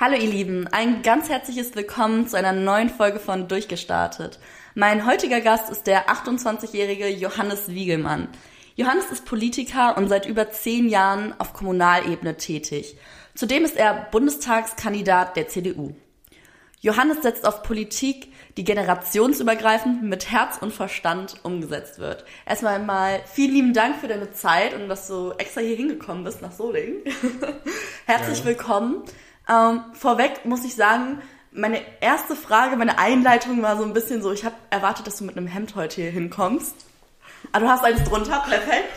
Hallo ihr Lieben, ein ganz herzliches Willkommen zu einer neuen Folge von Durchgestartet. Mein heutiger Gast ist der 28-jährige Johannes Wiegelmann. Johannes ist Politiker und seit über zehn Jahren auf Kommunalebene tätig. Zudem ist er Bundestagskandidat der CDU. Johannes setzt auf Politik, die generationsübergreifend mit Herz und Verstand umgesetzt wird. Erstmal mal vielen lieben Dank für deine Zeit und dass du extra hier hingekommen bist nach Solingen. Herzlich ja. willkommen. Ähm, vorweg muss ich sagen, meine erste Frage, meine Einleitung war so ein bisschen so, ich habe erwartet, dass du mit einem Hemd heute hier hinkommst. Aber du hast eins drunter, perfekt.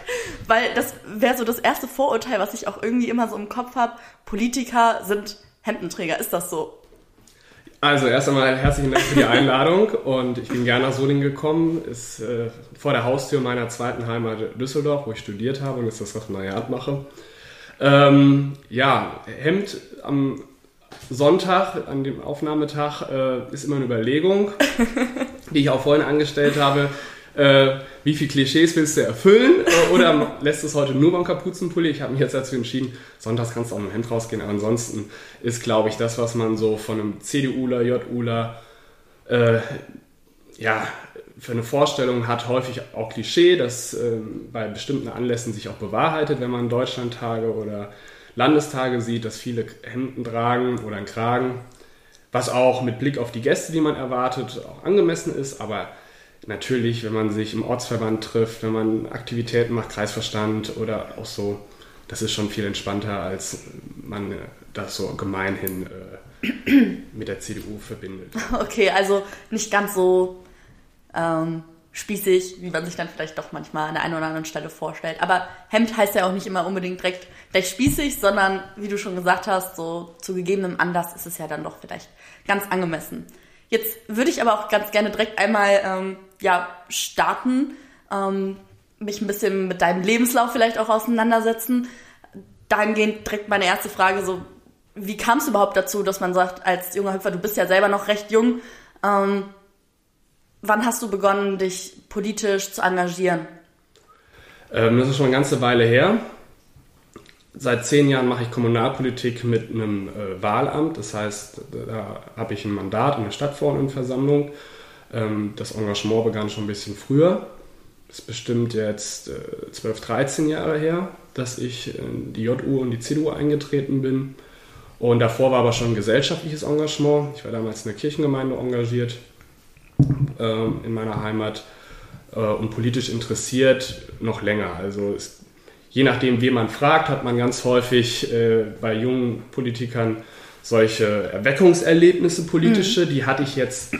Weil das wäre so das erste Vorurteil, was ich auch irgendwie immer so im Kopf habe. Politiker sind Hemdenträger. Ist das so? Also erst einmal herzlichen Dank für die Einladung und ich bin gerne nach Solingen gekommen. Ist äh, vor der Haustür meiner zweiten Heimat Düsseldorf, wo ich studiert habe und jetzt das Referendariat mache. Ähm, ja, Hemd am Sonntag, an dem Aufnahmetag, äh, ist immer eine Überlegung, die ich auch vorhin angestellt habe. Äh, wie viele Klischees willst du erfüllen? Äh, oder lässt es heute nur beim Kapuzenpulli? Ich habe mich jetzt dazu entschieden, sonntags kannst du auch mit dem Hemd rausgehen. Aber ansonsten ist, glaube ich, das, was man so von einem CDUler, JUler, äh, ja, für eine Vorstellung hat, häufig auch Klischee, das äh, bei bestimmten Anlässen sich auch bewahrheitet, wenn man Deutschlandtage oder Landestage sieht, dass viele Hemden tragen oder einen Kragen, was auch mit Blick auf die Gäste, die man erwartet, auch angemessen ist, aber natürlich, wenn man sich im Ortsverband trifft, wenn man Aktivitäten macht, Kreisverstand oder auch so, das ist schon viel entspannter, als man das so gemeinhin äh, mit der CDU verbindet. Okay, also nicht ganz so ähm, spießig, wie man sich dann vielleicht doch manchmal an der einen oder anderen Stelle vorstellt. Aber Hemd heißt ja auch nicht immer unbedingt direkt gleich spießig, sondern wie du schon gesagt hast, so zu gegebenem Anlass ist es ja dann doch vielleicht ganz angemessen. Jetzt würde ich aber auch ganz gerne direkt einmal ähm, ja, starten, ähm, mich ein bisschen mit deinem Lebenslauf vielleicht auch auseinandersetzen. Dahingehend direkt meine erste Frage, so wie kam es überhaupt dazu, dass man sagt, als junger Hüpfer, du bist ja selber noch recht jung, ähm, Wann hast du begonnen, dich politisch zu engagieren? Ähm, das ist schon eine ganze Weile her. Seit zehn Jahren mache ich Kommunalpolitik mit einem äh, Wahlamt. Das heißt, da habe ich ein Mandat in der Stadtverordnetenversammlung. Ähm, das Engagement begann schon ein bisschen früher. Das ist bestimmt jetzt äh, 12, 13 Jahre her, dass ich in die JU und die CDU eingetreten bin. Und davor war aber schon gesellschaftliches Engagement. Ich war damals in der Kirchengemeinde engagiert äh, in meiner Heimat äh, und politisch interessiert noch länger. Also es, je nachdem, wen man fragt, hat man ganz häufig äh, bei jungen Politikern solche Erweckungserlebnisse politische, mhm. die hatte ich jetzt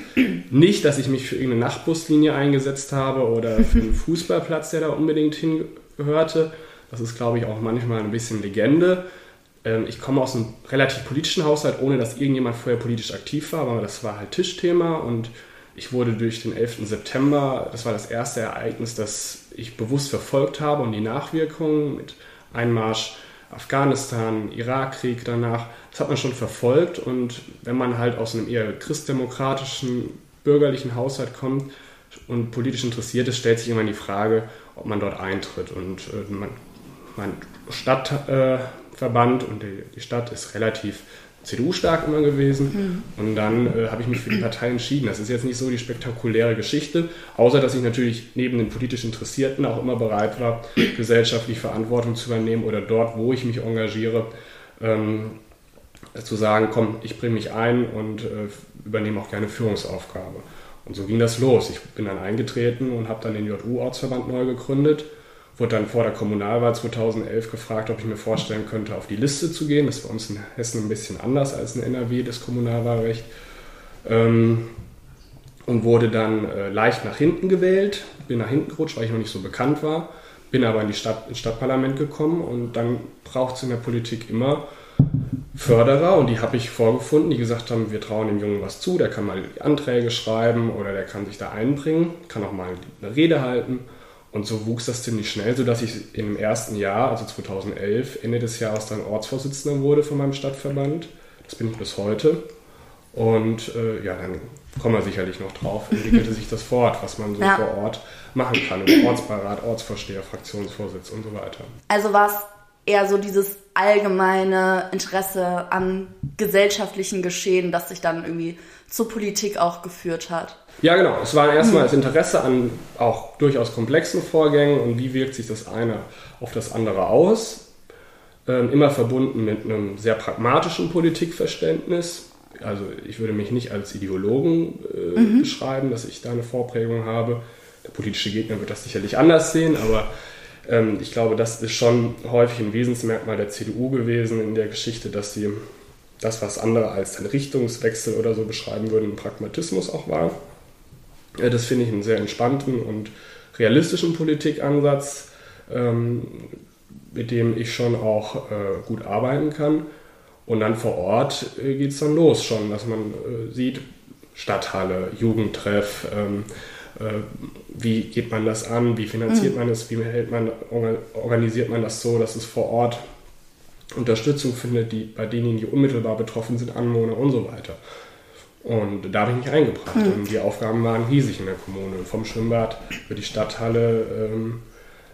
nicht, dass ich mich für irgendeine Nachtbuslinie eingesetzt habe oder für einen Fußballplatz, der da unbedingt hingehörte. Das ist, glaube ich, auch manchmal ein bisschen Legende. Ähm, ich komme aus einem relativ politischen Haushalt, ohne dass irgendjemand vorher politisch aktiv war, aber das war halt Tischthema und ich wurde durch den 11. September, das war das erste Ereignis, das ich bewusst verfolgt habe und die Nachwirkungen mit Einmarsch Afghanistan, Irakkrieg danach, das hat man schon verfolgt und wenn man halt aus einem eher christdemokratischen, bürgerlichen Haushalt kommt und politisch interessiert ist, stellt sich immer die Frage, ob man dort eintritt und äh, man, mein Stadtverband äh, und die, die Stadt ist relativ CDU-stark immer gewesen. Mhm. Und dann äh, habe ich mich für die Partei entschieden. Das ist jetzt nicht so die spektakuläre Geschichte, außer dass ich natürlich neben den politisch Interessierten auch immer bereit war, gesellschaftlich Verantwortung zu übernehmen oder dort, wo ich mich engagiere, ähm, zu sagen, komm, ich bringe mich ein und äh, übernehme auch gerne Führungsaufgabe. Und so ging das los. Ich bin dann eingetreten und habe dann den JU-Ortsverband neu gegründet wurde dann vor der Kommunalwahl 2011 gefragt, ob ich mir vorstellen könnte, auf die Liste zu gehen. Das ist bei uns in Hessen ein bisschen anders als in NRW, das Kommunalwahlrecht. Ähm, und wurde dann äh, leicht nach hinten gewählt. Bin nach hinten gerutscht, weil ich noch nicht so bekannt war. Bin aber in die Stadt, ins Stadtparlament gekommen und dann braucht es in der Politik immer Förderer und die habe ich vorgefunden, die gesagt haben, wir trauen dem Jungen was zu, der kann mal Anträge schreiben oder der kann sich da einbringen, kann auch mal eine Rede halten. Und so wuchs das ziemlich schnell, sodass ich im ersten Jahr, also 2011, Ende des Jahres dann Ortsvorsitzender wurde von meinem Stadtverband. Das bin ich bis heute. Und äh, ja, dann kommen wir sicherlich noch drauf, entwickelte sich das fort, was man so ja. vor Ort machen kann. Ortsbeirat, Ortsvorsteher, Fraktionsvorsitz und so weiter. Also war es eher so dieses allgemeine Interesse an gesellschaftlichen Geschehen, das sich dann irgendwie zur Politik auch geführt hat. Ja, genau. Es war erstmal das Interesse an auch durchaus komplexen Vorgängen und wie wirkt sich das eine auf das andere aus. Ähm, immer verbunden mit einem sehr pragmatischen Politikverständnis. Also ich würde mich nicht als Ideologen äh, mhm. beschreiben, dass ich da eine Vorprägung habe. Der politische Gegner wird das sicherlich anders sehen, aber ich glaube, das ist schon häufig ein Wesensmerkmal der CDU gewesen in der Geschichte, dass sie das, was andere als einen Richtungswechsel oder so beschreiben würden, ein Pragmatismus auch war. Äh, das finde ich einen sehr entspannten und realistischen Politikansatz, ähm, mit dem ich schon auch äh, gut arbeiten kann. Und dann vor Ort äh, geht es dann los schon, dass man sieht, Stadthalle, Jugendtreff, ähm, wie geht man das an, wie finanziert mhm. man es, wie man, organisiert man das so, dass es vor Ort Unterstützung findet, die bei denen, die unmittelbar betroffen sind, Anwohner und so weiter. Und da habe ich mich eingebracht. Mhm. Und die Aufgaben waren riesig in der Kommune. Vom Schwimmbad über die Stadthalle ähm,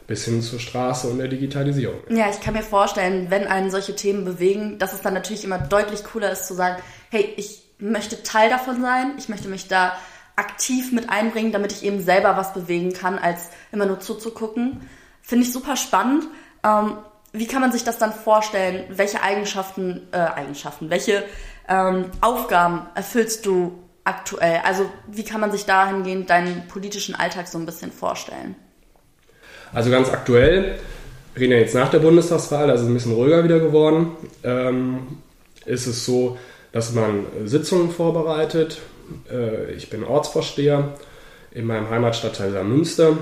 bis hin zur Straße und der Digitalisierung. Ja, ich kann mir vorstellen, wenn einen solche Themen bewegen, dass es dann natürlich immer deutlich cooler ist zu sagen, hey, ich möchte Teil davon sein, ich möchte mich da aktiv mit einbringen, damit ich eben selber was bewegen kann, als immer nur zuzugucken. Finde ich super spannend. Ähm, wie kann man sich das dann vorstellen? Welche Eigenschaften, äh, Eigenschaften, welche ähm, Aufgaben erfüllst du aktuell? Also wie kann man sich dahingehend deinen politischen Alltag so ein bisschen vorstellen? Also ganz aktuell, reden ja jetzt nach der Bundestagswahl, also ein bisschen ruhiger wieder geworden, ähm, ist es so, dass man Sitzungen vorbereitet. Äh, ich bin Ortsvorsteher in meinem Heimatstadtteil Münster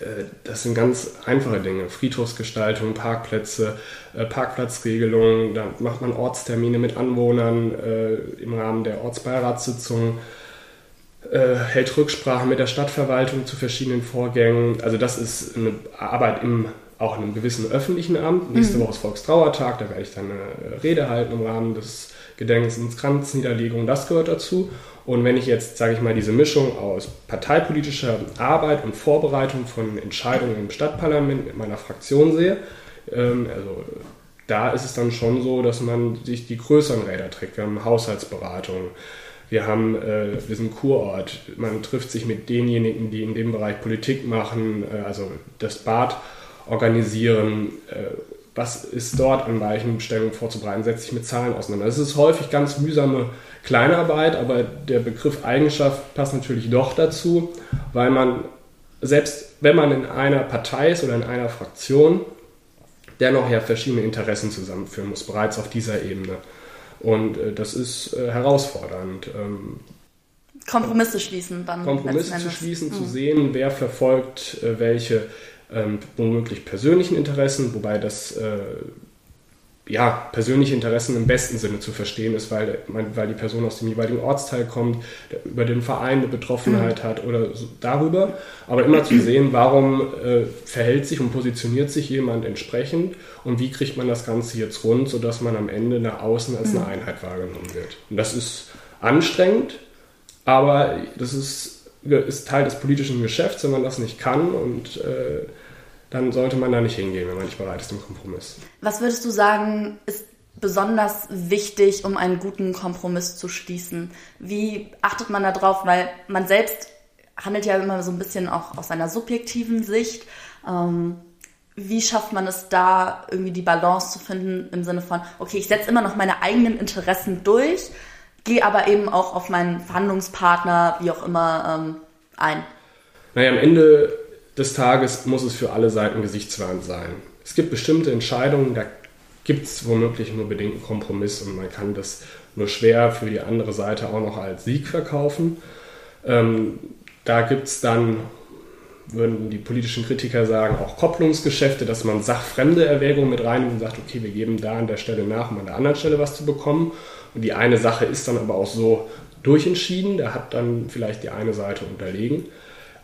äh, das sind ganz einfache Dinge. Friedhofsgestaltung, Parkplätze, äh, Parkplatzregelungen, da macht man Ortstermine mit Anwohnern äh, im Rahmen der Ortsbeiratssitzung, hält Rücksprache mit der Stadtverwaltung zu verschiedenen Vorgängen. Also das ist eine Arbeit im, auch in einem gewissen öffentlichen Amt. Nächste mhm. Woche ist Volkstrauertag, da werde ich dann eine Rede halten im Rahmen des Gedenkens, Kranzniederlegung, das gehört dazu. Und wenn ich jetzt, sage ich mal, diese Mischung aus parteipolitischer Arbeit und Vorbereitung von Entscheidungen im Stadtparlament mit meiner Fraktion sehe, ähm, also da ist es dann schon so, dass man sich die größeren Räder trägt. Wir haben Haushaltsberatung, wir haben, äh, wir sind Kurort, man trifft sich mit denjenigen, die in dem Bereich Politik machen, äh, also das Bad organisieren, äh, was ist dort an Weichenstellungen vorzubereiten, setzt sich mit Zahlen auseinander. Es ist häufig ganz mühsame Kleinarbeit, aber der Begriff Eigenschaft passt natürlich doch dazu, weil man, selbst wenn man in einer Partei ist oder in einer Fraktion, dennoch ja verschiedene Interessen zusammenführen muss, bereits auf dieser Ebene. Und äh, das ist äh, herausfordernd. Ähm, Kompromisse schließen dann. Kompromisse zu schließen, mhm. zu sehen, wer verfolgt welche ähm, womöglich persönlichen Interessen, wobei das äh, ja, persönliche Interessen im besten Sinne zu verstehen ist, weil, weil die Person aus dem jeweiligen Ortsteil kommt, über den Verein eine Betroffenheit mhm. hat oder so darüber. Aber immer zu sehen, warum äh, verhält sich und positioniert sich jemand entsprechend und wie kriegt man das Ganze jetzt rund, sodass man am Ende nach außen als eine mhm. Einheit wahrgenommen wird. Und das ist anstrengend, aber das ist, ist Teil des politischen Geschäfts, wenn man das nicht kann und äh, dann sollte man da nicht hingehen, wenn man nicht bereit ist zum Kompromiss. Was würdest du sagen, ist besonders wichtig, um einen guten Kompromiss zu schließen? Wie achtet man da drauf? Weil man selbst handelt ja immer so ein bisschen auch aus seiner subjektiven Sicht. Ähm, wie schafft man es da, irgendwie die Balance zu finden im Sinne von, okay, ich setze immer noch meine eigenen Interessen durch, gehe aber eben auch auf meinen Verhandlungspartner, wie auch immer, ähm, ein? Naja, am Ende des Tages muss es für alle Seiten gesichtswahrend sein. Es gibt bestimmte Entscheidungen, da gibt es womöglich nur bedingten Kompromiss und man kann das nur schwer für die andere Seite auch noch als Sieg verkaufen. Ähm, da gibt es dann, würden die politischen Kritiker sagen, auch Kopplungsgeschäfte, dass man sachfremde Erwägungen mit reinnimmt und sagt, okay, wir geben da an der Stelle nach, um an der anderen Stelle was zu bekommen. Und die eine Sache ist dann aber auch so durchentschieden, da hat dann vielleicht die eine Seite unterlegen.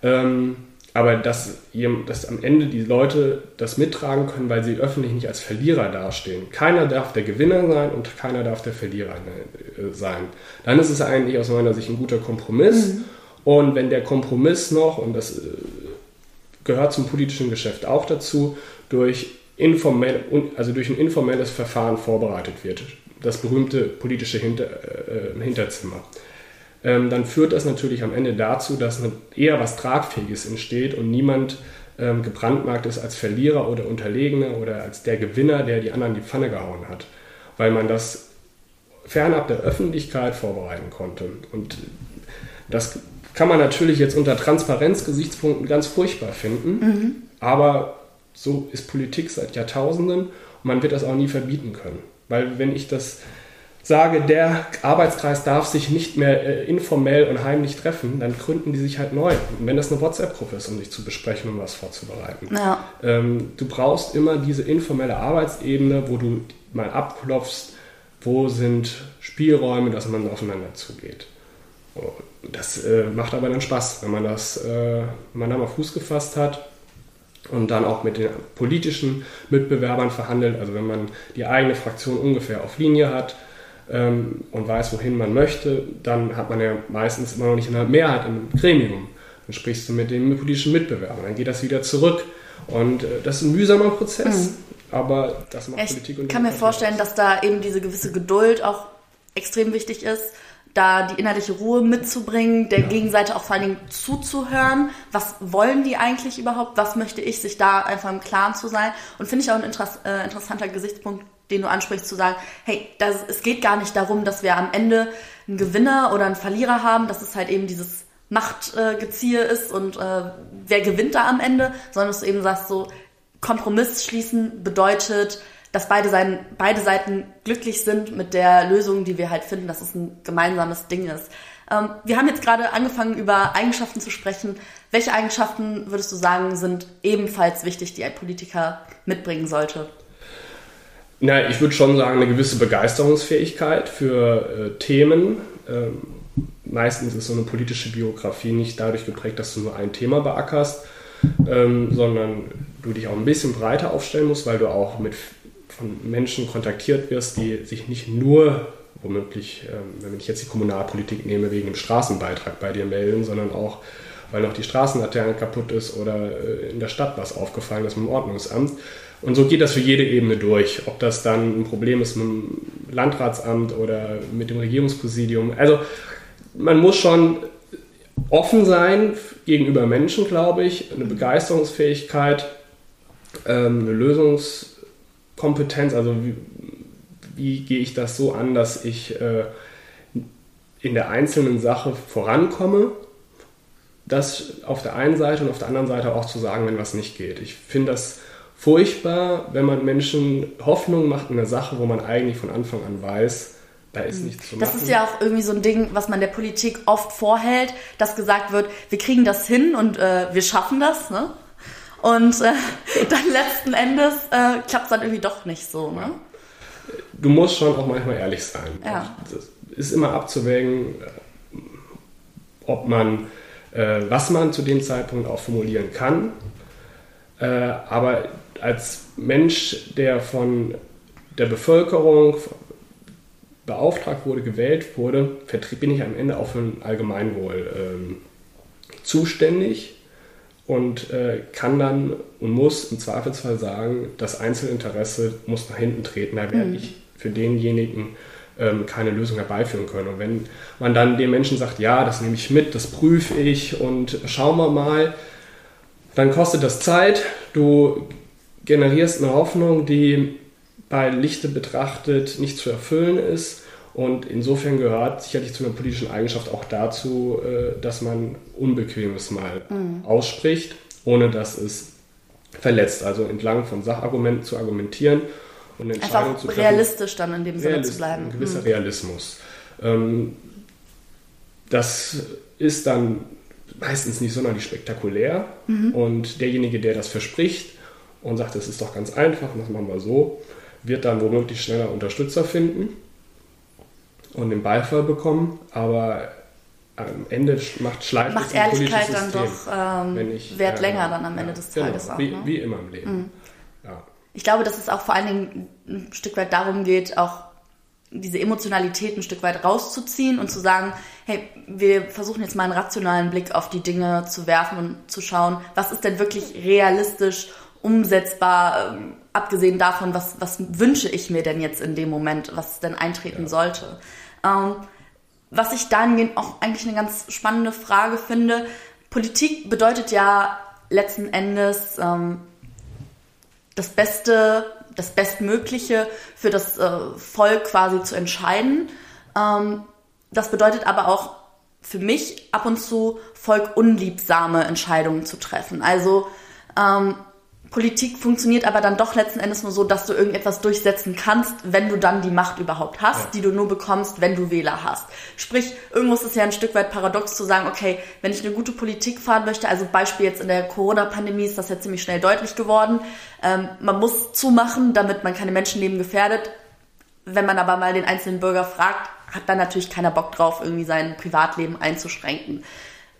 Ähm, aber dass, dass am Ende die Leute das mittragen können, weil sie öffentlich nicht als Verlierer dastehen. Keiner darf der Gewinner sein und keiner darf der Verlierer äh, sein. Dann ist es eigentlich aus meiner Sicht ein guter Kompromiss. Mhm. Und wenn der Kompromiss noch, und das äh, gehört zum politischen Geschäft auch dazu, durch informell, also durch ein informelles Verfahren vorbereitet wird. Das berühmte politische Hinter, äh, Hinterzimmer. Ähm, dann führt das natürlich am Ende dazu, dass eher was Tragfähiges entsteht und niemand ähm, gebrandmarkt ist als Verlierer oder Unterlegener oder als der Gewinner, der die anderen die Pfanne gehauen hat. Weil man das fernab der Öffentlichkeit vorbereiten konnte. Und das kann man natürlich jetzt unter Transparenzgesichtspunkten ganz furchtbar finden, mhm. aber so ist Politik seit Jahrtausenden und man wird das auch nie verbieten können. Weil wenn ich das sage, der Arbeitskreis darf sich nicht mehr äh, informell und heimlich treffen, dann gründen die sich halt neu. Und wenn das eine WhatsApp-Gruppe ist, um sich zu besprechen, um was vorzubereiten. Ja. Ähm, du brauchst immer diese informelle Arbeitsebene, wo du mal abklopfst, wo sind Spielräume, dass man aufeinander zugeht. Das äh, macht aber dann Spaß, wenn man das, äh, wenn man da mal Fuß gefasst hat und dann auch mit den politischen Mitbewerbern verhandelt. Also wenn man die eigene Fraktion ungefähr auf Linie hat ähm, und weiß, wohin man möchte, dann hat man ja meistens immer noch nicht eine Mehrheit im Gremium. Dann sprichst du mit den politischen Mitbewerbern, dann geht das wieder zurück. Und äh, das ist ein mühsamer Prozess, mhm. aber das macht ich Politik und Ich kann mir vorstellen, dass da eben diese gewisse Geduld auch extrem wichtig ist da die innerliche Ruhe mitzubringen, der ja. Gegenseite auch vor allen Dingen zuzuhören. Was wollen die eigentlich überhaupt? Was möchte ich? Sich da einfach im Klaren zu sein. Und finde ich auch ein Interess äh, interessanter Gesichtspunkt, den du ansprichst, zu sagen, hey, das, es geht gar nicht darum, dass wir am Ende einen Gewinner oder einen Verlierer haben, dass es halt eben dieses Machtgeziehe äh, ist und äh, wer gewinnt da am Ende, sondern dass du eben sagst, so Kompromiss schließen bedeutet, dass beide Seiten, beide Seiten glücklich sind mit der Lösung, die wir halt finden, dass es ein gemeinsames Ding ist. Ähm, wir haben jetzt gerade angefangen, über Eigenschaften zu sprechen. Welche Eigenschaften würdest du sagen, sind ebenfalls wichtig, die ein Politiker mitbringen sollte? Na, ich würde schon sagen, eine gewisse Begeisterungsfähigkeit für äh, Themen. Ähm, meistens ist so eine politische Biografie nicht dadurch geprägt, dass du nur ein Thema beackerst, ähm, sondern du dich auch ein bisschen breiter aufstellen musst, weil du auch mit von Menschen kontaktiert wirst, die sich nicht nur womöglich, ähm, wenn ich jetzt die Kommunalpolitik nehme, wegen dem Straßenbeitrag bei dir melden, sondern auch, weil noch die Straßenlaterne kaputt ist oder äh, in der Stadt was aufgefallen ist mit dem Ordnungsamt. Und so geht das für jede Ebene durch. Ob das dann ein Problem ist mit dem Landratsamt oder mit dem Regierungspräsidium. Also man muss schon offen sein gegenüber Menschen, glaube ich, eine Begeisterungsfähigkeit, ähm, eine Lösungs- Kompetenz, also wie, wie gehe ich das so an, dass ich äh, in der einzelnen Sache vorankomme, das auf der einen Seite und auf der anderen Seite auch zu sagen, wenn was nicht geht. Ich finde das furchtbar, wenn man Menschen Hoffnung macht in einer Sache, wo man eigentlich von Anfang an weiß, da ist mhm. nichts zu machen. Das ist ja auch irgendwie so ein Ding, was man der Politik oft vorhält, dass gesagt wird, wir kriegen das hin und äh, wir schaffen das. Ne? Und äh, dann letzten Endes äh, klappt es dann irgendwie doch nicht so. Ne? Du musst schon auch manchmal ehrlich sein. Ja. Es ist immer abzuwägen, äh, ob man, äh, was man zu dem Zeitpunkt auch formulieren kann. Äh, aber als Mensch, der von der Bevölkerung beauftragt wurde, gewählt wurde, bin ich am Ende auch für ein Allgemeinwohl ähm, zuständig und äh, kann dann und muss im Zweifelsfall sagen, das Einzelinteresse muss nach hinten treten. Da werde mhm. ich für denjenigen ähm, keine Lösung herbeiführen können. Und wenn man dann den Menschen sagt, ja, das nehme ich mit, das prüfe ich und schauen wir mal, dann kostet das Zeit. Du generierst eine Hoffnung, die bei Lichte betrachtet nicht zu erfüllen ist und insofern gehört sicherlich zu einer politischen Eigenschaft auch dazu, äh, dass man Unbequemes mal mhm. ausspricht, ohne dass es verletzt. Also entlang von Sachargumenten zu argumentieren und Entscheidungen Einfach zu treffen. realistisch dann in dem Sinne zu bleiben. Ein gewisser mhm. Realismus. Ähm, das ist dann meistens nicht sonderlich spektakulär mhm. und derjenige, der das verspricht und sagt, es ist doch ganz einfach, das machen wir so, wird dann womöglich schneller Unterstützer finden und den Beifall bekommen, aber am Ende macht Schleife Macht Ehrlichkeit dann doch ähm, ich, Wert äh, länger dann am Ende ja, des genau, Tages genau, auch. Wie, ne? wie, immer im Leben. Mhm. Ja. Ich glaube, dass es auch vor allen Dingen ein Stück weit darum geht, auch diese Emotionalität ein Stück weit rauszuziehen und zu sagen, hey, wir versuchen jetzt mal einen rationalen Blick auf die Dinge zu werfen und zu schauen, was ist denn wirklich realistisch umsetzbar, ähm, abgesehen davon, was, was wünsche ich mir denn jetzt in dem Moment, was denn eintreten ja. sollte. Ähm, was ich dahingehend auch eigentlich eine ganz spannende Frage finde, Politik bedeutet ja letzten Endes ähm, das Beste, das Bestmögliche für das äh, Volk quasi zu entscheiden. Ähm, das bedeutet aber auch für mich ab und zu volkunliebsame Entscheidungen zu treffen. Also ähm, Politik funktioniert aber dann doch letzten Endes nur so, dass du irgendetwas durchsetzen kannst, wenn du dann die Macht überhaupt hast, ja. die du nur bekommst, wenn du Wähler hast. Sprich, irgendwo ist es ja ein Stück weit paradox zu sagen, okay, wenn ich eine gute Politik fahren möchte, also Beispiel jetzt in der Corona-Pandemie ist das ja ziemlich schnell deutlich geworden, ähm, man muss zumachen, damit man keine Menschenleben gefährdet. Wenn man aber mal den einzelnen Bürger fragt, hat dann natürlich keiner Bock drauf, irgendwie sein Privatleben einzuschränken.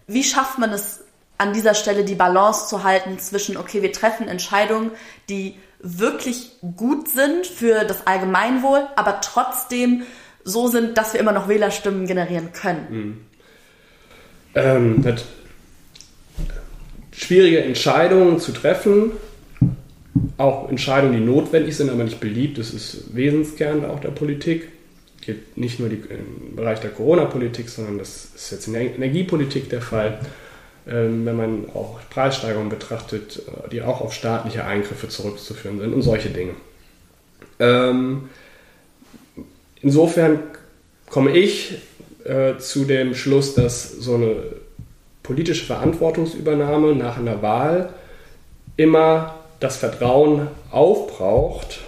Wie schafft man es an dieser Stelle die Balance zu halten zwischen, okay, wir treffen Entscheidungen, die wirklich gut sind für das Allgemeinwohl, aber trotzdem so sind, dass wir immer noch Wählerstimmen generieren können. Mhm. Ähm, schwierige Entscheidungen zu treffen, auch Entscheidungen, die notwendig sind, aber nicht beliebt, das ist Wesenskern auch der Politik. Geht nicht nur die, im Bereich der Corona-Politik, sondern das ist jetzt in der Energiepolitik der Fall. Ähm, wenn man auch Preissteigerungen betrachtet, äh, die auch auf staatliche Eingriffe zurückzuführen sind und solche Dinge. Ähm, insofern komme ich äh, zu dem Schluss, dass so eine politische Verantwortungsübernahme nach einer Wahl immer das Vertrauen aufbraucht,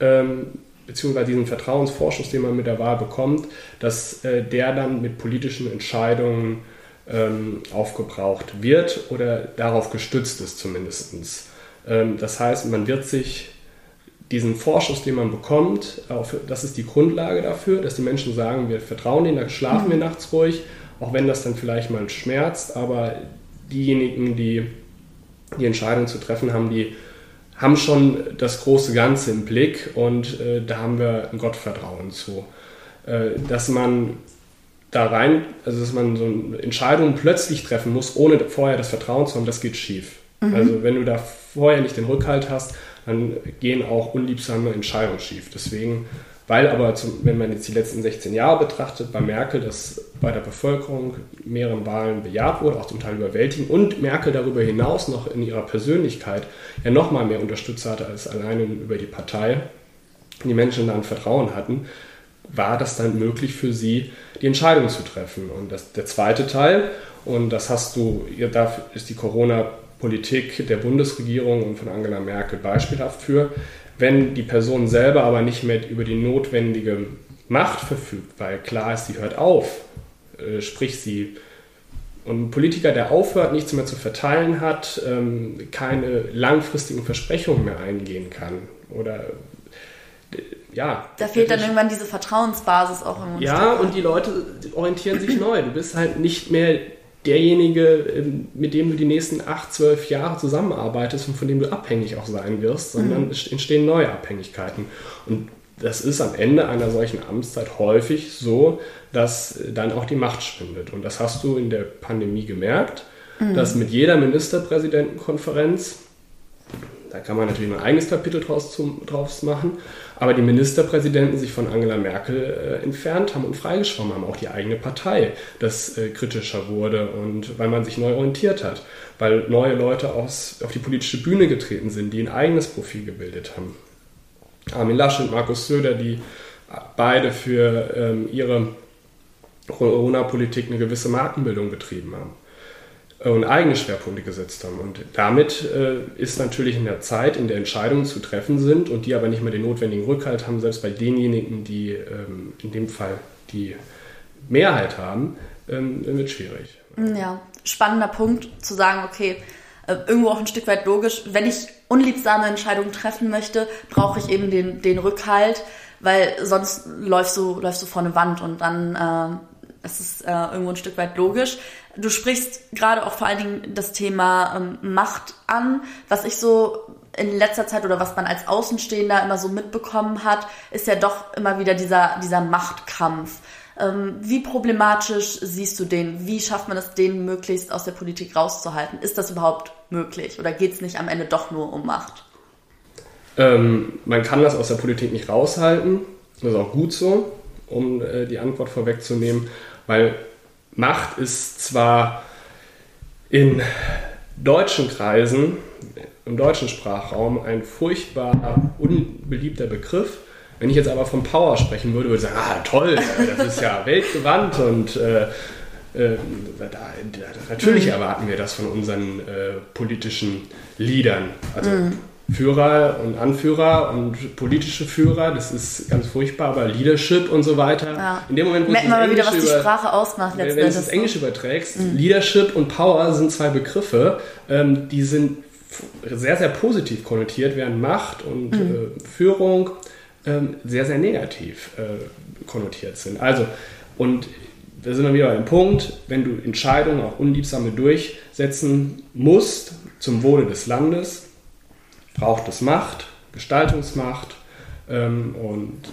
ähm, beziehungsweise diesen Vertrauensvorschuss, den man mit der Wahl bekommt, dass äh, der dann mit politischen Entscheidungen ähm, aufgebraucht wird oder darauf gestützt ist zumindest. Ähm, das heißt, man wird sich diesen Vorschuss, den man bekommt, auf, das ist die Grundlage dafür, dass die Menschen sagen, wir vertrauen denen, da schlafen mhm. wir nachts ruhig, auch wenn das dann vielleicht mal schmerzt, aber diejenigen, die die Entscheidung zu treffen haben, die haben schon das große Ganze im Blick und äh, da haben wir ein Gottvertrauen zu. Äh, dass man da rein, also dass man so Entscheidungen plötzlich treffen muss, ohne vorher das Vertrauen zu haben, das geht schief. Mhm. Also wenn du da vorher nicht den Rückhalt hast, dann gehen auch unliebsame Entscheidungen schief. Deswegen, weil aber, zum, wenn man jetzt die letzten 16 Jahre betrachtet, bei Merkel, das bei der Bevölkerung mehreren Wahlen bejaht wurde, auch zum Teil überwältigend, und Merkel darüber hinaus noch in ihrer Persönlichkeit ja nochmal mehr Unterstützer hatte als alleine über die Partei, die Menschen da ein Vertrauen hatten, war das dann möglich für sie, die Entscheidung zu treffen. Und das, der zweite Teil, und das hast du, da ist die Corona-Politik der Bundesregierung und von Angela Merkel beispielhaft für, wenn die Person selber aber nicht mehr über die notwendige Macht verfügt, weil klar ist, sie hört auf, äh, sprich sie und ein Politiker, der aufhört, nichts mehr zu verteilen hat, ähm, keine langfristigen Versprechungen mehr eingehen kann oder ja. Da fehlt dann irgendwann diese Vertrauensbasis auch im Ja, und die Leute orientieren sich neu. Du bist halt nicht mehr derjenige, ähm, mit dem du die nächsten acht, zwölf Jahre zusammenarbeitest und von dem du abhängig auch sein wirst, sondern mhm. es entstehen neue Abhängigkeiten. Und das ist am Ende einer solchen Amtszeit häufig so, dass dann auch die Macht schwindet. Und das hast du in der Pandemie gemerkt, mhm. dass mit jeder Ministerpräsidentenkonferenz da kann man natürlich ein eigenes Kapitel draus, zum, draus machen. Aber die Ministerpräsidenten sich von Angela Merkel äh, entfernt haben und freigeschwommen haben, auch die eigene Partei, das äh, kritischer wurde und weil man sich neu orientiert hat, weil neue Leute aus, auf die politische Bühne getreten sind, die ein eigenes Profil gebildet haben. Armin Laschet und Markus Söder, die beide für ähm, ihre Corona-Politik eine gewisse Markenbildung betrieben haben und eigene Schwerpunkte gesetzt haben. Und damit äh, ist natürlich in der Zeit, in der Entscheidungen zu treffen sind und die aber nicht mehr den notwendigen Rückhalt haben, selbst bei denjenigen, die ähm, in dem Fall die Mehrheit haben, ähm, wird schwierig. Ja, spannender Punkt zu sagen, okay, äh, irgendwo auch ein Stück weit logisch, wenn ich unliebsame Entscheidungen treffen möchte, brauche ich eben den, den Rückhalt, weil sonst läufst du, läufst du vor eine Wand und dann äh, ist es äh, irgendwo ein Stück weit logisch. Du sprichst gerade auch vor allen Dingen das Thema ähm, Macht an. Was ich so in letzter Zeit oder was man als Außenstehender immer so mitbekommen hat, ist ja doch immer wieder dieser, dieser Machtkampf. Ähm, wie problematisch siehst du den? Wie schafft man es, den möglichst aus der Politik rauszuhalten? Ist das überhaupt möglich oder geht es nicht am Ende doch nur um Macht? Ähm, man kann das aus der Politik nicht raushalten. Das ist auch gut so, um äh, die Antwort vorwegzunehmen, weil Macht ist zwar in deutschen Kreisen, im deutschen Sprachraum ein furchtbar unbeliebter Begriff. Wenn ich jetzt aber von Power sprechen würde, würde ich sagen, ah toll, das ist ja weltgewandt und äh, äh, da, da, natürlich mhm. erwarten wir das von unseren äh, politischen Leadern. Also mhm. Führer und Anführer und politische Führer, das ist ganz furchtbar, aber Leadership und so weiter. Ja. In dem Moment, wo Merkt man mal wieder, was die Sprache ausmacht Wenn du das Englisch überträgst, mhm. Leadership und Power sind zwei Begriffe, ähm, die sind sehr, sehr positiv konnotiert, während Macht und mhm. äh, Führung ähm, sehr, sehr negativ äh, konnotiert sind. Also, und da sind wir wieder beim Punkt, wenn du Entscheidungen, auch unliebsame durchsetzen musst zum Wohle des Landes, braucht es Macht, Gestaltungsmacht ähm, und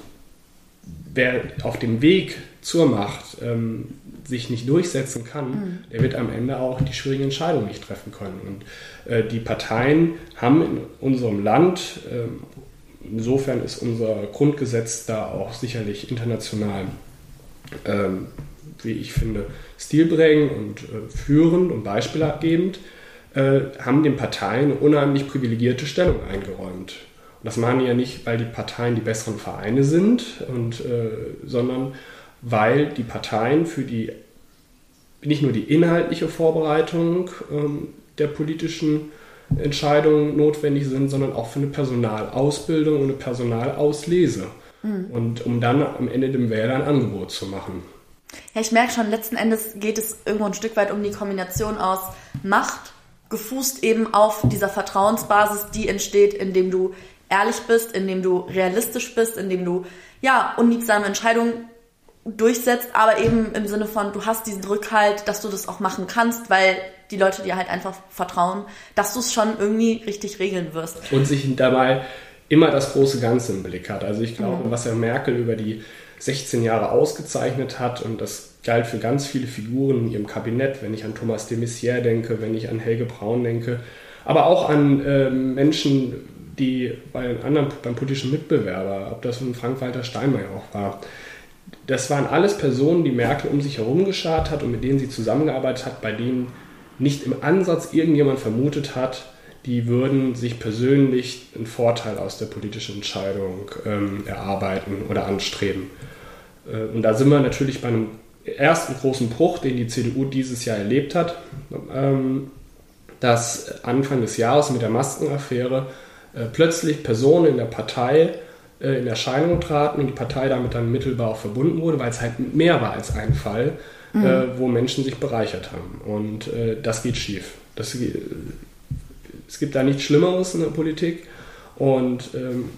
wer auf dem Weg zur Macht ähm, sich nicht durchsetzen kann, mhm. der wird am Ende auch die schwierigen Entscheidungen nicht treffen können. Und äh, die Parteien haben in unserem Land, äh, insofern ist unser Grundgesetz da auch sicherlich international, äh, wie ich finde, stilprägend und äh, führend und beispielgebend, äh, haben den Parteien eine unheimlich privilegierte Stellung eingeräumt. Und das machen die ja nicht, weil die Parteien die besseren Vereine sind, und, äh, sondern weil die Parteien für die nicht nur die inhaltliche Vorbereitung ähm, der politischen Entscheidungen notwendig sind, sondern auch für eine Personalausbildung und eine Personalauslese. Mhm. Und um dann am Ende dem Wähler ein Angebot zu machen. Ja, ich merke schon, letzten Endes geht es irgendwo ein Stück weit um die Kombination aus Macht gefußt eben auf dieser Vertrauensbasis, die entsteht, indem du ehrlich bist, indem du realistisch bist, indem du ja unliebsame Entscheidungen durchsetzt, aber eben im Sinne von, du hast diesen Rückhalt, dass du das auch machen kannst, weil die Leute dir halt einfach vertrauen, dass du es schon irgendwie richtig regeln wirst. Und sich dabei immer das große Ganze im Blick hat. Also ich glaube, mhm. was Herr Merkel über die 16 Jahre ausgezeichnet hat und das galt für ganz viele Figuren in ihrem Kabinett, wenn ich an Thomas de Maizière denke, wenn ich an Helge Braun denke, aber auch an äh, Menschen, die bei anderen, beim politischen Mitbewerber, ob das von Frank-Walter Steinmeier auch war, das waren alles Personen, die Merkel um sich herum geschart hat und mit denen sie zusammengearbeitet hat, bei denen nicht im Ansatz irgendjemand vermutet hat, die würden sich persönlich einen Vorteil aus der politischen Entscheidung ähm, erarbeiten oder anstreben. Äh, und da sind wir natürlich bei einem ersten großen Bruch, den die CDU dieses Jahr erlebt hat, ähm, dass Anfang des Jahres mit der Maskenaffäre äh, plötzlich Personen in der Partei äh, in Erscheinung traten und die Partei damit dann mittelbar auch verbunden wurde, weil es halt mehr war als ein Fall, mhm. äh, wo Menschen sich bereichert haben. Und das geht schief. Das, es gibt da nichts Schlimmeres in der Politik und ähm,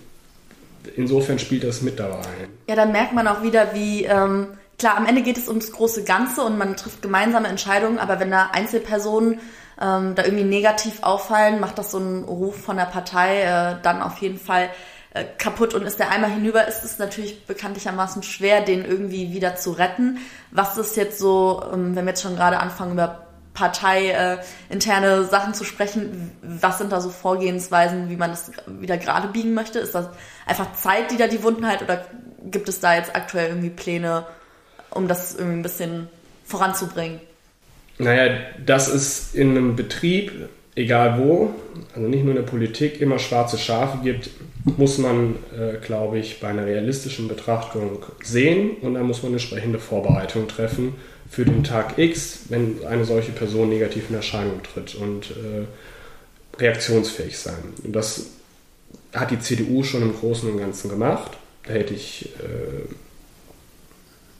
insofern spielt das mit dabei. Ja, dann merkt man auch wieder, wie ähm, klar, am Ende geht es ums große Ganze und man trifft gemeinsame Entscheidungen, aber wenn da Einzelpersonen ähm, da irgendwie negativ auffallen, macht das so einen Ruf von der Partei äh, dann auf jeden Fall äh, kaputt und ist der einmal hinüber, ist es natürlich bekanntlichermaßen schwer, den irgendwie wieder zu retten. Was ist jetzt so, ähm, wenn wir jetzt schon gerade anfangen über parteiinterne äh, Sachen zu sprechen, was sind da so Vorgehensweisen, wie man das wieder gerade biegen möchte? Ist das einfach Zeit, die da die Wunden halt oder gibt es da jetzt aktuell irgendwie Pläne, um das irgendwie ein bisschen voranzubringen? Naja, das ist in einem Betrieb, egal wo, also nicht nur in der Politik, immer schwarze Schafe gibt, muss man, äh, glaube ich, bei einer realistischen Betrachtung sehen und dann muss man entsprechende Vorbereitung treffen für den Tag X, wenn eine solche Person negativ in Erscheinung tritt und äh, reaktionsfähig sein. Und das hat die CDU schon im Großen und Ganzen gemacht. Da hätte ich äh,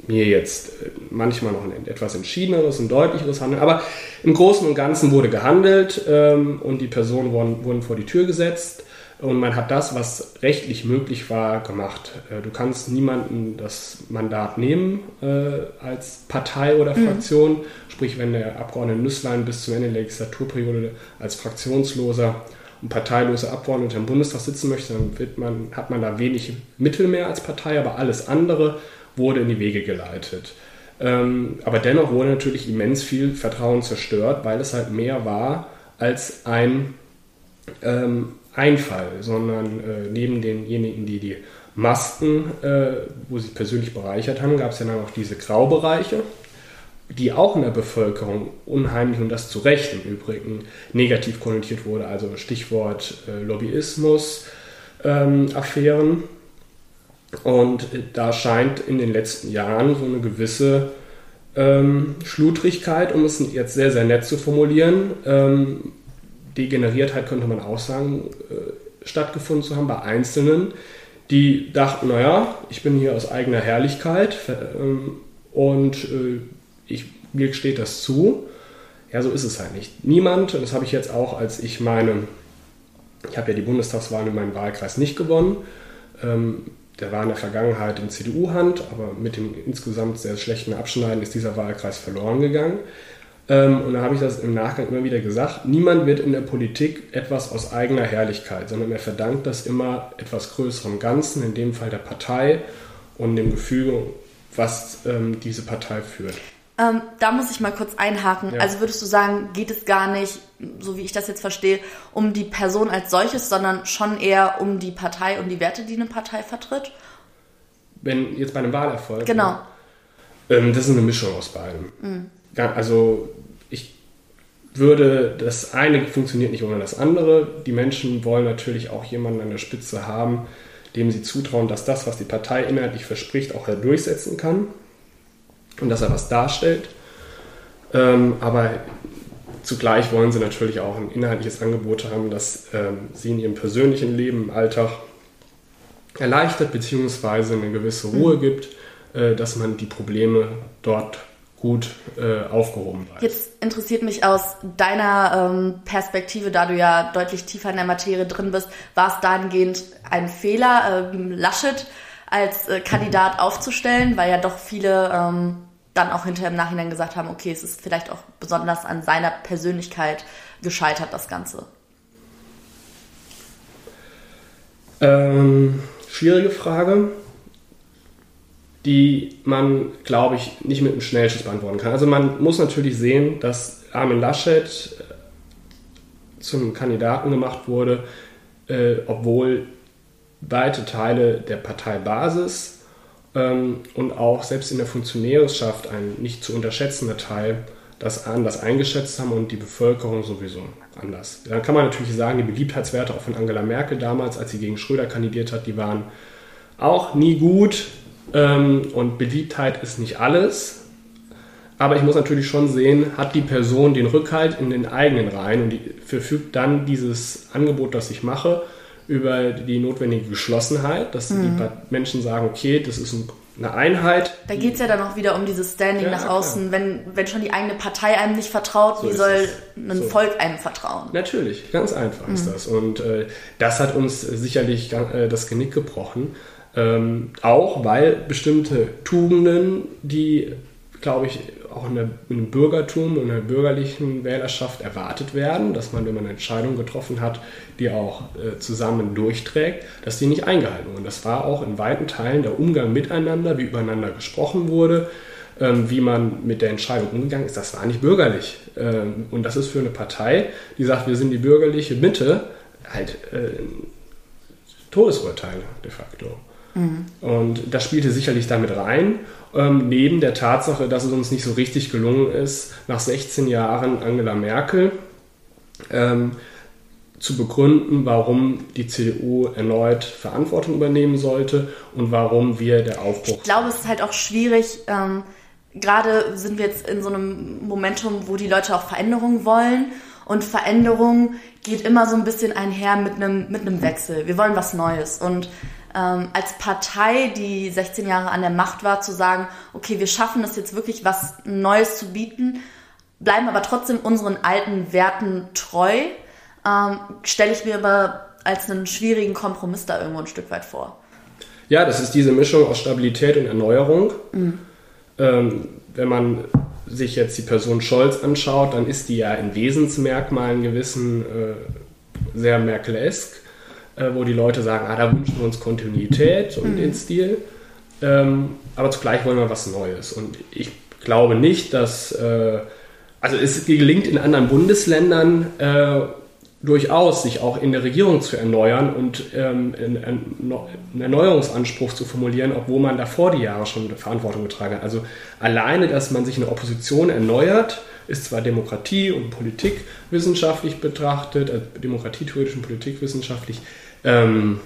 mir jetzt äh, manchmal noch ein etwas entschiedeneres und deutlicheres Handeln. Aber im Großen und Ganzen wurde gehandelt ähm, und die Personen wurden, wurden, vor die Tür gesetzt. Und man hat das, was rechtlich möglich war, gemacht. Äh, du kannst niemanden das Mandat nehmen äh, als Partei oder mhm. Fraktion. Mhm. Sprich, wenn der Abgeordnete Nüsslein bis zum Ende der Legislaturperiode als fraktionsloser und parteiloser Abgeordneter im Bundestag sitzen möchte, dann man, hat man da wenig Mittel mehr als Partei, aber alles andere wurde in die Wege geleitet. Ähm, aber dennoch wurde natürlich immens viel Vertrauen zerstört, weil es halt mehr war als ein, ähm, Einfall, sondern äh, neben denjenigen, die die Masken, äh, wo sie persönlich bereichert haben, gab es ja dann auch diese Graubereiche, die auch in der Bevölkerung unheimlich und das zu Recht im Übrigen negativ konnotiert wurde. Also Stichwort äh, Lobbyismus, ähm, Affären. Und da scheint in den letzten Jahren so eine gewisse ähm, Schludrigkeit, um es jetzt sehr, sehr nett zu formulieren, ähm, Degeneriertheit könnte man auch sagen, äh, stattgefunden zu haben bei Einzelnen, die dachten, naja, ich bin hier aus eigener Herrlichkeit ähm, und äh, ich, mir steht das zu. Ja, so ist es halt nicht. Niemand, und das habe ich jetzt auch, als ich meine, ich habe ja die Bundestagswahl in meinem Wahlkreis nicht gewonnen, ähm, der war in der Vergangenheit in CDU-Hand, aber mit dem insgesamt sehr schlechten Abschneiden ist dieser Wahlkreis verloren gegangen. Ähm, und da habe ich das im Nachgang immer wieder gesagt, niemand wird in der Politik etwas aus eigener Herrlichkeit, sondern er verdankt das immer etwas größerem Ganzen, in dem Fall der Partei und dem Gefüge, was ähm, diese Partei führt. Ähm, da muss ich mal kurz einhaken. Ja. Also würdest du sagen, geht es gar nicht, so wie ich das jetzt verstehe, um die Person als solches, sondern schon eher um die Partei und die Werte, die eine Partei vertritt? Wenn jetzt bei einem Wahlerfolg. Genau. Ähm, das ist eine Mischung aus beidem. Mhm. Also ich würde, das eine funktioniert nicht ohne das andere. Die Menschen wollen natürlich auch jemanden an der Spitze haben, dem sie zutrauen, dass das, was die Partei inhaltlich verspricht, auch er durchsetzen kann und dass er was darstellt. Ähm, aber zugleich wollen sie natürlich auch ein inhaltliches Angebot haben, das ähm, sie in ihrem persönlichen Leben, im Alltag erleichtert bzw. eine gewisse Ruhe mhm. gibt, äh, dass man die Probleme dort gut äh, aufgehoben weiß. Jetzt interessiert mich aus deiner ähm, Perspektive, da du ja deutlich tiefer in der Materie drin bist, war es dahingehend ein Fehler, ähm, Laschet als äh, Kandidat aufzustellen, weil ja doch viele ähm, dann auch hinterher im Nachhinein gesagt haben, okay, es ist vielleicht auch besonders an seiner Persönlichkeit gescheitert, das Ganze? Ähm, schwierige Frage, die man, glaube ich, nicht mit einem Schnellschuss beantworten kann. Also man muss natürlich sehen, dass Armin Laschet äh, zum Kandidaten gemacht wurde, äh, obwohl weite Teile der Parteibasis und auch selbst in der Funktionärschaft ein nicht zu unterschätzender Teil das anders eingeschätzt haben und die Bevölkerung sowieso anders. Dann kann man natürlich sagen, die Beliebtheitswerte auch von Angela Merkel damals, als sie gegen Schröder kandidiert hat, die waren auch nie gut ähm, und Beliebtheit ist nicht alles. Aber ich muss natürlich schon sehen, hat die Person den Rückhalt in den eigenen Reihen und die verfügt dann dieses Angebot, das ich mache, über die notwendige Geschlossenheit, dass mhm. die Menschen sagen, okay, das ist eine Einheit. Da geht es ja dann auch wieder um dieses Standing ja, nach außen. Wenn, wenn schon die eigene Partei einem nicht vertraut, so wie soll ein so. Volk einem vertrauen? Natürlich, ganz einfach mhm. ist das. Und äh, das hat uns sicherlich äh, das Genick gebrochen. Ähm, auch weil bestimmte Tugenden, die, glaube ich, auch in, der, in dem Bürgertum und der bürgerlichen Wählerschaft erwartet werden, dass man, wenn man eine Entscheidung getroffen hat, die auch äh, zusammen durchträgt, dass die nicht eingehalten wurden. Das war auch in weiten Teilen der Umgang miteinander, wie übereinander gesprochen wurde, ähm, wie man mit der Entscheidung umgegangen ist. Das war nicht bürgerlich. Ähm, und das ist für eine Partei, die sagt, wir sind die bürgerliche Mitte, halt äh, Todesurteile de facto. Mhm. Und das spielte sicherlich damit rein ähm, neben der Tatsache, dass es uns nicht so richtig gelungen ist, nach 16 Jahren Angela Merkel ähm, zu begründen, warum die CDU erneut Verantwortung übernehmen sollte und warum wir der Aufbruch. Ich glaube, es ist halt auch schwierig. Ähm, gerade sind wir jetzt in so einem Momentum, wo die Leute auch Veränderungen wollen. Und Veränderung geht immer so ein bisschen einher mit einem, mit einem Wechsel. Wir wollen was Neues. Und ähm, als Partei, die 16 Jahre an der Macht war, zu sagen, okay, wir schaffen es jetzt wirklich, was Neues zu bieten, bleiben aber trotzdem unseren alten Werten treu, ähm, stelle ich mir aber als einen schwierigen Kompromiss da irgendwo ein Stück weit vor. Ja, das ist diese Mischung aus Stabilität und Erneuerung. Mhm. Ähm, wenn man sich jetzt die Person Scholz anschaut, dann ist die ja in Wesensmerkmalen gewissen äh, sehr Merkel-esk äh, wo die Leute sagen, ah, da wünschen wir uns Kontinuität und mhm. den Stil. Ähm, aber zugleich wollen wir was Neues. Und ich glaube nicht, dass, äh, also es gelingt in anderen Bundesländern, äh, durchaus, sich auch in der Regierung zu erneuern und ähm, einen Erneuerungsanspruch zu formulieren, obwohl man davor die Jahre schon Verantwortung getragen hat. Also alleine, dass man sich in der Opposition erneuert, ist zwar Demokratie und Politik wissenschaftlich betrachtet, äh, demokratietheoretisch und politikwissenschaftlich, ähm,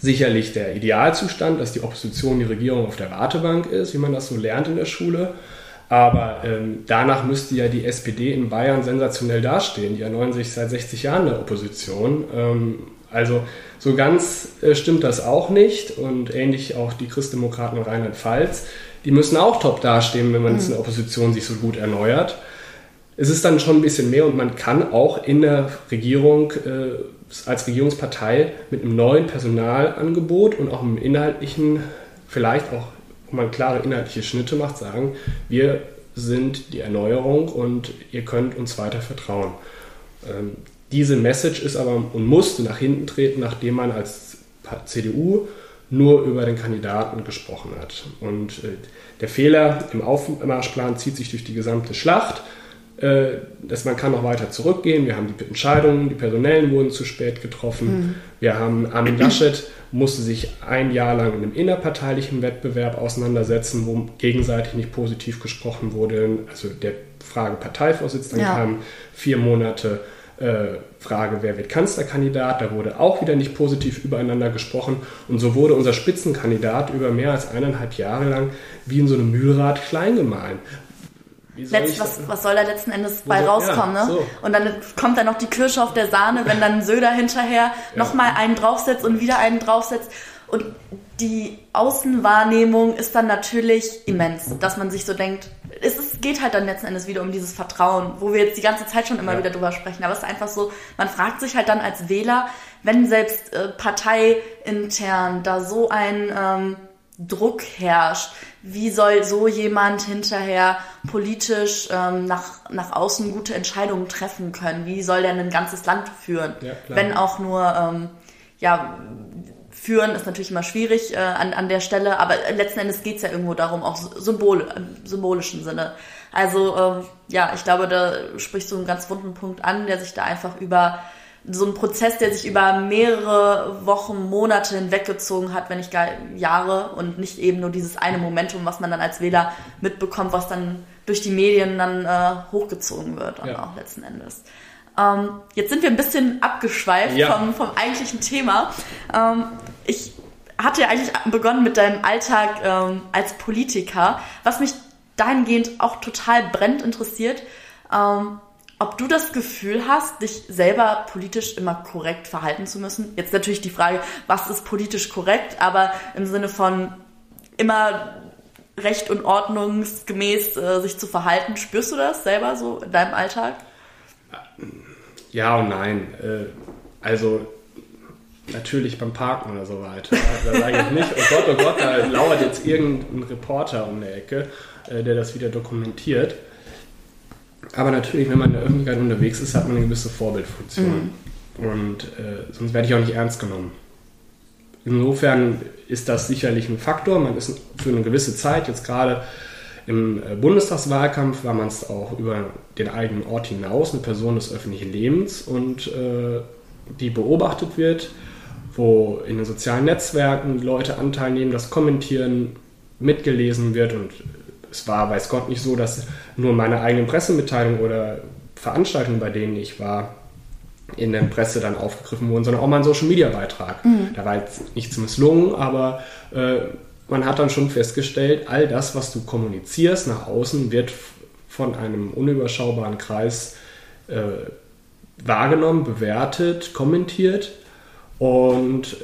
sicherlich der Idealzustand, dass die Opposition die Regierung auf der Wartebank ist, wie man das so lernt in der Schule. Aber ähm, danach müsste ja die SPD in Bayern sensationell dastehen. Die erneuern sich seit 60 Jahren der Opposition. Ähm, also so ganz äh, stimmt das auch nicht. Und ähnlich auch die Christdemokraten in Rheinland-Pfalz. Die müssen auch top dastehen, wenn man mhm. in der Opposition sich so gut erneuert. Es ist dann schon ein bisschen mehr und man kann auch in der Regierung äh, als Regierungspartei mit einem neuen Personalangebot und auch einem inhaltlichen, vielleicht auch wo man klare inhaltliche Schnitte macht, sagen, wir sind die Erneuerung und ihr könnt uns weiter vertrauen. Ähm, diese Message ist aber und musste nach hinten treten, nachdem man als CDU nur über den Kandidaten gesprochen hat. Und äh, der Fehler im Aufmarschplan zieht sich durch die gesamte Schlacht. Äh, dass man kann noch weiter zurückgehen. Wir haben die Entscheidungen, die Personellen wurden zu spät getroffen. Mhm. Wir haben Armin Laschet musste sich ein Jahr lang in einem innerparteilichen Wettbewerb auseinandersetzen, wo gegenseitig nicht positiv gesprochen wurde. Also der Frage Parteivorsitz, dann ja. kam vier Monate äh, Frage, wer wird Kanzlerkandidat, da wurde auch wieder nicht positiv übereinander gesprochen und so wurde unser Spitzenkandidat über mehr als eineinhalb Jahre lang wie in so einem Mühlrad klein gemahlen. Letzt, was, was soll da letzten Endes bei so, rauskommen, ja, ne? So. Und dann kommt da noch die Kirsche auf der Sahne, wenn dann Söder hinterher ja. nochmal einen draufsetzt und wieder einen draufsetzt. Und die Außenwahrnehmung ist dann natürlich immens, dass man sich so denkt, es ist, geht halt dann letzten Endes wieder um dieses Vertrauen, wo wir jetzt die ganze Zeit schon immer ja. wieder drüber sprechen. Aber es ist einfach so, man fragt sich halt dann als Wähler, wenn selbst äh, parteiintern da so ein ähm, Druck herrscht, wie soll so jemand hinterher politisch ähm, nach, nach außen gute Entscheidungen treffen können? Wie soll der ein ganzes Land führen? Ja, Wenn auch nur, ähm, ja, führen ist natürlich immer schwierig äh, an, an der Stelle, aber letzten Endes geht's ja irgendwo darum, auch Symbol, im symbolischen Sinne. Also ähm, ja, ich glaube, da sprichst du einen ganz wunden Punkt an, der sich da einfach über so ein Prozess, der sich über mehrere Wochen, Monate hinweggezogen hat, wenn nicht gar Jahre und nicht eben nur dieses eine Momentum, was man dann als Wähler mitbekommt, was dann durch die Medien dann äh, hochgezogen wird und ja. auch letzten Endes. Ähm, jetzt sind wir ein bisschen abgeschweift ja. vom, vom eigentlichen Thema. Ähm, ich hatte ja eigentlich begonnen mit deinem Alltag ähm, als Politiker, was mich dahingehend auch total brennend interessiert. Ähm, ob du das Gefühl hast, dich selber politisch immer korrekt verhalten zu müssen. Jetzt natürlich die Frage, was ist politisch korrekt, aber im Sinne von immer recht und ordnungsgemäß äh, sich zu verhalten. Spürst du das selber so in deinem Alltag? Ja und nein. Äh, also natürlich beim Parken oder so weiter. Da sage ich nicht, oh Gott, oh Gott, da lauert jetzt irgendein Reporter um die Ecke, äh, der das wieder dokumentiert. Aber natürlich, wenn man in der Öffentlichkeit unterwegs ist, hat man eine gewisse Vorbildfunktion. Mhm. Und äh, sonst werde ich auch nicht ernst genommen. Insofern ist das sicherlich ein Faktor. Man ist für eine gewisse Zeit, jetzt gerade im äh, Bundestagswahlkampf, war man es auch über den eigenen Ort hinaus, eine Person des öffentlichen Lebens und äh, die beobachtet wird, wo in den sozialen Netzwerken Leute Anteil nehmen, das kommentieren, mitgelesen wird und es war, weiß Gott, nicht so, dass nur meine eigenen Pressemitteilungen oder Veranstaltungen, bei denen ich war, in der Presse dann aufgegriffen wurden, sondern auch mal ein Social-Media-Beitrag. Mhm. Da war jetzt nichts misslungen, aber äh, man hat dann schon festgestellt, all das, was du kommunizierst nach außen, wird von einem unüberschaubaren Kreis äh, wahrgenommen, bewertet, kommentiert. Und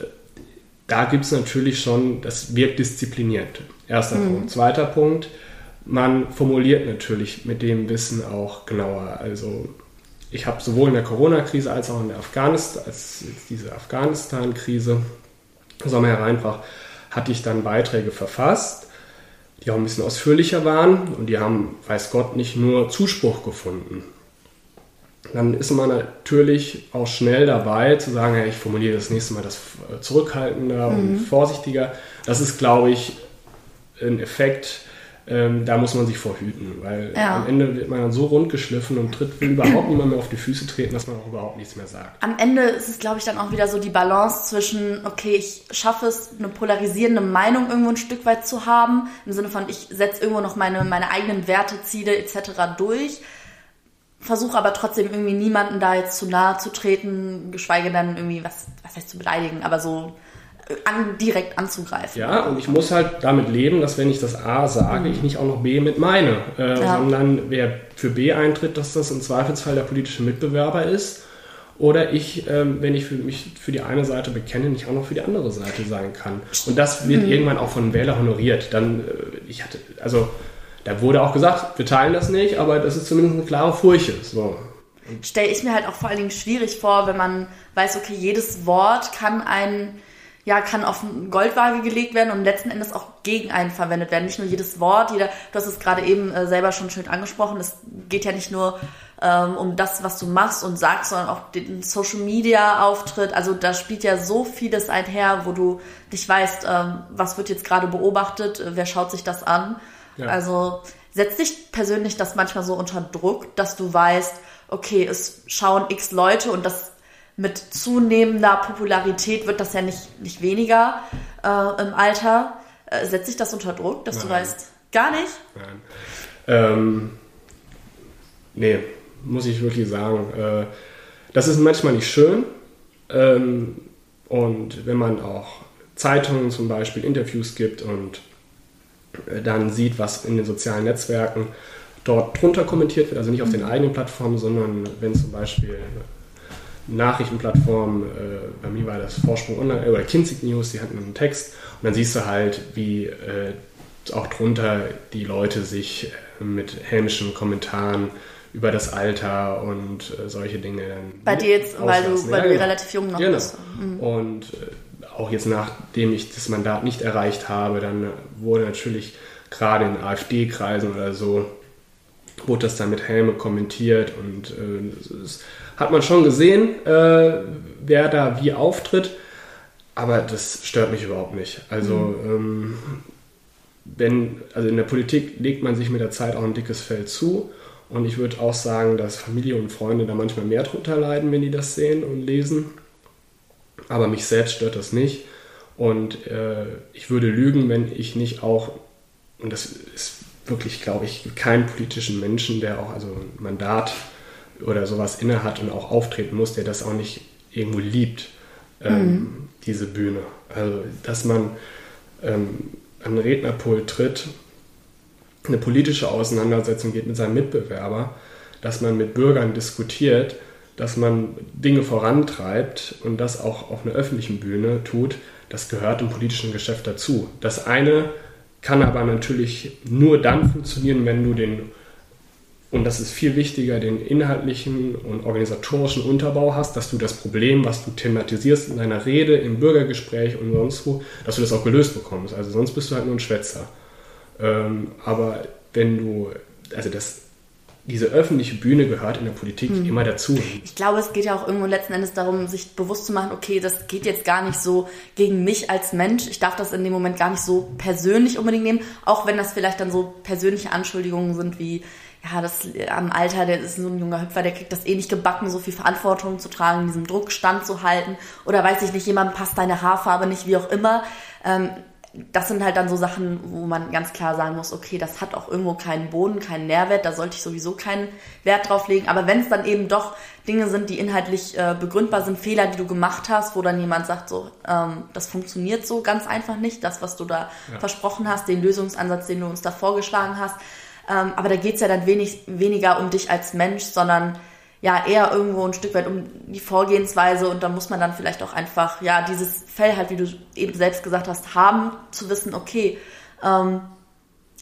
da gibt es natürlich schon, das wirkt diszipliniert. Erster mhm. Punkt. Zweiter Punkt, man formuliert natürlich mit dem Wissen auch genauer. Also ich habe sowohl in der Corona-Krise als auch in der Afghanistan, als diese Afghanistan-Krise Sommer hereinbrach, hatte ich dann Beiträge verfasst, die auch ein bisschen ausführlicher waren und die haben, weiß Gott, nicht nur Zuspruch gefunden. Dann ist man natürlich auch schnell dabei zu sagen, ja, ich formuliere das nächste Mal das zurückhaltender mhm. und vorsichtiger. Das ist, glaube ich, ein Effekt, ähm, da muss man sich vorhüten, weil ja. am Ende wird man dann so rund geschliffen und tritt will überhaupt niemand mehr auf die Füße treten, dass man auch überhaupt nichts mehr sagt. Am Ende ist es, glaube ich, dann auch wieder so die Balance zwischen, okay, ich schaffe es, eine polarisierende Meinung irgendwo ein Stück weit zu haben, im Sinne von, ich setze irgendwo noch meine, meine eigenen Werteziele etc. durch, versuche aber trotzdem irgendwie niemanden da jetzt zu nahe zu treten, geschweige denn irgendwie, was, was heißt zu beleidigen, aber so an, direkt anzugreifen. Ja, und ich muss halt damit leben, dass wenn ich das A sage, mhm. ich nicht auch noch B mit meine, äh, ja. sondern wer für B eintritt, dass das im Zweifelsfall der politische Mitbewerber ist. Oder ich, ähm, wenn ich für mich für die eine Seite bekenne, nicht auch noch für die andere Seite sein kann. Und das wird mhm. irgendwann auch von Wähler honoriert. Dann, äh, ich hatte, also da wurde auch gesagt, wir teilen das nicht, aber das ist zumindest eine klare Furche. So. Stelle ich mir halt auch vor allen Dingen schwierig vor, wenn man weiß, okay, jedes Wort kann ein ja, kann auf eine Goldwaage gelegt werden und letzten Endes auch gegen einen verwendet werden. Nicht nur jedes Wort, jeder, du hast es gerade eben äh, selber schon schön angesprochen, es geht ja nicht nur ähm, um das, was du machst und sagst, sondern auch den Social Media Auftritt. Also da spielt ja so vieles einher, wo du nicht weißt, ähm, was wird jetzt gerade beobachtet, äh, wer schaut sich das an. Ja. Also setzt dich persönlich das manchmal so unter Druck, dass du weißt, okay, es schauen x Leute und das mit zunehmender Popularität wird das ja nicht, nicht weniger äh, im Alter. Äh, setzt sich das unter Druck, dass Nein. du weißt, gar nicht? Nein. Ähm, nee, muss ich wirklich sagen. Äh, das ist manchmal nicht schön. Ähm, und wenn man auch Zeitungen zum Beispiel Interviews gibt und äh, dann sieht, was in den sozialen Netzwerken dort drunter kommentiert wird, also nicht auf den eigenen Plattformen, sondern wenn zum Beispiel Nachrichtenplattform, äh, bei mir war das Vorsprung Online oder Kinzig News, die hatten einen Text und dann siehst du halt, wie äh, auch drunter die Leute sich äh, mit hämischen Kommentaren über das Alter und äh, solche Dinge dann. Bei dir jetzt, weil du, weil ja, du genau. relativ jung noch genau. bist. Mhm. Und äh, auch jetzt nachdem ich das Mandat nicht erreicht habe, dann wurde natürlich gerade in AfD-Kreisen oder so, wurde das dann mit Helme kommentiert und äh, es hat man schon gesehen, äh, wer da wie auftritt. Aber das stört mich überhaupt nicht. Also, mhm. ähm, wenn, also in der Politik legt man sich mit der Zeit auch ein dickes Fell zu. Und ich würde auch sagen, dass Familie und Freunde da manchmal mehr drunter leiden, wenn die das sehen und lesen. Aber mich selbst stört das nicht. Und äh, ich würde lügen, wenn ich nicht auch, und das ist wirklich, glaube ich, keinen politischen Menschen, der auch also ein Mandat oder sowas innehat und auch auftreten muss, der das auch nicht irgendwo liebt, ähm, mhm. diese Bühne. Also, dass man ähm, an den Rednerpult tritt, eine politische Auseinandersetzung geht mit seinem Mitbewerber, dass man mit Bürgern diskutiert, dass man Dinge vorantreibt und das auch auf einer öffentlichen Bühne tut, das gehört im politischen Geschäft dazu. Das eine kann aber natürlich nur dann funktionieren, wenn du den und das ist viel wichtiger, den inhaltlichen und organisatorischen Unterbau hast, dass du das Problem, was du thematisierst in deiner Rede, im Bürgergespräch und sonst wo, dass du das auch gelöst bekommst. Also sonst bist du halt nur ein Schwätzer. Ähm, aber wenn du, also das, diese öffentliche Bühne gehört in der Politik hm. immer dazu. Ich glaube, es geht ja auch irgendwo letzten Endes darum, sich bewusst zu machen, okay, das geht jetzt gar nicht so gegen mich als Mensch. Ich darf das in dem Moment gar nicht so persönlich unbedingt nehmen, auch wenn das vielleicht dann so persönliche Anschuldigungen sind wie, ja, das am Alter, der ist so ein junger Hüpfer, der kriegt das eh nicht gebacken, so viel Verantwortung zu tragen, diesem Druck standzuhalten. Oder weiß ich nicht, jemand passt deine Haarfarbe nicht, wie auch immer. Ähm, das sind halt dann so Sachen, wo man ganz klar sagen muss, okay, das hat auch irgendwo keinen Boden, keinen Nährwert, da sollte ich sowieso keinen Wert drauf legen. Aber wenn es dann eben doch Dinge sind, die inhaltlich äh, begründbar sind, Fehler, die du gemacht hast, wo dann jemand sagt, so, ähm, das funktioniert so ganz einfach nicht, das, was du da ja. versprochen hast, den Lösungsansatz, den du uns da vorgeschlagen hast, ähm, aber da geht's ja dann wenig, weniger um dich als Mensch, sondern ja eher irgendwo ein Stück weit um die Vorgehensweise. Und da muss man dann vielleicht auch einfach, ja, dieses Fell halt, wie du eben selbst gesagt hast, haben, zu wissen, okay, ähm,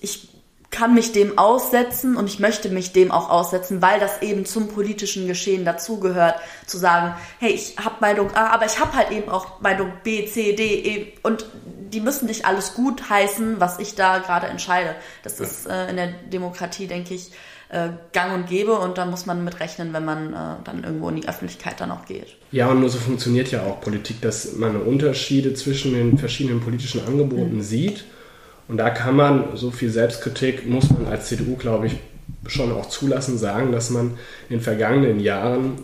ich kann mich dem aussetzen und ich möchte mich dem auch aussetzen, weil das eben zum politischen Geschehen dazugehört, zu sagen, hey, ich habe Meinung A, aber ich habe halt eben auch Meinung B, C, D, E und die müssen nicht alles gut heißen, was ich da gerade entscheide. Das ja. ist äh, in der Demokratie, denke ich, äh, gang und gäbe und da muss man mit rechnen, wenn man äh, dann irgendwo in die Öffentlichkeit dann auch geht. Ja, und nur so funktioniert ja auch Politik, dass man Unterschiede zwischen den verschiedenen politischen Angeboten mhm. sieht Und da kann man, so viel Selbstkritik muss man als CDU, glaube ich, schon auch zulassen, sagen, dass man in den vergangenen Jahren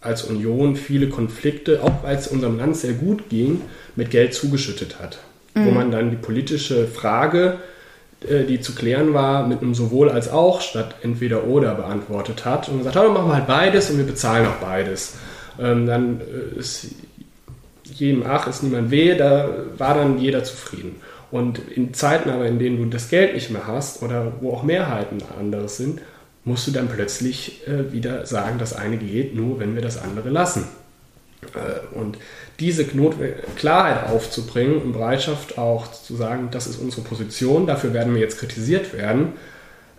als Union viele Konflikte, auch weil es unserem Land sehr gut ging, mit Geld zugeschüttet hat. Mhm. Wo man dann die politische Frage, äh, die zu klären war, mit einem sowohl als auch statt entweder oder beantwortet hat und gesagt hat, dann machen wir halt beides und wir bezahlen auch beides. Ähm, dann äh, ist jedem Ach, ist niemand weh, da war dann jeder zufrieden. Und in Zeiten aber, in denen du das Geld nicht mehr hast oder wo auch Mehrheiten anderes sind, musst du dann plötzlich äh, wieder sagen, das eine geht nur, wenn wir das andere lassen. Äh, und diese Klarheit aufzubringen und Bereitschaft auch zu sagen, das ist unsere Position, dafür werden wir jetzt kritisiert werden,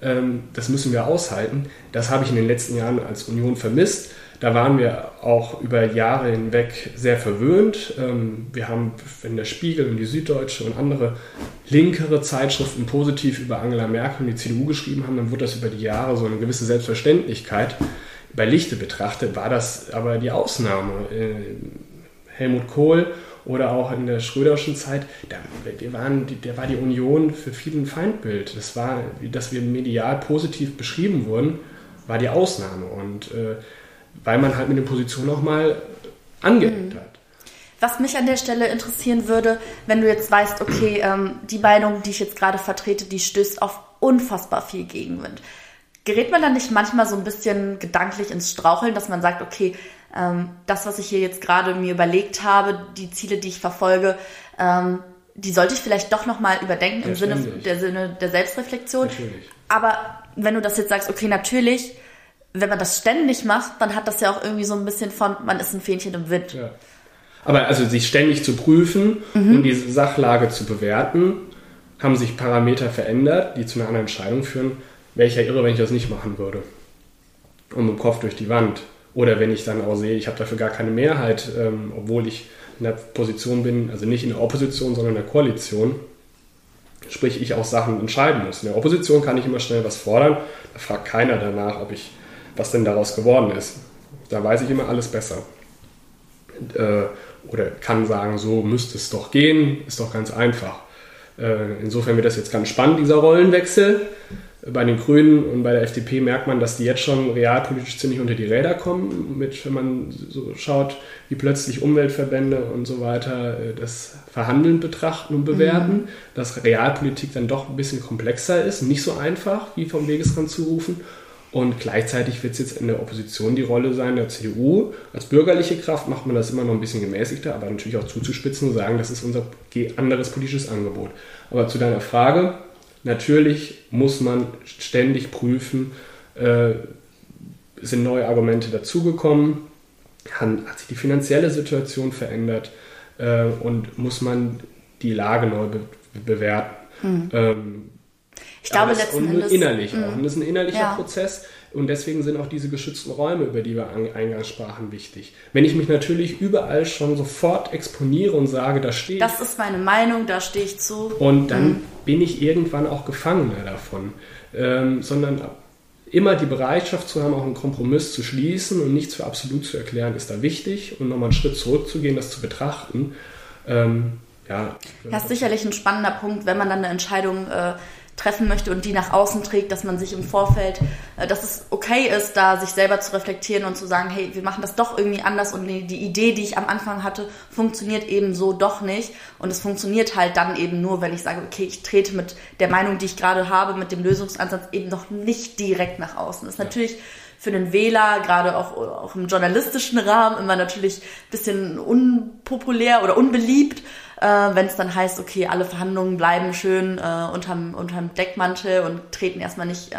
ähm, das müssen wir aushalten, das habe ich in den letzten Jahren als Union vermisst. Da waren wir auch über Jahre hinweg sehr verwöhnt. Ähm, wir haben, wenn der Spiegel und die Süddeutsche und andere linkere Zeitschriften positiv über Angela Merkel und die CDU geschrieben haben, dann wurde das über die Jahre so eine gewisse Selbstverständlichkeit. Bei Lichte betrachtet war das aber die Ausnahme. Äh, Helmut Kohl oder auch in der Schröderschen Zeit, da, wir waren, da war die Union für viele ein Feindbild. Das war, dass wir medial positiv beschrieben wurden, war die Ausnahme. Und äh, weil man halt mit den Positionen auch mal angeeckt mhm. hat. Was mich an der Stelle interessieren würde, wenn du jetzt weißt, okay, ähm, die Meinung, die ich jetzt gerade vertrete, die stößt auf unfassbar viel Gegenwind. Gerät man dann nicht manchmal so ein bisschen gedanklich ins Straucheln, dass man sagt, okay, ähm, das, was ich hier jetzt gerade mir überlegt habe, die Ziele, die ich verfolge, ähm, die sollte ich vielleicht doch nochmal überdenken im Sinne der, Sinne der Selbstreflexion. Natürlich. Aber wenn du das jetzt sagst, okay, natürlich, wenn man das ständig macht, dann hat das ja auch irgendwie so ein bisschen von, man ist ein Fähnchen im Wind. Ja. Aber also sich ständig zu prüfen mhm. und diese Sachlage zu bewerten, haben sich Parameter verändert, die zu einer anderen Entscheidung führen. Wäre ich ja irre, wenn ich das nicht machen würde. Und mit dem Kopf durch die Wand. Oder wenn ich dann auch sehe, ich habe dafür gar keine Mehrheit, ähm, obwohl ich in der Position bin, also nicht in der Opposition, sondern in der Koalition, sprich ich auch Sachen entscheiden muss. In der Opposition kann ich immer schnell was fordern, da fragt keiner danach, ob ich was denn daraus geworden ist. Da weiß ich immer alles besser. Äh, oder kann sagen, so müsste es doch gehen, ist doch ganz einfach. Äh, insofern wird das jetzt ganz spannend, dieser Rollenwechsel. Bei den Grünen und bei der FDP merkt man, dass die jetzt schon realpolitisch ziemlich unter die Räder kommen, mit, wenn man so schaut, wie plötzlich Umweltverbände und so weiter äh, das Verhandeln betrachten und bewerten, mhm. dass Realpolitik dann doch ein bisschen komplexer ist, nicht so einfach, wie vom Wegesrand zu rufen. Und gleichzeitig wird es jetzt in der Opposition die Rolle sein, der CDU. Als bürgerliche Kraft macht man das immer noch ein bisschen gemäßigter, aber natürlich auch zuzuspitzen und sagen, das ist unser anderes politisches Angebot. Aber zu deiner Frage, natürlich muss man ständig prüfen, äh, sind neue Argumente dazugekommen, hat sich die finanzielle Situation verändert äh, und muss man die Lage neu be bewerten. Mhm. Ähm, ich glaube das, letzten Endes. Innerlich auch. Und das ist ein innerlicher ja. Prozess. Und deswegen sind auch diese geschützten Räume, über die wir eingangs sprachen, wichtig. Wenn ich mich natürlich überall schon sofort exponiere und sage, da stehe ich. Das ist meine Meinung, da stehe ich zu. Und dann mhm. bin ich irgendwann auch Gefangener davon. Ähm, sondern immer die Bereitschaft zu haben, auch einen Kompromiss zu schließen und nichts für absolut zu erklären, ist da wichtig. Und nochmal einen Schritt zurückzugehen, das zu betrachten. Ähm, ja. Das ist sicherlich ein spannender Punkt, wenn man dann eine Entscheidung äh, treffen möchte und die nach außen trägt, dass man sich im Vorfeld, äh, dass es okay ist, da sich selber zu reflektieren und zu sagen, hey, wir machen das doch irgendwie anders und die, Idee, die ich am Anfang hatte, funktioniert eben so doch nicht und es funktioniert halt dann eben nur, wenn ich sage, okay, ich trete mit der Meinung, die ich gerade habe, mit dem Lösungsansatz eben noch nicht direkt nach außen. Das ist natürlich für den Wähler, gerade auch, auch im journalistischen Rahmen, immer natürlich ein bisschen unpopulär oder unbeliebt, äh, wenn es dann heißt, okay, alle Verhandlungen bleiben schön äh, unterm, unterm Deckmantel und treten erstmal nicht äh,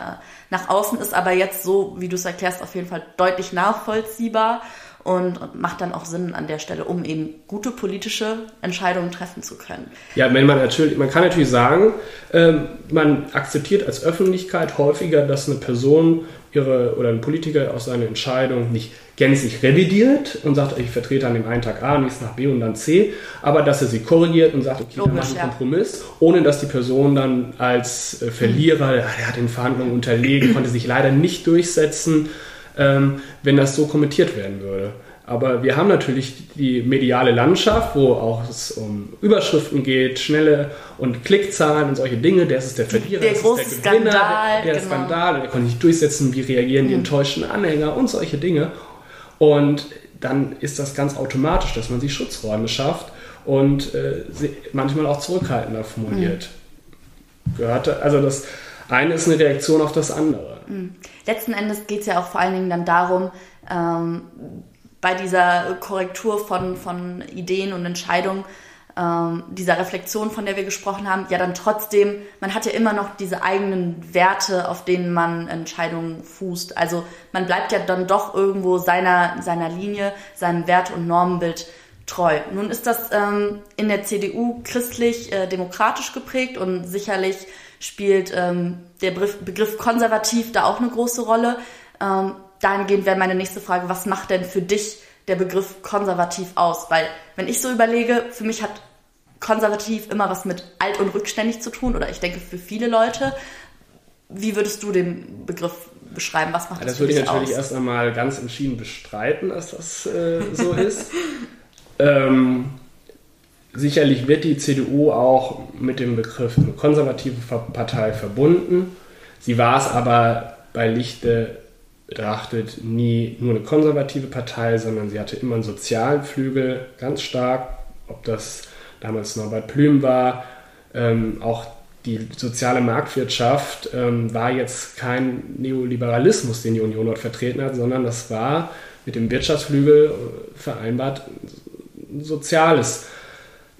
nach außen, ist aber jetzt so, wie du es erklärst, auf jeden Fall deutlich nachvollziehbar und macht dann auch Sinn an der Stelle, um eben gute politische Entscheidungen treffen zu können. Ja, wenn man natürlich, man kann natürlich sagen, ähm, man akzeptiert als Öffentlichkeit häufiger, dass eine Person ihre oder ein Politiker aus seiner Entscheidung nicht gänzlich revidiert und sagt, ich vertrete an dem einen Tag A, nächsten Tag B und dann C, aber dass er sie korrigiert und sagt, okay, Logisch, dann machen wir einen Kompromiss, ohne dass die Person dann als äh, Verlierer, er hat den Verhandlungen unterlegen, konnte sich leider nicht durchsetzen, ähm, wenn das so kommentiert werden würde. Aber wir haben natürlich die mediale Landschaft, wo auch es um Überschriften geht, schnelle und Klickzahlen und solche Dinge. Der ist der Verlierer, der das große ist der Gewinner, Skandal, der, der genau. Skandal, der konnte nicht durchsetzen, wie reagieren die enttäuschten Anhänger und solche Dinge. Und dann ist das ganz automatisch, dass man sich Schutzräume schafft und äh, sie manchmal auch zurückhaltender formuliert. Gehörte, also das eine ist eine Reaktion auf das andere. Letzten Endes geht es ja auch vor allen Dingen dann darum, ähm, bei dieser Korrektur von, von Ideen und Entscheidungen, ähm, dieser Reflexion, von der wir gesprochen haben, ja dann trotzdem, man hat ja immer noch diese eigenen Werte, auf denen man Entscheidungen fußt. Also man bleibt ja dann doch irgendwo seiner, seiner Linie, seinem Wert- und Normenbild treu. Nun ist das ähm, in der CDU christlich-demokratisch geprägt und sicherlich spielt ähm, der Begriff, Begriff konservativ da auch eine große Rolle. Ähm, dahingehend wäre meine nächste Frage, was macht denn für dich der Begriff konservativ aus? Weil wenn ich so überlege, für mich hat konservativ immer was mit alt und rückständig zu tun oder ich denke für viele Leute. Wie würdest du den Begriff beschreiben? Was macht Ja, das, das würde ich natürlich aus? erst einmal ganz entschieden bestreiten, dass das äh, so ist. Ähm, sicherlich wird die CDU auch mit dem Begriff konservative Partei verbunden. Sie war es aber bei Lichte betrachtet nie nur eine konservative Partei, sondern sie hatte immer einen sozialen Flügel ganz stark, ob das damals Norbert Plüm war, ähm, auch die soziale Marktwirtschaft ähm, war jetzt kein Neoliberalismus, den die Union dort vertreten hat, sondern das war mit dem Wirtschaftsflügel äh, vereinbart ein soziales,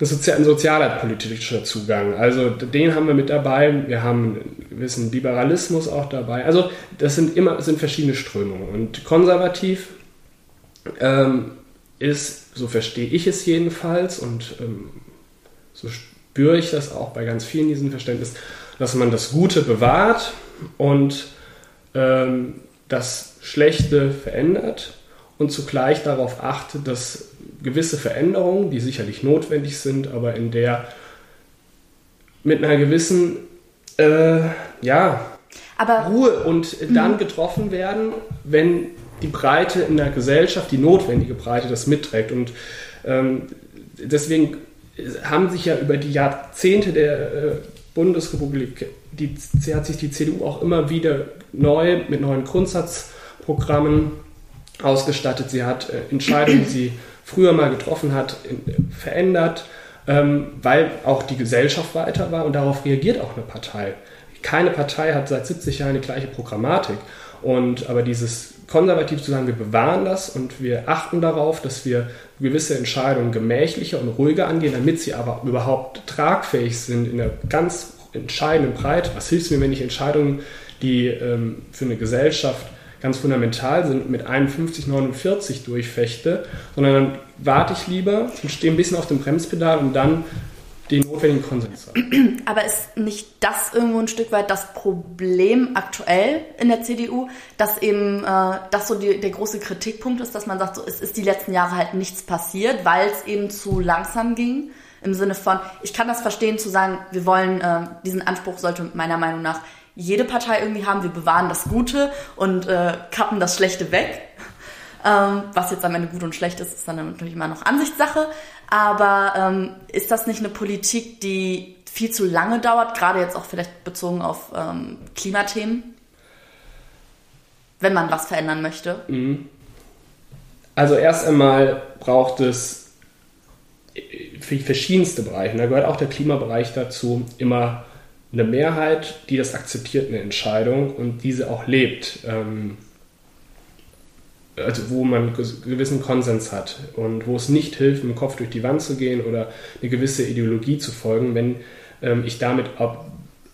ein, Sozi ein sozialer politischer Zugang. Also den haben wir mit dabei. Wir haben einen gewissen Liberalismus auch dabei. Also das sind immer das sind verschiedene Strömungen. Und konservativ ähm, ist, so verstehe ich es jedenfalls und ähm, so spüre ich das auch bei ganz vielen diesen Verständnis, dass man das Gute bewahrt und ähm, das Schlechte verändert und zugleich darauf achtet, dass gewisse Veränderungen, die sicherlich notwendig sind, aber in der mit einer gewissen äh, ja, Aber Ruhe und dann getroffen werden, wenn die Breite in der Gesellschaft, die notwendige Breite, das mitträgt. Und ähm, deswegen haben sich ja über die Jahrzehnte der äh, Bundesrepublik, die, hat sich die CDU auch immer wieder neu mit neuen Grundsatzprogrammen ausgestattet. Sie hat äh, Entscheidungen, die sie früher mal getroffen hat, in, verändert, ähm, weil auch die Gesellschaft weiter war und darauf reagiert auch eine Partei. Keine Partei hat seit 70 Jahren die gleiche Programmatik. Und aber dieses konservativ zu sagen, wir bewahren das und wir achten darauf, dass wir gewisse Entscheidungen gemächlicher und ruhiger angehen, damit sie aber überhaupt tragfähig sind in der ganz entscheidenden Breite. Was hilft mir, wenn ich Entscheidungen, die ähm, für eine Gesellschaft ganz fundamental sind, mit 51, 49 durchfechte, sondern dann warte ich lieber und stehe ein bisschen auf dem Bremspedal, um dann den notwendigen Konsens haben. Aber ist nicht das irgendwo ein Stück weit das Problem aktuell in der CDU, dass eben äh, das so die, der große Kritikpunkt ist, dass man sagt, so, es ist die letzten Jahre halt nichts passiert, weil es eben zu langsam ging. Im Sinne von, ich kann das verstehen zu sagen, wir wollen, äh, diesen Anspruch sollte meiner Meinung nach jede Partei irgendwie haben, wir bewahren das Gute und äh, kappen das Schlechte weg. Ähm, was jetzt am Ende gut und schlecht ist, ist dann natürlich immer noch Ansichtssache. Aber ähm, ist das nicht eine Politik, die viel zu lange dauert, gerade jetzt auch vielleicht bezogen auf ähm, Klimathemen? Wenn man was verändern möchte. Also erst einmal braucht es für die verschiedenste Bereiche, da gehört auch der Klimabereich dazu, immer eine Mehrheit, die das akzeptiert, eine Entscheidung und diese auch lebt. Ähm, also wo man gewissen Konsens hat und wo es nicht hilft, dem Kopf durch die Wand zu gehen oder eine gewisse Ideologie zu folgen, wenn ähm, ich damit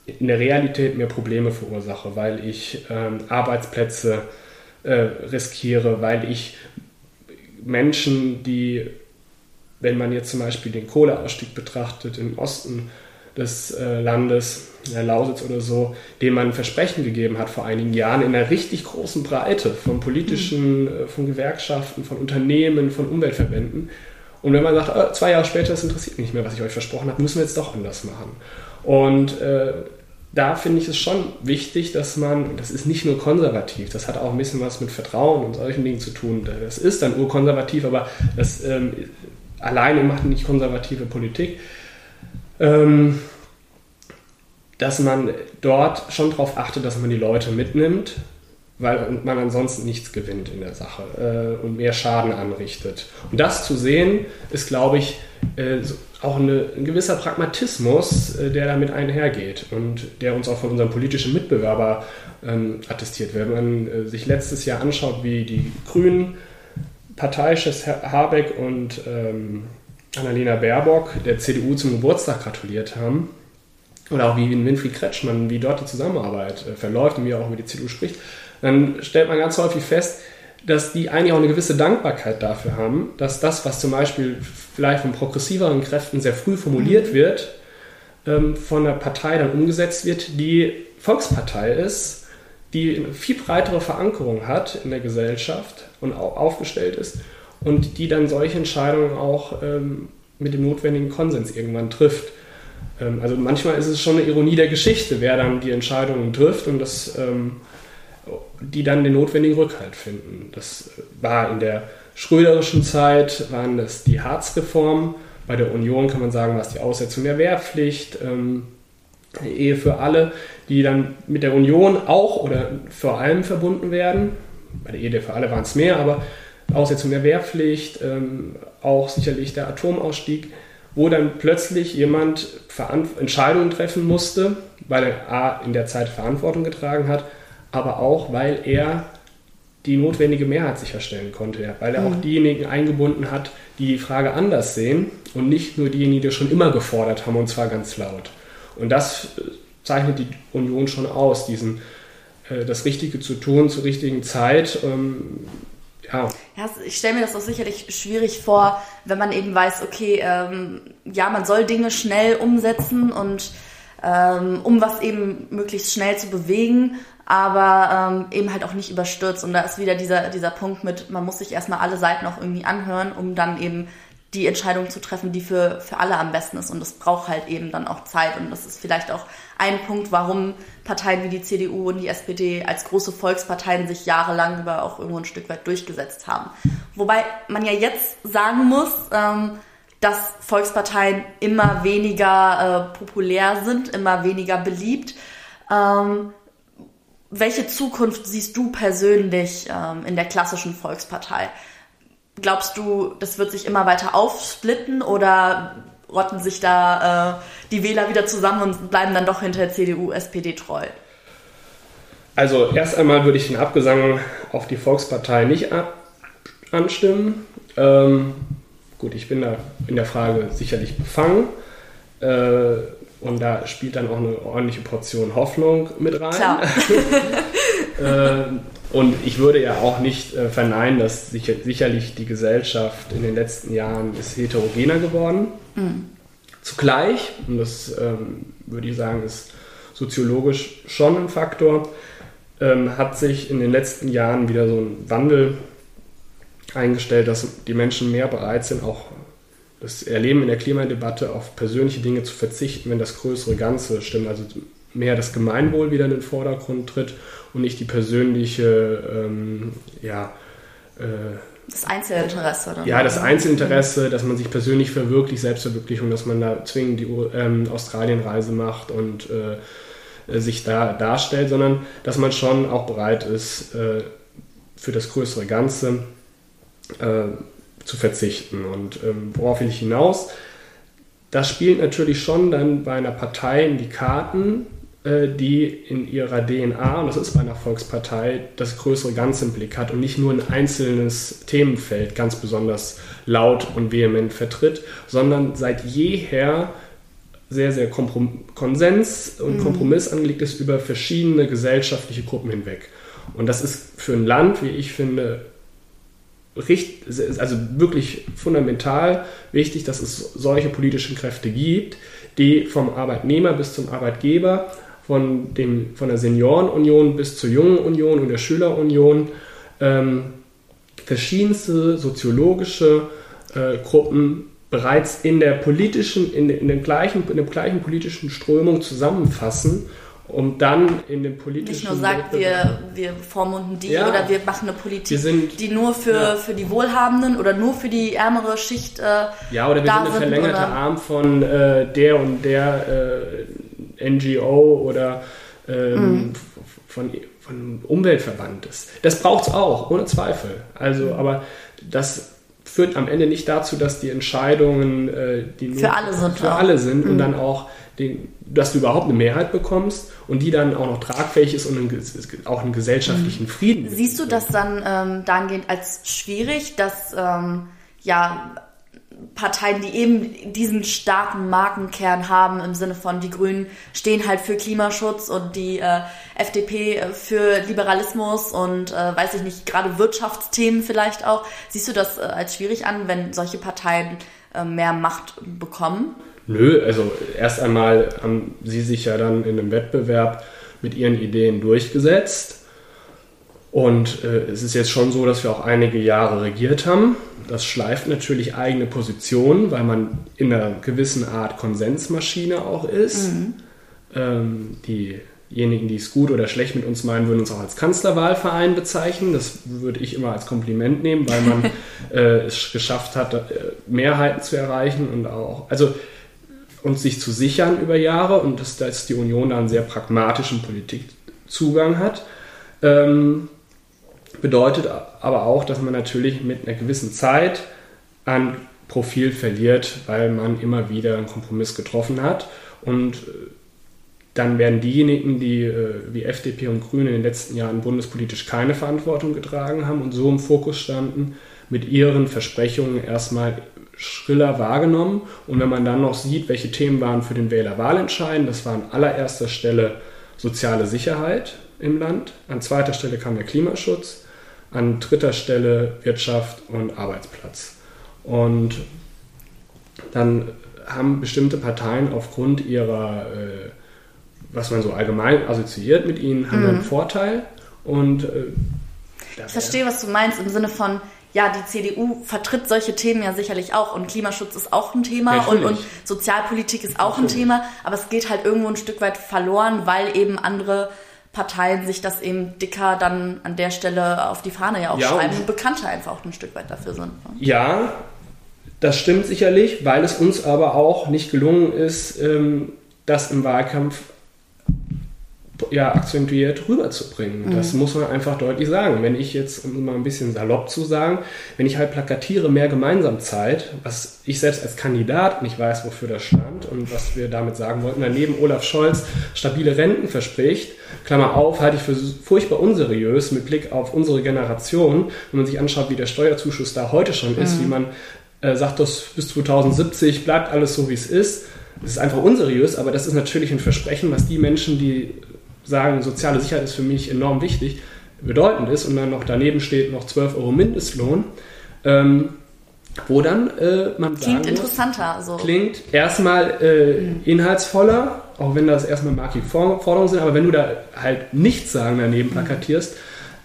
in der Realität mehr Probleme verursache, weil ich ähm, Arbeitsplätze äh, riskiere, weil ich Menschen, die, wenn man jetzt zum Beispiel den Kohleausstieg betrachtet, im Osten des äh, Landes, der Lausitz oder so, dem man Versprechen gegeben hat vor einigen Jahren in einer richtig großen Breite von politischen, äh, von Gewerkschaften, von Unternehmen, von Umweltverbänden. Und wenn man sagt, äh, zwei Jahre später, das interessiert mich nicht mehr, was ich euch versprochen habe, müssen wir jetzt doch anders machen. Und äh, da finde ich es schon wichtig, dass man, das ist nicht nur konservativ, das hat auch ein bisschen was mit Vertrauen und solchen Dingen zu tun. Das ist dann urkonservativ, aber das ähm, alleine macht nicht konservative Politik. Ähm, dass man dort schon darauf achtet, dass man die Leute mitnimmt, weil man ansonsten nichts gewinnt in der Sache äh, und mehr Schaden anrichtet. Und das zu sehen, ist, glaube ich, äh, auch eine, ein gewisser Pragmatismus, äh, der damit einhergeht und der uns auch von unserem politischen Mitbewerber ähm, attestiert. Wenn man äh, sich letztes Jahr anschaut, wie die Grünen, Parteichefs Habeck und ähm, Annalena Baerbock der CDU zum Geburtstag gratuliert haben, oder auch wie Winfried Kretschmann, wie dort die Zusammenarbeit äh, verläuft und wie er auch mit der CDU spricht, dann stellt man ganz häufig fest, dass die eigentlich auch eine gewisse Dankbarkeit dafür haben, dass das, was zum Beispiel vielleicht von progressiveren Kräften sehr früh formuliert mhm. wird, ähm, von der Partei dann umgesetzt wird, die Volkspartei ist, die eine viel breitere Verankerung hat in der Gesellschaft und auch aufgestellt ist und die dann solche Entscheidungen auch ähm, mit dem notwendigen Konsens irgendwann trifft. Ähm, also manchmal ist es schon eine Ironie der Geschichte, wer dann die Entscheidungen trifft und das ähm, die dann den notwendigen Rückhalt finden. Das war in der schröderischen Zeit, waren das die Harzreformen. Bei der Union kann man sagen, war es die Aussetzung der Wehrpflicht, ähm, Ehe für alle, die dann mit der Union auch oder vor allem verbunden werden. Bei der Ehe für alle waren es mehr, aber Aussetzung der Wehrpflicht, ähm, auch sicherlich der Atomausstieg, wo dann plötzlich jemand Entscheidungen treffen musste, weil er A in der Zeit Verantwortung getragen hat aber auch, weil er die notwendige Mehrheit sicherstellen konnte, weil er mhm. auch diejenigen eingebunden hat, die die Frage anders sehen und nicht nur diejenigen, die schon immer gefordert haben und zwar ganz laut. Und das äh, zeichnet die Union schon aus, diesen, äh, das Richtige zu tun zur richtigen Zeit. Ähm, ja. ja. ich stelle mir das auch sicherlich schwierig vor, wenn man eben weiß, okay, ähm, ja, man soll Dinge schnell umsetzen und ähm, um was eben möglichst schnell zu bewegen aber ähm, eben halt auch nicht überstürzt. Und da ist wieder dieser, dieser Punkt mit, man muss sich erstmal alle Seiten auch irgendwie anhören, um dann eben die Entscheidung zu treffen, die für, für alle am besten ist. Und das braucht halt eben dann auch Zeit. Und das ist vielleicht auch ein Punkt, warum Parteien wie die CDU und die SPD als große Volksparteien sich jahrelang über auch irgendwo ein Stück weit durchgesetzt haben. Wobei man ja jetzt sagen muss, ähm, dass Volksparteien immer weniger äh, populär sind, immer weniger beliebt. Ähm, welche Zukunft siehst du persönlich ähm, in der klassischen Volkspartei? Glaubst du, das wird sich immer weiter aufsplitten oder rotten sich da äh, die Wähler wieder zusammen und bleiben dann doch hinter der CDU, SPD treu? Also erst einmal würde ich den Abgesang auf die Volkspartei nicht anstimmen. Ähm, gut, ich bin da in der Frage sicherlich befangen. Äh, und da spielt dann auch eine ordentliche Portion Hoffnung mit rein. Klar. äh, und ich würde ja auch nicht äh, verneinen, dass sicher, sicherlich die Gesellschaft in den letzten Jahren ist heterogener geworden. Mhm. Zugleich, und das ähm, würde ich sagen, ist soziologisch schon ein Faktor, ähm, hat sich in den letzten Jahren wieder so ein Wandel eingestellt, dass die Menschen mehr bereit sind, auch das Erleben in der Klimadebatte auf persönliche Dinge zu verzichten, wenn das größere Ganze stimmt. Also mehr das Gemeinwohl wieder in den Vordergrund tritt und nicht die persönliche, ähm, ja, äh, das Einzelinteresse, oder? Ja, das Einzelinteresse, dass man sich persönlich verwirklicht, Selbstverwirklichung, dass man da zwingend die ähm, Australienreise macht und äh, sich da darstellt, sondern dass man schon auch bereit ist, äh, für das größere Ganze äh, zu verzichten. Und ähm, worauf will ich hinaus? Das spielt natürlich schon dann bei einer Partei in die Karten, die in ihrer DNA, und das ist bei einer Volkspartei, das größere Ganze im Blick hat und nicht nur ein einzelnes Themenfeld ganz besonders laut und vehement vertritt, sondern seit jeher sehr, sehr Komprom Konsens und mhm. Kompromiss angelegt ist über verschiedene gesellschaftliche Gruppen hinweg. Und das ist für ein Land, wie ich finde, also wirklich fundamental wichtig, dass es solche politischen Kräfte gibt, die vom Arbeitnehmer bis zum Arbeitgeber, von, dem, von der Seniorenunion bis zur Jungen Union und der Schülerunion ähm, verschiedenste soziologische äh, Gruppen bereits in der politischen, in, in, dem gleichen, in der gleichen politischen Strömung zusammenfassen um dann in dem politischen Nicht nur sagt, wir, wir vormunden die ja, oder wir machen eine Politik, sind, die nur für, ja. für die Wohlhabenden oder nur für die ärmere Schicht äh, Ja, oder wir sind eine verlängerte oder? Arm von äh, der und der äh, NGO oder ähm, mhm. von, von Umweltverband ist. Das braucht es auch, ohne Zweifel. Also, mhm. aber das führt am Ende nicht dazu, dass die Entscheidungen, äh, die für alle sind, für alle sind mhm. und dann auch den, dass du überhaupt eine Mehrheit bekommst und die dann auch noch tragfähig ist und einen, auch einen gesellschaftlichen Frieden. Siehst du das dann ähm, dahingehend als schwierig, dass ähm, ja Parteien, die eben diesen starken Markenkern haben, im Sinne von die Grünen stehen halt für Klimaschutz und die äh, FDP äh, für Liberalismus und äh, weiß ich nicht, gerade Wirtschaftsthemen vielleicht auch. Siehst du das äh, als schwierig an, wenn solche Parteien äh, mehr Macht bekommen? Nö, also erst einmal haben sie sich ja dann in einem Wettbewerb mit ihren Ideen durchgesetzt. Und äh, es ist jetzt schon so, dass wir auch einige Jahre regiert haben. Das schleift natürlich eigene Positionen, weil man in einer gewissen Art Konsensmaschine auch ist. Mhm. Ähm, diejenigen, die es gut oder schlecht mit uns meinen, würden uns auch als Kanzlerwahlverein bezeichnen. Das würde ich immer als Kompliment nehmen, weil man äh, es geschafft hat, äh, Mehrheiten zu erreichen und auch, also und sich zu sichern über Jahre und dass, dass die Union da einen sehr pragmatischen Politikzugang hat. Ähm, bedeutet aber auch, dass man natürlich mit einer gewissen Zeit an Profil verliert, weil man immer wieder einen Kompromiss getroffen hat. Und äh, dann werden diejenigen, die äh, wie FDP und Grüne in den letzten Jahren bundespolitisch keine Verantwortung getragen haben und so im Fokus standen, mit ihren Versprechungen erstmal schriller wahrgenommen. Und wenn man dann noch sieht, welche Themen waren für den Wähler wahlentscheidend, das war an allererster Stelle soziale Sicherheit im Land, an zweiter Stelle kam der Klimaschutz, an dritter Stelle Wirtschaft und Arbeitsplatz. Und dann haben bestimmte Parteien aufgrund ihrer, äh, was man so allgemein assoziiert mit ihnen, haben mhm. einen Vorteil. Und äh, ich verstehe, was du meinst im Sinne von, ja, die CDU vertritt solche Themen ja sicherlich auch und Klimaschutz ist auch ein Thema und, und, Sozialpolitik ist auch Natürlich. ein Thema, aber es geht halt irgendwo ein Stück weit verloren, weil eben andere Parteien sich das eben dicker dann an der Stelle auf die Fahne ja auch ja, schreiben und bekannter einfach auch ein Stück weit dafür sind. Ne? Ja, das stimmt sicherlich, weil es uns aber auch nicht gelungen ist, ähm, das im Wahlkampf ja, akzentuiert rüberzubringen. Mhm. Das muss man einfach deutlich sagen. Wenn ich jetzt, um mal ein bisschen salopp zu sagen, wenn ich halt plakatiere mehr Gemeinsamkeit, was ich selbst als Kandidat nicht weiß, wofür das stand und was wir damit sagen wollten, daneben Olaf Scholz stabile Renten verspricht, Klammer auf, halte ich für furchtbar unseriös mit Blick auf unsere Generation, wenn man sich anschaut, wie der Steuerzuschuss da heute schon ist, mhm. wie man äh, sagt, dass bis 2070 bleibt alles so, wie es ist. Das ist einfach unseriös, aber das ist natürlich ein Versprechen, was die Menschen, die sagen, soziale Sicherheit ist für mich enorm wichtig, bedeutend ist und dann noch daneben steht noch 12 Euro Mindestlohn, ähm, wo dann äh, man Klingt interessanter. Muss, so. Klingt erstmal äh, mhm. inhaltsvoller, auch wenn das erstmal markige Forderungen sind, aber wenn du da halt nichts sagen daneben mhm. plakatierst,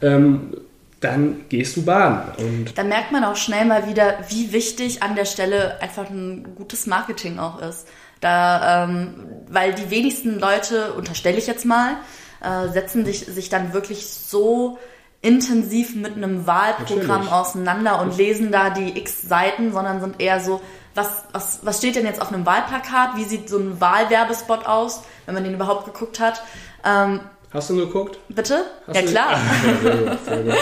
ähm, dann gehst du Bahn. Und dann merkt man auch schnell mal wieder, wie wichtig an der Stelle einfach ein gutes Marketing auch ist. Da, ähm, weil die wenigsten Leute, unterstelle ich jetzt mal, äh, setzen sich, sich dann wirklich so intensiv mit einem Wahlprogramm Natürlich. auseinander und lesen da die x Seiten, sondern sind eher so, was, was, was steht denn jetzt auf einem Wahlplakat? Wie sieht so ein Wahlwerbespot aus, wenn man den überhaupt geguckt hat? Ähm, Hast du ihn geguckt? Bitte? Hast ja, klar. Ja, gut.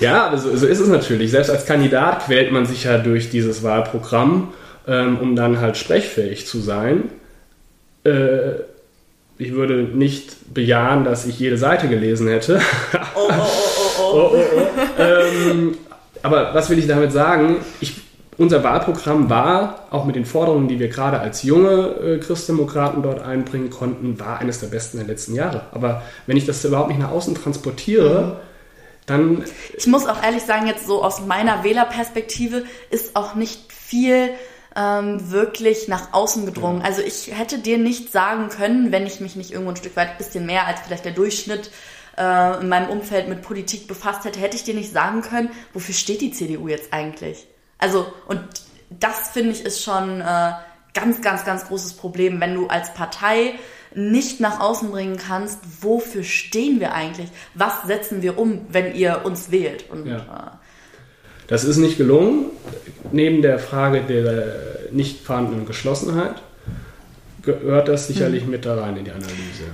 ja, so, so ist es natürlich. Selbst als Kandidat quält man sich ja durch dieses Wahlprogramm ähm, um dann halt sprechfähig zu sein. Äh, ich würde nicht bejahen, dass ich jede Seite gelesen hätte. oh, oh, oh, oh, oh. oh, oh, oh. ähm, aber was will ich damit sagen? Ich, unser Wahlprogramm war, auch mit den Forderungen, die wir gerade als junge äh, Christdemokraten dort einbringen konnten, war eines der besten der letzten Jahre. Aber wenn ich das überhaupt nicht nach außen transportiere, mhm. dann. Ich muss auch ehrlich sagen, jetzt so aus meiner Wählerperspektive ist auch nicht viel ähm, wirklich nach außen gedrungen. Also ich hätte dir nicht sagen können, wenn ich mich nicht irgendwo ein Stück weit ein bisschen mehr als vielleicht der Durchschnitt äh, in meinem Umfeld mit Politik befasst hätte, hätte ich dir nicht sagen können, wofür steht die CDU jetzt eigentlich? Also, und das finde ich ist schon äh, ganz, ganz, ganz großes Problem, wenn du als Partei nicht nach außen bringen kannst, wofür stehen wir eigentlich? Was setzen wir um, wenn ihr uns wählt? Und, ja. äh, das ist nicht gelungen. Neben der Frage der nicht vorhandenen Geschlossenheit gehört das sicherlich mhm. mit da rein in die Analyse.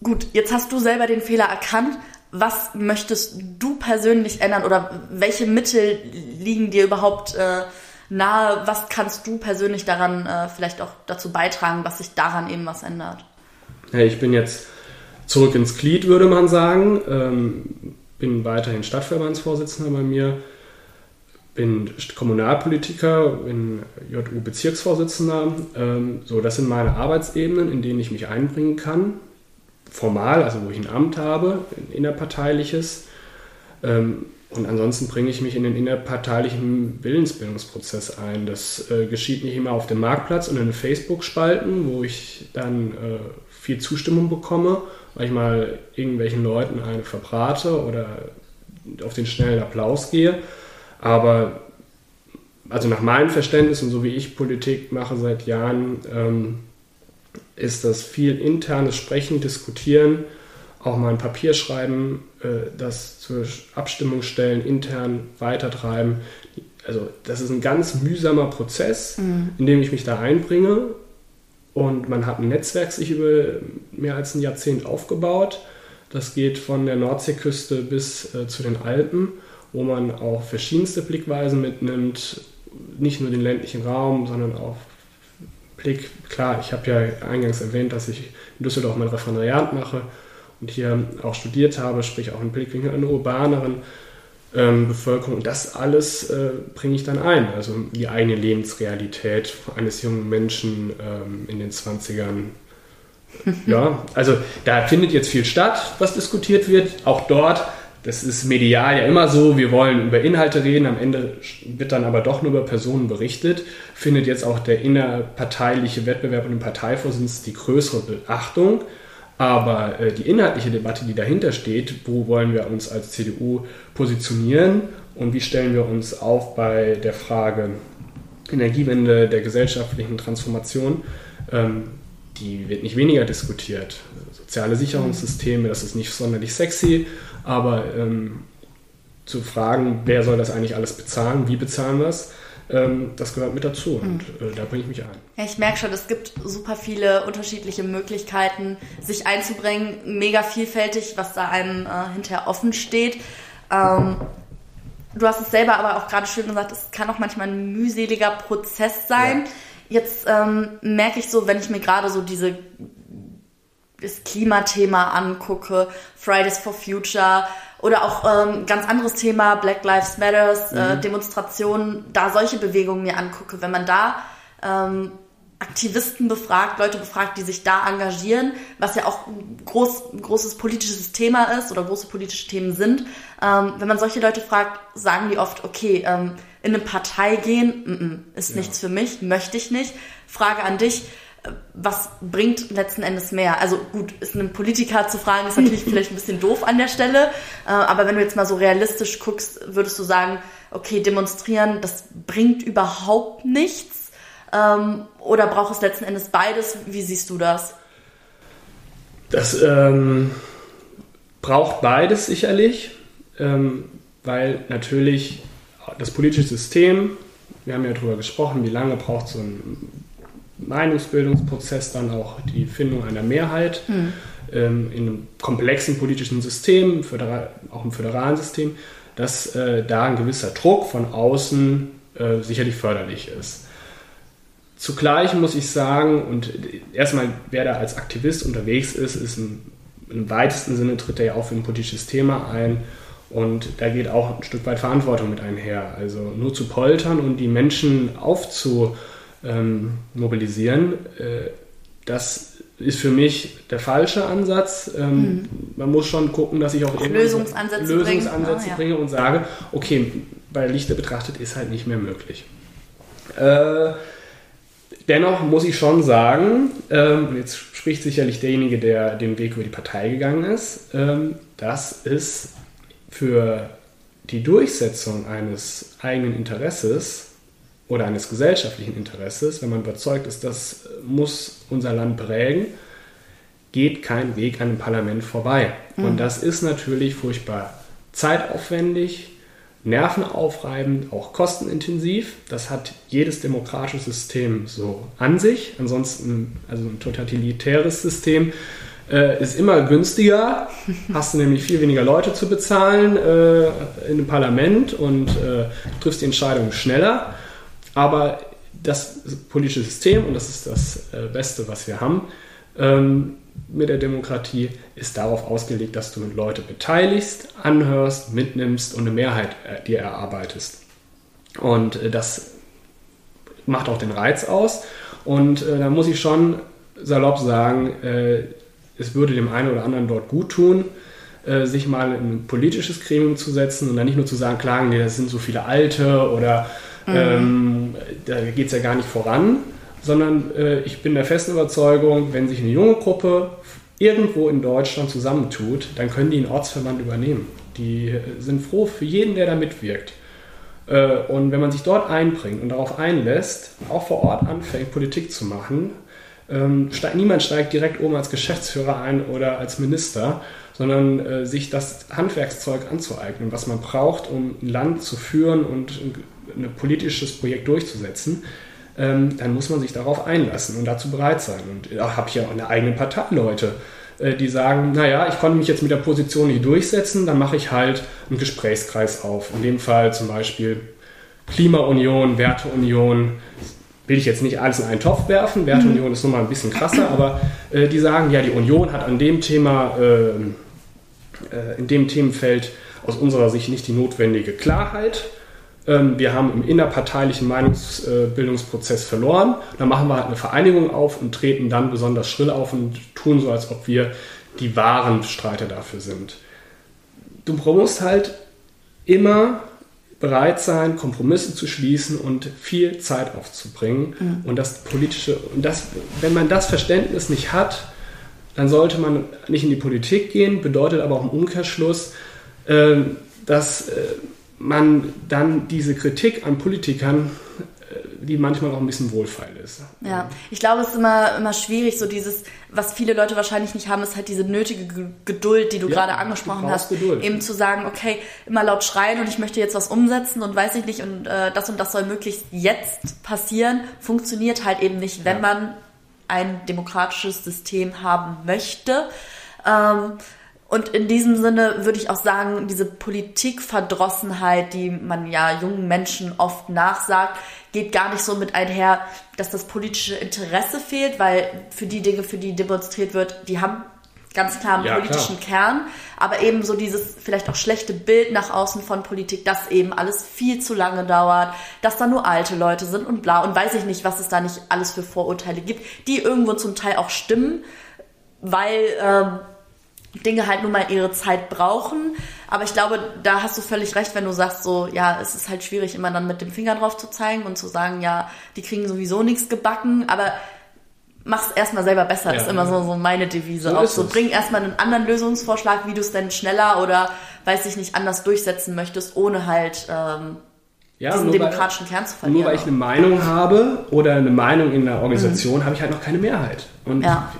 Gut, jetzt hast du selber den Fehler erkannt. Was möchtest du persönlich ändern oder welche Mittel liegen dir überhaupt äh, nahe? Was kannst du persönlich daran äh, vielleicht auch dazu beitragen, dass sich daran eben was ändert? Ja, ich bin jetzt zurück ins Glied, würde man sagen. Ähm, bin weiterhin Stadtverbandsvorsitzender bei mir bin Kommunalpolitiker, bin JU-Bezirksvorsitzender. Ähm, so, das sind meine Arbeitsebenen, in denen ich mich einbringen kann. Formal, also wo ich ein Amt habe, ein innerparteiliches. Ähm, und ansonsten bringe ich mich in den innerparteilichen Willensbildungsprozess ein. Das äh, geschieht nicht immer auf dem Marktplatz und in den Facebook-Spalten, wo ich dann äh, viel Zustimmung bekomme, weil ich mal irgendwelchen Leuten eine verbrate oder auf den schnellen Applaus gehe aber also nach meinem Verständnis und so wie ich Politik mache seit Jahren, ähm, ist das viel internes Sprechen, Diskutieren, auch mal ein Papier schreiben, äh, das zur Abstimmung stellen, intern weitertreiben. Also das ist ein ganz mühsamer Prozess, mhm. in dem ich mich da einbringe. Und man hat ein Netzwerk sich über mehr als ein Jahrzehnt aufgebaut. Das geht von der Nordseeküste bis äh, zu den Alpen wo man auch verschiedenste Blickweisen mitnimmt, nicht nur den ländlichen Raum, sondern auch Blick, klar, ich habe ja eingangs erwähnt, dass ich in Düsseldorf mein Referendariat mache und hier auch studiert habe, sprich auch einen Blickwinkel einer urbaneren ähm, Bevölkerung. Und das alles äh, bringe ich dann ein, also die eigene Lebensrealität eines jungen Menschen ähm, in den 20ern. ja, also da findet jetzt viel statt, was diskutiert wird. Auch dort das ist medial ja immer so, wir wollen über Inhalte reden, am Ende wird dann aber doch nur über Personen berichtet, findet jetzt auch der innerparteiliche Wettbewerb und den Parteivorsitz die größere Beachtung. Aber äh, die inhaltliche Debatte, die dahinter steht, wo wollen wir uns als CDU positionieren? Und wie stellen wir uns auf bei der Frage Energiewende, der gesellschaftlichen Transformation, ähm, die wird nicht weniger diskutiert. Soziale Sicherungssysteme, das ist nicht sonderlich sexy, aber ähm, zu fragen, wer soll das eigentlich alles bezahlen, wie bezahlen wir es, ähm, das gehört mit dazu und mhm. äh, da bringe ich mich ein. Ja, ich merke schon, es gibt super viele unterschiedliche Möglichkeiten, sich einzubringen, mega vielfältig, was da einem äh, hinterher offen steht. Ähm, du hast es selber aber auch gerade schön gesagt, es kann auch manchmal ein mühseliger Prozess sein. Ja. Jetzt ähm, merke ich so, wenn ich mir gerade so diese das Klimathema angucke, Fridays for Future oder auch ähm, ganz anderes Thema, Black Lives Matters, äh, mhm. äh, Demonstrationen, da solche Bewegungen mir angucke, wenn man da ähm, Aktivisten befragt, Leute befragt, die sich da engagieren, was ja auch ein groß, großes politisches Thema ist oder große politische Themen sind. Ähm, wenn man solche Leute fragt, sagen die oft, okay, ähm, in eine Partei gehen, m -m, ist ja. nichts für mich, möchte ich nicht. Frage an dich, was bringt letzten Endes mehr? Also gut, ist einem Politiker zu fragen, ist natürlich vielleicht ein bisschen doof an der Stelle, äh, aber wenn du jetzt mal so realistisch guckst, würdest du sagen, okay, demonstrieren, das bringt überhaupt nichts? Ähm, oder braucht es letzten Endes beides? Wie siehst du das? Das ähm, braucht beides sicherlich, ähm, weil natürlich das politische System, wir haben ja darüber gesprochen, wie lange braucht so ein Meinungsbildungsprozess dann auch die Findung einer Mehrheit mhm. ähm, in einem komplexen politischen System, föderal, auch im föderalen System, dass äh, da ein gewisser Druck von außen äh, sicherlich förderlich ist. Zugleich muss ich sagen, und erstmal, wer da als Aktivist unterwegs ist, ist ein, im weitesten Sinne tritt er ja auch für ein politisches Thema ein. Und da geht auch ein Stück weit Verantwortung mit einher. Also nur zu poltern und die Menschen aufzu, ähm, mobilisieren. Äh, das ist für mich der falsche Ansatz. Ähm, mhm. Man muss schon gucken, dass ich auch, auch Lösungsansätze, Lösungsansätze bringe, bringe und sage, okay, bei Lichte betrachtet ist halt nicht mehr möglich. Äh, dennoch muss ich schon sagen, ähm, und jetzt spricht sicherlich derjenige, der den Weg über die Partei gegangen ist, ähm, dass es für die Durchsetzung eines eigenen Interesses oder eines gesellschaftlichen Interesses, wenn man überzeugt ist, das muss unser Land prägen, geht kein Weg an dem Parlament vorbei. Mhm. Und das ist natürlich furchtbar zeitaufwendig, nervenaufreibend, auch kostenintensiv. Das hat jedes demokratische System so an sich. Ansonsten, also ein totalitäres System äh, ist immer günstiger. Hast du nämlich viel weniger Leute zu bezahlen äh, in einem Parlament und äh, triffst die Entscheidungen schneller. Aber das politische System, und das ist das äh, Beste, was wir haben, ähm, mit der Demokratie ist darauf ausgelegt, dass du Leute beteiligst, anhörst, mitnimmst und eine Mehrheit äh, dir erarbeitest. Und äh, das macht auch den Reiz aus. Und äh, da muss ich schon salopp sagen, äh, es würde dem einen oder anderen dort gut tun, äh, sich mal in ein politisches Gremium zu setzen und dann nicht nur zu sagen, klagen, nee, das sind so viele Alte oder mhm. ähm, da geht es ja gar nicht voran, sondern äh, ich bin der festen Überzeugung, wenn sich eine junge Gruppe irgendwo in Deutschland zusammentut, dann können die einen Ortsverband übernehmen. Die äh, sind froh für jeden, der da mitwirkt. Äh, und wenn man sich dort einbringt und darauf einlässt, auch vor Ort anfängt, Politik zu machen, ähm, niemand steigt direkt oben als Geschäftsführer ein oder als Minister, sondern sich das Handwerkszeug anzueignen, was man braucht, um ein Land zu führen und ein politisches Projekt durchzusetzen ähm, dann muss man sich darauf einlassen und dazu bereit sein. Und da äh, habe ich ja auch eine eigene Partei Leute, äh, die sagen, naja, ich konnte mich jetzt mit der Position nicht durchsetzen, dann mache ich halt einen Gesprächskreis auf. In dem Fall zum Beispiel Klimaunion, Werteunion, will ich jetzt nicht alles in einen Topf werfen. Werteunion ist nochmal ein bisschen krasser, aber äh, die sagen, ja, die Union hat an dem Thema, äh, äh, in dem Themenfeld aus unserer Sicht nicht die notwendige Klarheit. Ähm, wir haben im innerparteilichen Meinungsbildungsprozess verloren. Dann machen wir halt eine Vereinigung auf und treten dann besonders schrill auf und tun so, als ob wir die wahren Streiter dafür sind. Du musst halt immer bereit sein, Kompromisse zu schließen und viel Zeit aufzubringen. Mhm. Und das politische, und das, wenn man das Verständnis nicht hat, dann sollte man nicht in die Politik gehen, bedeutet aber auch im Umkehrschluss, äh, dass äh, man dann diese Kritik an Politikern, äh, die manchmal auch ein bisschen wohlfeil ist. Ja, ich glaube, es ist immer, immer schwierig, so dieses, was viele Leute wahrscheinlich nicht haben, ist halt diese nötige Geduld, die du ja, gerade angesprochen hast. Geduld. Eben zu sagen, okay, immer laut schreien und ich möchte jetzt was umsetzen und weiß ich nicht und äh, das und das soll möglichst jetzt passieren, funktioniert halt eben nicht, wenn ja. man ein demokratisches System haben möchte. Ähm, und in diesem Sinne würde ich auch sagen, diese Politikverdrossenheit, die man ja jungen Menschen oft nachsagt, geht gar nicht so mit einher, dass das politische Interesse fehlt, weil für die Dinge, für die demonstriert wird, die haben ganz klar einen ja, politischen klar. Kern, aber eben so dieses vielleicht auch schlechte Bild nach außen von Politik, dass eben alles viel zu lange dauert, dass da nur alte Leute sind und bla und weiß ich nicht, was es da nicht alles für Vorurteile gibt, die irgendwo zum Teil auch stimmen, weil ähm, Dinge halt nun mal ihre Zeit brauchen. Aber ich glaube, da hast du völlig recht, wenn du sagst, so, ja, es ist halt schwierig, immer dann mit dem Finger drauf zu zeigen und zu sagen, ja, die kriegen sowieso nichts gebacken, aber mach's erstmal selber besser, ja, ist immer so, so meine Devise. So auch so, bring erstmal einen anderen Lösungsvorschlag, wie du es denn schneller oder, weiß ich nicht, anders durchsetzen möchtest, ohne halt, ähm, ja, diesen demokratischen weil, Kern zu verlieren. Nur weil ich eine Meinung habe oder eine Meinung in einer Organisation, mhm. habe ich halt noch keine Mehrheit. Und ja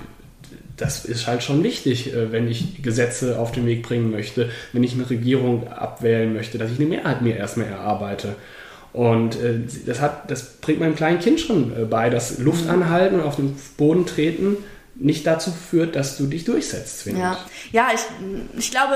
das ist halt schon wichtig, äh, wenn ich Gesetze auf den Weg bringen möchte, wenn ich eine Regierung abwählen möchte, dass ich eine Mehrheit mir erstmal erarbeite. Und äh, das, hat, das bringt meinem kleinen Kind schon äh, bei, dass Luft anhalten und auf den Boden treten nicht dazu führt, dass du dich durchsetzt, finde ja. ich. Ja, ich, ich glaube,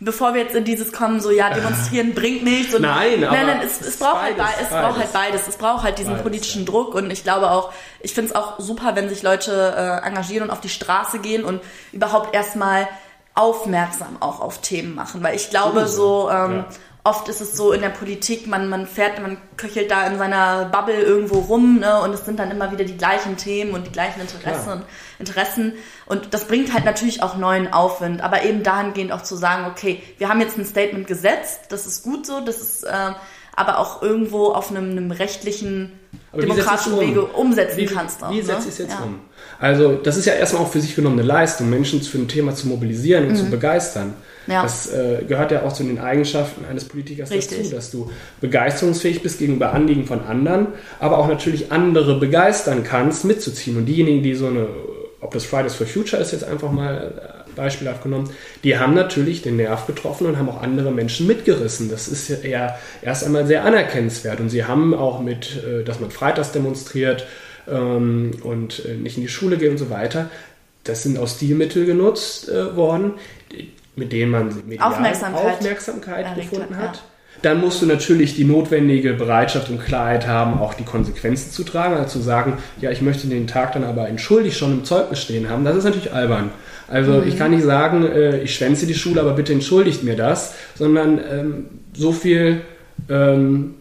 bevor wir jetzt in dieses kommen, so ja, demonstrieren bringt nichts. Und, nein, aber nein, nein, es, es braucht halt beides, halt, es braucht halt beides. Es braucht halt diesen beides, politischen ja. Druck und ich glaube auch, ich finde es auch super, wenn sich Leute äh, engagieren und auf die Straße gehen und überhaupt erstmal aufmerksam auch auf Themen machen, weil ich glaube so, so ähm, ja oft ist es so in der Politik, man, man fährt, man köchelt da in seiner Bubble irgendwo rum ne, und es sind dann immer wieder die gleichen Themen und die gleichen Interessen, und, Interessen. Und das bringt halt natürlich auch neuen Aufwind, aber eben dahingehend auch zu sagen, okay, wir haben jetzt ein Statement gesetzt, das ist gut so, das ist äh, aber auch irgendwo auf einem, einem rechtlichen, aber demokratischen um? Wege umsetzen wie, kannst. Auch, wie ne? es jetzt ja. um? Also das ist ja erstmal auch für sich genommen eine Leistung, Menschen für ein Thema zu mobilisieren und mhm. zu begeistern. Ja. Das äh, gehört ja auch zu den Eigenschaften eines Politikers Richtig. dazu, dass du begeisterungsfähig bist gegenüber Anliegen von anderen, aber auch natürlich andere begeistern kannst, mitzuziehen. Und diejenigen, die so eine ob das Fridays for Future ist jetzt einfach mal äh, beispielhaft genommen, die haben natürlich den Nerv getroffen und haben auch andere Menschen mitgerissen. Das ist ja eher erst einmal sehr anerkennenswert. Und sie haben auch mit, äh, dass man freitags demonstriert ähm, und äh, nicht in die Schule geht und so weiter, das sind auch Stilmittel genutzt äh, worden, mit denen man medial Aufmerksamkeit, Aufmerksamkeit gefunden hat. Ja. Dann musst du natürlich die notwendige Bereitschaft und Klarheit haben, auch die Konsequenzen zu tragen, also zu sagen, ja, ich möchte den Tag dann aber entschuldigt schon im Zeugnis stehen haben. Das ist natürlich albern. Also mhm. ich kann nicht sagen, äh, ich schwänze die Schule, aber bitte entschuldigt mir das, sondern ähm, so viel ähm,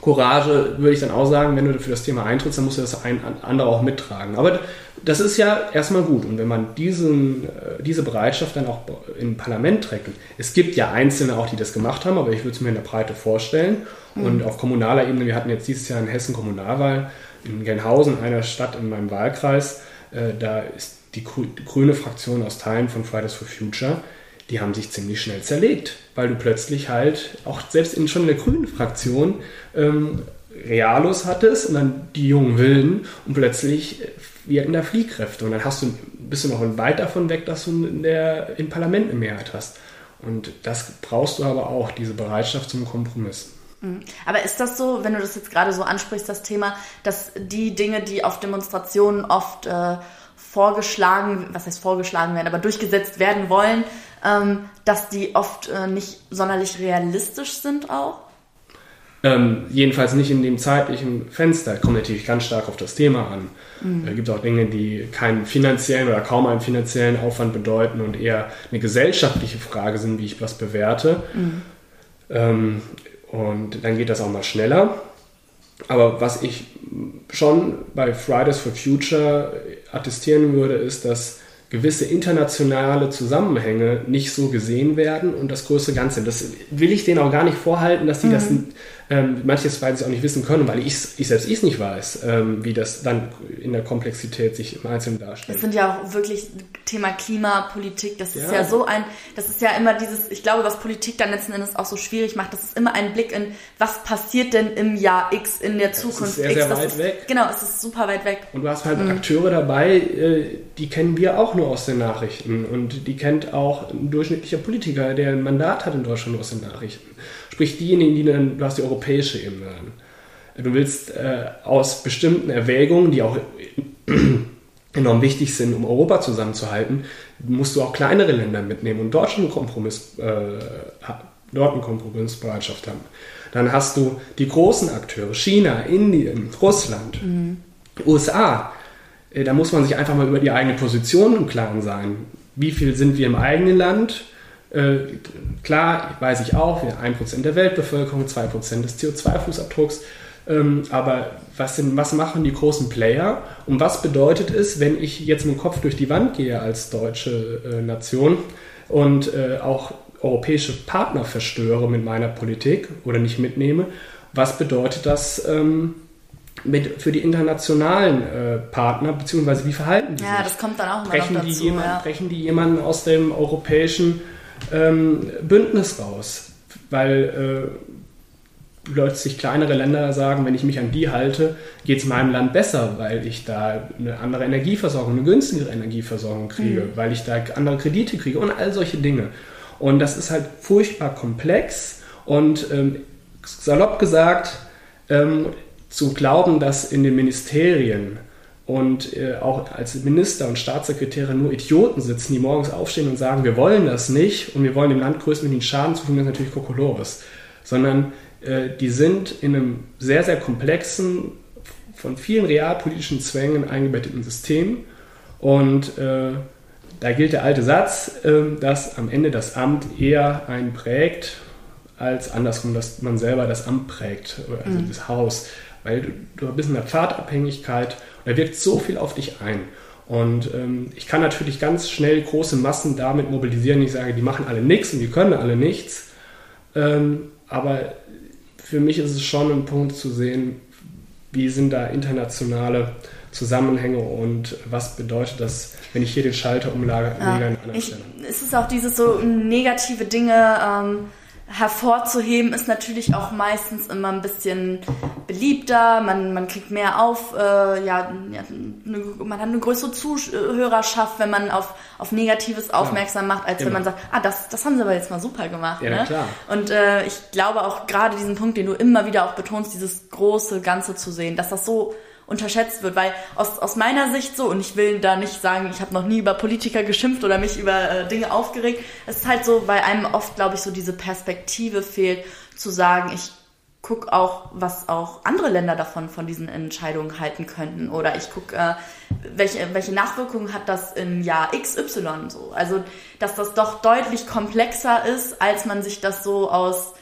Courage würde ich dann auch sagen, wenn du für das Thema eintrittst, dann musst du das ein, andere auch mittragen. Aber das ist ja erstmal gut. Und wenn man diesen, äh, diese Bereitschaft dann auch im Parlament trägt, es gibt ja Einzelne auch, die das gemacht haben, aber ich würde es mir in der Breite vorstellen. Mhm. Und auf kommunaler Ebene, wir hatten jetzt dieses Jahr in Hessen Kommunalwahl in Gelnhausen, einer Stadt in meinem Wahlkreis, äh, da ist die grüne Fraktion aus Teilen von Fridays for Future die haben sich ziemlich schnell zerlegt, weil du plötzlich halt auch selbst in, schon in der grünen Fraktion ähm, Realos hattest und dann die jungen Wilden und plötzlich äh, wir hatten da Fliehkräfte und dann hast du, bist du noch weit davon weg, dass du in der, im Parlament eine Mehrheit hast. Und das brauchst du aber auch, diese Bereitschaft zum Kompromiss. Mhm. Aber ist das so, wenn du das jetzt gerade so ansprichst, das Thema, dass die Dinge, die auf Demonstrationen oft äh, vorgeschlagen, was heißt vorgeschlagen werden, aber durchgesetzt werden wollen, ähm, dass die oft äh, nicht sonderlich realistisch sind auch? Ähm, jedenfalls nicht in dem zeitlichen Fenster. Kommt natürlich ganz stark auf das Thema an. Mhm. Es gibt auch Dinge, die keinen finanziellen oder kaum einen finanziellen Aufwand bedeuten und eher eine gesellschaftliche Frage sind, wie ich was bewerte. Mhm. Ähm, und dann geht das auch mal schneller. Aber was ich schon bei Fridays for Future attestieren würde, ist, dass gewisse internationale Zusammenhänge nicht so gesehen werden und das größere Ganze. Das will ich denen auch gar nicht vorhalten, dass sie mhm. das ähm, manches, weil sie auch nicht wissen können, weil ich, ich selbst ich nicht weiß, ähm, wie das dann in der Komplexität sich im Einzelnen darstellt. Das sind ja auch wirklich Thema Klimapolitik, das ist ja. ja so ein, das ist ja immer dieses, ich glaube, was Politik dann letzten Endes auch so schwierig macht, das ist immer ein Blick in, was passiert denn im Jahr X in der Zukunft das ist sehr, X. Sehr weit ist, weg. Genau, es ist super weit weg. Und du hast halt mhm. Akteure dabei, äh, die kennen wir auch nur aus den Nachrichten und die kennt auch ein durchschnittlicher Politiker, der ein Mandat hat in Deutschland nur aus den Nachrichten. Sprich, diejenigen, die dann, du hast die europäische Ebene dann. Du willst äh, aus bestimmten Erwägungen, die auch enorm wichtig sind, um Europa zusammenzuhalten, musst du auch kleinere Länder mitnehmen und dort schon einen Kompromiss, äh, dort eine Kompromissbereitschaft haben. Dann hast du die großen Akteure, China, Indien, Russland, mhm. USA. Äh, da muss man sich einfach mal über die eigene Position im Klaren sein. Wie viel sind wir im eigenen Land? Äh, klar, weiß ich auch, wir 1% der Weltbevölkerung, 2% des CO2-Fußabdrucks. Ähm, aber was, sind, was machen die großen Player? Und was bedeutet es, wenn ich jetzt mit dem Kopf durch die Wand gehe als deutsche äh, Nation und äh, auch europäische Partner verstöre mit meiner Politik oder nicht mitnehme? Was bedeutet das ähm, mit, für die internationalen äh, Partner, beziehungsweise wie verhalten die ja, sich? Ja, das kommt dann auch immer brechen noch dazu. Die jemand, ja. Brechen die jemanden aus dem europäischen ähm, Bündnis raus, weil äh, plötzlich kleinere Länder sagen, wenn ich mich an die halte, geht es meinem Land besser, weil ich da eine andere Energieversorgung, eine günstigere Energieversorgung kriege, mhm. weil ich da andere Kredite kriege und all solche Dinge. Und das ist halt furchtbar komplex und ähm, salopp gesagt, ähm, zu glauben, dass in den Ministerien und äh, auch als Minister und Staatssekretäre nur Idioten sitzen, die morgens aufstehen und sagen, wir wollen das nicht und wir wollen dem Land größtmöglichen Schaden zufügen, das ist natürlich Kokolores. Sondern äh, die sind in einem sehr, sehr komplexen, von vielen realpolitischen Zwängen eingebetteten System und äh, da gilt der alte Satz, ähm, dass am Ende das Amt eher einen prägt, als andersrum, dass man selber das Amt prägt, also mhm. das Haus. Weil du, du bist in der Pfadabhängigkeit da wirkt so viel auf dich ein. Und ähm, ich kann natürlich ganz schnell große Massen damit mobilisieren. Ich sage, die machen alle nichts und die können alle nichts. Ähm, aber für mich ist es schon ein Punkt zu sehen, wie sind da internationale Zusammenhänge und was bedeutet das, wenn ich hier den Schalter umlage ja, an einer anderen Stelle. Es ist auch dieses so negative Dinge. Ähm, hervorzuheben ist natürlich auch meistens immer ein bisschen beliebter, man, man kriegt mehr auf, äh, ja, ne, man hat eine größere Zuhörerschaft, wenn man auf, auf Negatives aufmerksam macht, als Immer. wenn man sagt, ah, das, das haben sie aber jetzt mal super gemacht. Ja, ne? klar. Und äh, ich glaube auch gerade diesen Punkt, den du immer wieder auch betonst, dieses große Ganze zu sehen, dass das so unterschätzt wird, weil aus, aus meiner Sicht so, und ich will da nicht sagen, ich habe noch nie über Politiker geschimpft oder mich über äh, Dinge aufgeregt, es ist halt so, weil einem oft, glaube ich, so diese Perspektive fehlt, zu sagen, ich guck auch, was auch andere Länder davon von diesen Entscheidungen halten könnten. Oder ich guck, äh, welche, welche Nachwirkungen hat das im Jahr XY so. Also, dass das doch deutlich komplexer ist, als man sich das so aus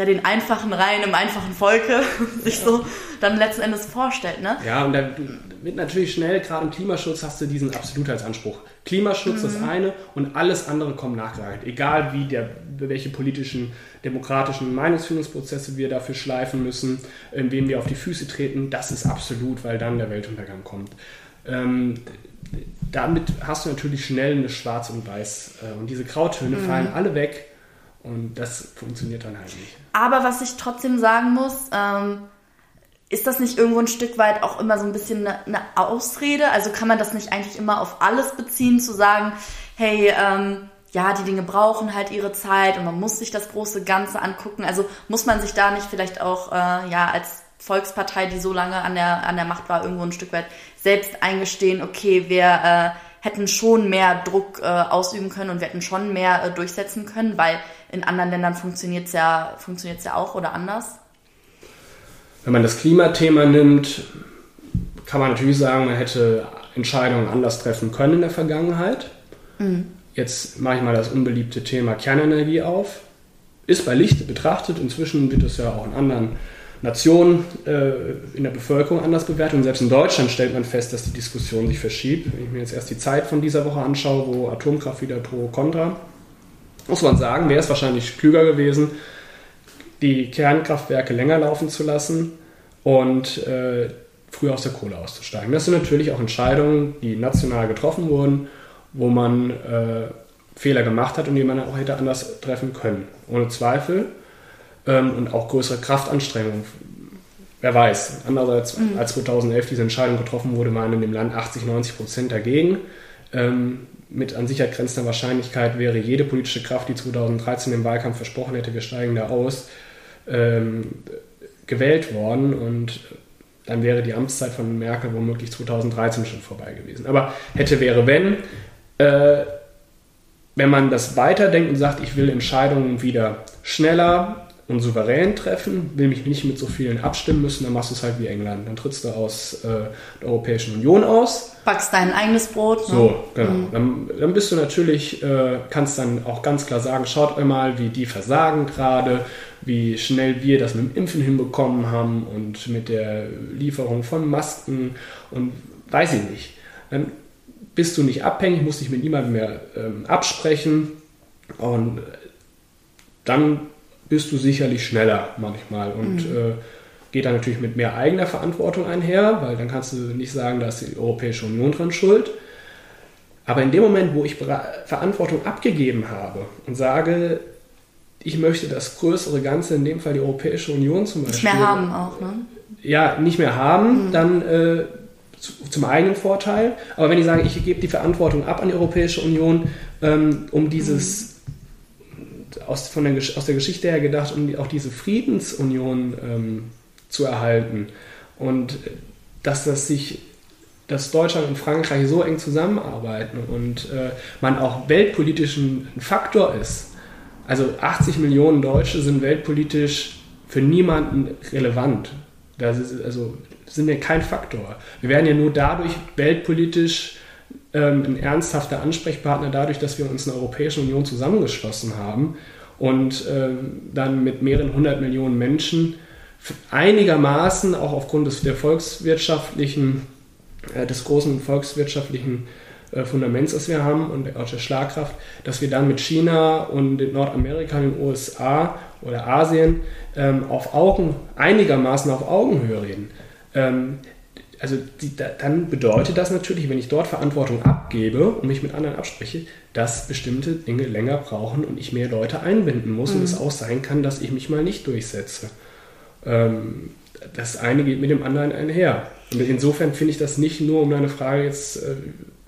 ja, den einfachen Reihen im einfachen Volke sich so dann letzten Endes vorstellt. Ne? Ja, und da wird natürlich schnell, gerade im Klimaschutz hast du diesen Absolutheitsanspruch. Klimaschutz mhm. das eine und alles andere kommt nachgereicht. Egal wie der, welche politischen, demokratischen Meinungsfindungsprozesse wir dafür schleifen müssen, in wem wir auf die Füße treten, das ist absolut, weil dann der Weltuntergang kommt. Ähm, damit hast du natürlich schnell eine Schwarz und Weiß. Äh, und diese Grautöne mhm. fallen alle weg und das funktioniert dann halt nicht. Aber was ich trotzdem sagen muss, ähm, ist das nicht irgendwo ein Stück weit auch immer so ein bisschen eine, eine, Ausrede? Also kann man das nicht eigentlich immer auf alles beziehen, zu sagen, hey, ähm, ja, die Dinge brauchen halt ihre Zeit und man muss sich das große Ganze angucken. Also muss man sich da nicht vielleicht auch, äh, ja, als Volkspartei, die so lange an der, an der Macht war, irgendwo ein Stück weit selbst eingestehen, okay, wir äh, hätten schon mehr Druck äh, ausüben können und wir hätten schon mehr äh, durchsetzen können, weil in anderen Ländern funktioniert es ja, funktioniert's ja auch oder anders? Wenn man das Klimathema nimmt, kann man natürlich sagen, man hätte Entscheidungen anders treffen können in der Vergangenheit. Mhm. Jetzt mache ich mal das unbeliebte Thema Kernenergie auf. Ist bei Licht betrachtet, inzwischen wird es ja auch in anderen Nationen äh, in der Bevölkerung anders bewertet. Und selbst in Deutschland stellt man fest, dass die Diskussion sich verschiebt. Wenn ich mir jetzt erst die Zeit von dieser Woche anschaue, wo Atomkraft wieder pro Contra muss man sagen, wäre es wahrscheinlich klüger gewesen, die Kernkraftwerke länger laufen zu lassen und äh, früher aus der Kohle auszusteigen. Das sind natürlich auch Entscheidungen, die national getroffen wurden, wo man äh, Fehler gemacht hat und die man auch hätte anders treffen können. Ohne Zweifel. Ähm, und auch größere Kraftanstrengungen. Wer weiß. Andererseits, mhm. als 2011 diese Entscheidung getroffen wurde, waren in dem Land 80, 90 Prozent dagegen. Ähm, mit an Sicherheit grenzender Wahrscheinlichkeit wäre jede politische Kraft, die 2013 im Wahlkampf versprochen hätte, wir steigen da aus, ähm, gewählt worden und dann wäre die Amtszeit von Merkel womöglich 2013 schon vorbei gewesen. Aber hätte, wäre, wenn. Äh, wenn man das weiterdenkt und sagt, ich will Entscheidungen wieder schneller, und souverän treffen, will mich nicht mit so vielen abstimmen müssen, dann machst du es halt wie England. Dann trittst du aus äh, der Europäischen Union aus. Backst dein eigenes Brot. Ne? So, genau. Mhm. Dann, dann, bist du natürlich, äh, kannst dann auch ganz klar sagen, schaut einmal, wie die versagen gerade, wie schnell wir das mit dem Impfen hinbekommen haben und mit der Lieferung von Masken und weiß ich nicht. Dann bist du nicht abhängig, musst dich mit niemandem mehr ähm, absprechen und dann bist du sicherlich schneller manchmal und mhm. äh, geht dann natürlich mit mehr eigener Verantwortung einher, weil dann kannst du nicht sagen, da ist die Europäische Union dran schuld. Aber in dem Moment, wo ich Verantwortung abgegeben habe und sage, ich möchte das größere Ganze, in dem Fall die Europäische Union zum Beispiel. Nicht mehr haben auch, ne? Ja, nicht mehr haben, mhm. dann äh, zu, zum eigenen Vorteil. Aber wenn ich sage, ich gebe die Verantwortung ab an die Europäische Union, ähm, um dieses. Aus, von der, aus der Geschichte her gedacht, um auch diese Friedensunion ähm, zu erhalten. Und dass das sich dass Deutschland und Frankreich so eng zusammenarbeiten und äh, man auch weltpolitisch ein Faktor ist. Also 80 Millionen Deutsche sind weltpolitisch für niemanden relevant. Das ist, also sind wir kein Faktor. Wir werden ja nur dadurch weltpolitisch ähm, ein ernsthafter Ansprechpartner dadurch, dass wir uns in der Europäischen Union zusammengeschlossen haben und ähm, dann mit mehreren hundert Millionen Menschen einigermaßen auch aufgrund des, der volkswirtschaftlichen, äh, des großen volkswirtschaftlichen äh, Fundaments, das wir haben und auch der Schlagkraft, dass wir dann mit China und Nordamerika, den USA oder Asien ähm, auf Augen, einigermaßen auf Augenhöhe reden. Also die, da, dann bedeutet das natürlich, wenn ich dort Verantwortung abgebe und mich mit anderen abspreche, dass bestimmte Dinge länger brauchen und ich mehr Leute einbinden muss mhm. und es auch sein kann, dass ich mich mal nicht durchsetze. Ähm, das eine geht mit dem anderen einher. Und insofern finde ich das nicht nur, um deine Frage jetzt äh,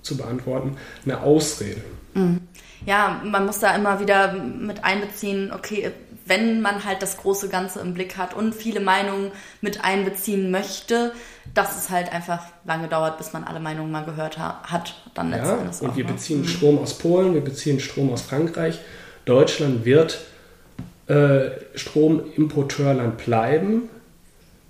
zu beantworten, eine Ausrede. Mhm. Ja, man muss da immer wieder mit einbeziehen, okay, wenn man halt das große Ganze im Blick hat und viele Meinungen mit einbeziehen möchte, dass es halt einfach lange dauert, bis man alle Meinungen mal gehört ha hat. Dann ja, und wir ne? beziehen mhm. Strom aus Polen, wir beziehen Strom aus Frankreich. Deutschland wird äh, Stromimporteurland bleiben.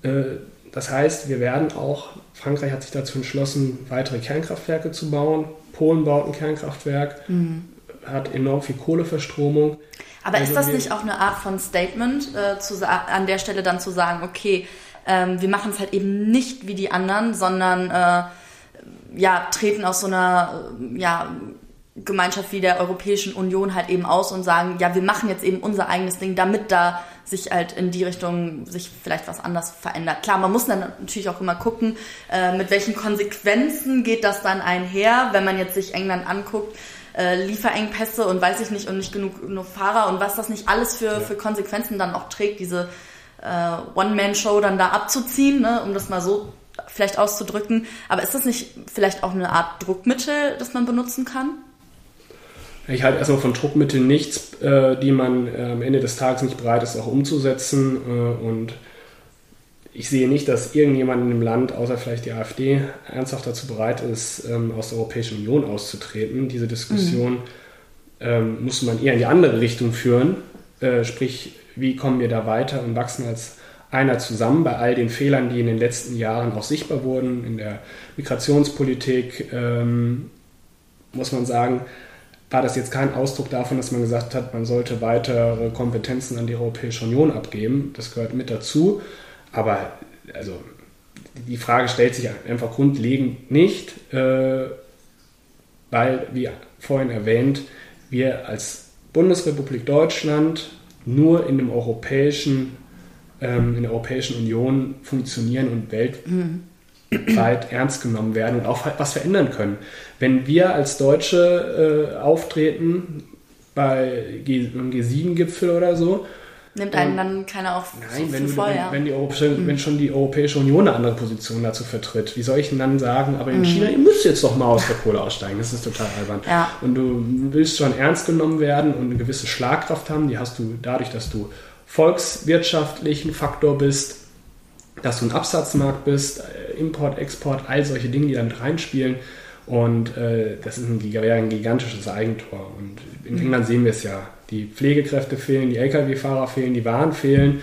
Äh, das heißt, wir werden auch, Frankreich hat sich dazu entschlossen, weitere Kernkraftwerke zu bauen. Polen baut ein Kernkraftwerk, mhm. hat enorm viel Kohleverstromung. Aber also ist das nicht auch eine Art von Statement, äh, zu, an der Stelle dann zu sagen, okay, ähm, wir machen es halt eben nicht wie die anderen, sondern äh, ja, treten aus so einer äh, ja, Gemeinschaft wie der Europäischen Union halt eben aus und sagen, ja, wir machen jetzt eben unser eigenes Ding, damit da sich halt in die Richtung sich vielleicht was anders verändert. Klar, man muss dann natürlich auch immer gucken, äh, mit welchen Konsequenzen geht das dann einher, wenn man jetzt sich England anguckt, äh, Lieferengpässe und weiß ich nicht und nicht genug nur Fahrer und was das nicht alles für, ja. für Konsequenzen dann auch trägt, diese äh, One-Man-Show dann da abzuziehen, ne, um das mal so vielleicht auszudrücken. Aber ist das nicht vielleicht auch eine Art Druckmittel, das man benutzen kann? Ich halte erstmal von Druckmitteln nichts, äh, die man äh, am Ende des Tages nicht bereit ist, auch umzusetzen. Äh, und ich sehe nicht, dass irgendjemand in dem Land, außer vielleicht die AfD, ernsthaft dazu bereit ist, ähm, aus der Europäischen Union auszutreten. Diese Diskussion mhm. ähm, muss man eher in die andere Richtung führen. Äh, sprich, wie kommen wir da weiter und wachsen als einer zusammen bei all den Fehlern, die in den letzten Jahren auch sichtbar wurden in der Migrationspolitik, ähm, muss man sagen, war das jetzt kein Ausdruck davon, dass man gesagt hat, man sollte weitere Kompetenzen an die Europäische Union abgeben. Das gehört mit dazu. Aber also die Frage stellt sich einfach grundlegend nicht, äh, weil, wie vorhin erwähnt, wir als Bundesrepublik Deutschland nur in dem europäischen, ähm, in der Europäischen Union funktionieren und weltweit mhm. ernst genommen werden und auch was verändern können. Wenn wir als Deutsche äh, auftreten bei G einem G7-Gipfel oder so, Nimmt einen dann keiner auf Nein, so wenn, voll, wenn, ja. wenn, die Europäische, mhm. wenn schon die Europäische Union eine andere Position dazu vertritt, wie soll ich denn dann sagen, aber in mhm. China, ihr müsst jetzt doch mal aus der Kohle aussteigen, das ist total albern. Ja. Und du willst schon ernst genommen werden und eine gewisse Schlagkraft haben, die hast du dadurch, dass du volkswirtschaftlichen Faktor bist, dass du ein Absatzmarkt bist, äh, Import, Export, all solche Dinge, die da mit reinspielen. Und äh, das ist ein, ein gigantisches Eigentor. Und in. England sehen wir es ja. Die Pflegekräfte fehlen, die Lkw-Fahrer fehlen, die Waren fehlen.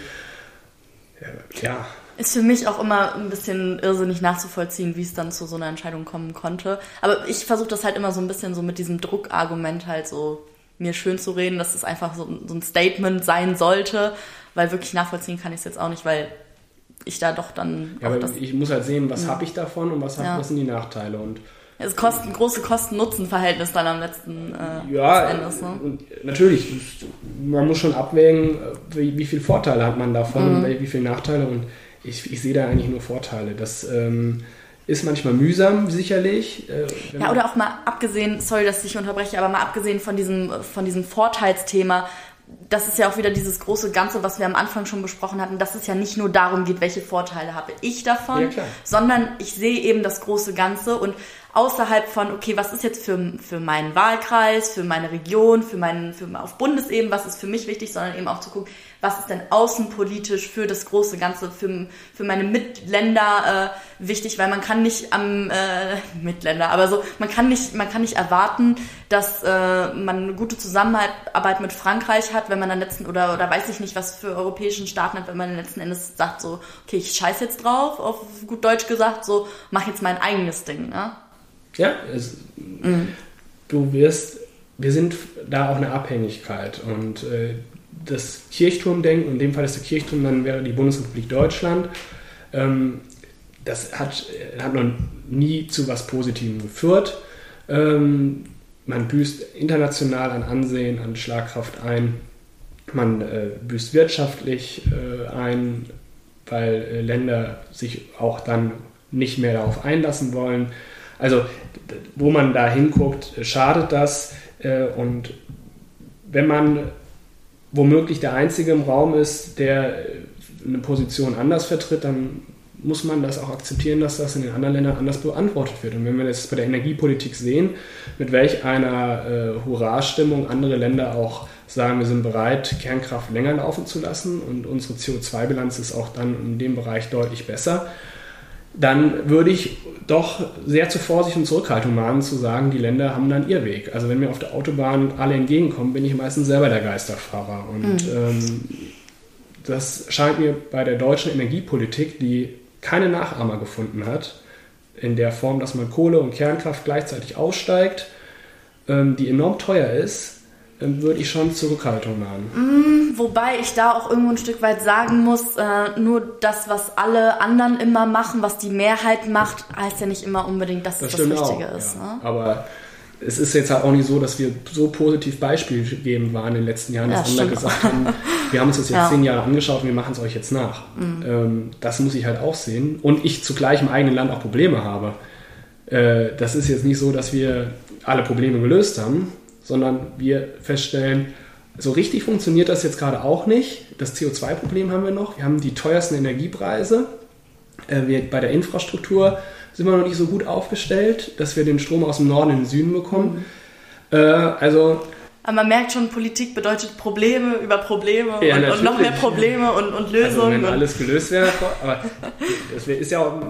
Ja. Ist für mich auch immer ein bisschen irrsinnig nachzuvollziehen, wie es dann zu so einer Entscheidung kommen konnte. Aber ich versuche das halt immer so ein bisschen so mit diesem Druckargument halt so mir schön zu reden, dass es einfach so, so ein Statement sein sollte, weil wirklich nachvollziehen kann ich es jetzt auch nicht, weil ich da doch dann. Ja, aber ich muss halt sehen, was ja. habe ich davon und was, hab, ja. was sind die Nachteile. Und es kostet ein großes Kosten-Nutzen-Verhältnis dann am letzten äh, ja, Endes. Ne? natürlich. Man muss schon abwägen, wie, wie viele Vorteile hat man davon mhm. und wie viele Nachteile. Und ich, ich sehe da eigentlich nur Vorteile. Das ähm, ist manchmal mühsam, sicherlich. Äh, ja, oder auch mal abgesehen, sorry, dass ich unterbreche, aber mal abgesehen von diesem, von diesem Vorteilsthema, das ist ja auch wieder dieses große Ganze, was wir am Anfang schon besprochen hatten, dass es ja nicht nur darum geht, welche Vorteile habe ich davon, ja, sondern ich sehe eben das große Ganze und außerhalb von, okay, was ist jetzt für, für meinen Wahlkreis, für meine Region, für meinen, für, auf Bundesebene, was ist für mich wichtig, sondern eben auch zu gucken, was ist denn außenpolitisch für das große Ganze, für, für meine Mitländer äh, wichtig, weil man kann nicht am äh, Mitländer, aber so, man kann nicht, man kann nicht erwarten, dass äh, man eine gute Zusammenarbeit mit Frankreich hat, wenn man dann letzten oder oder weiß ich nicht, was für europäischen Staaten hat, wenn man letzten Endes sagt so, okay, ich scheiß jetzt drauf, auf gut Deutsch gesagt, so mach jetzt mein eigenes Ding, ne? Ja, es, mhm. du wirst, wir sind da auch eine Abhängigkeit und äh, das Kirchturmdenken, in dem Fall ist der Kirchturm, dann wäre die Bundesrepublik Deutschland, ähm, das hat, hat noch nie zu was Positivem geführt. Ähm, man büßt international an Ansehen, an Schlagkraft ein. Man äh, büßt wirtschaftlich äh, ein, weil äh, Länder sich auch dann nicht mehr darauf einlassen wollen. Also wo man da hinguckt, schadet das. Äh, und wenn man womöglich der Einzige im Raum ist, der eine Position anders vertritt, dann muss man das auch akzeptieren, dass das in den anderen Ländern anders beantwortet wird. Und wenn wir das bei der Energiepolitik sehen, mit welch einer äh, Hurra-Stimmung andere Länder auch sagen, wir sind bereit, Kernkraft länger laufen zu lassen und unsere CO2-Bilanz ist auch dann in dem Bereich deutlich besser, dann würde ich doch sehr zu Vorsicht und Zurückhaltung mahnen, zu sagen, die Länder haben dann ihr Weg. Also wenn mir auf der Autobahn alle entgegenkommen, bin ich meistens selber der Geisterfahrer. Und mhm. ähm, das scheint mir bei der deutschen Energiepolitik, die keine Nachahmer gefunden hat, in der Form, dass man Kohle und Kernkraft gleichzeitig aussteigt, ähm, die enorm teuer ist, würde ich schon Zurückhaltung mahnen. Mm, wobei ich da auch irgendwo ein Stück weit sagen muss, äh, nur das, was alle anderen immer machen, was die Mehrheit macht, heißt ja nicht immer unbedingt, dass das es das Richtige auch, ist. Ja. Ne? Aber es ist jetzt halt auch nicht so, dass wir so positiv beispielgebend waren in den letzten Jahren, dass ja, andere gesagt haben, wir haben uns das jetzt ja. zehn Jahre angeschaut und wir machen es euch jetzt nach. Mhm. Ähm, das muss ich halt auch sehen. Und ich zugleich im eigenen Land auch Probleme habe. Äh, das ist jetzt nicht so, dass wir alle Probleme gelöst haben, sondern wir feststellen, so richtig funktioniert das jetzt gerade auch nicht. Das CO2-Problem haben wir noch. Wir haben die teuersten Energiepreise. Äh, wir, bei der Infrastruktur sind wir noch nicht so gut aufgestellt, dass wir den Strom aus dem Norden in den Süden bekommen. Mhm. Äh, also aber man merkt schon, Politik bedeutet Probleme über Probleme ja, und, und, noch mehr Probleme und, und Lösungen. Also wenn alles gelöst wäre, aber es ist ja auch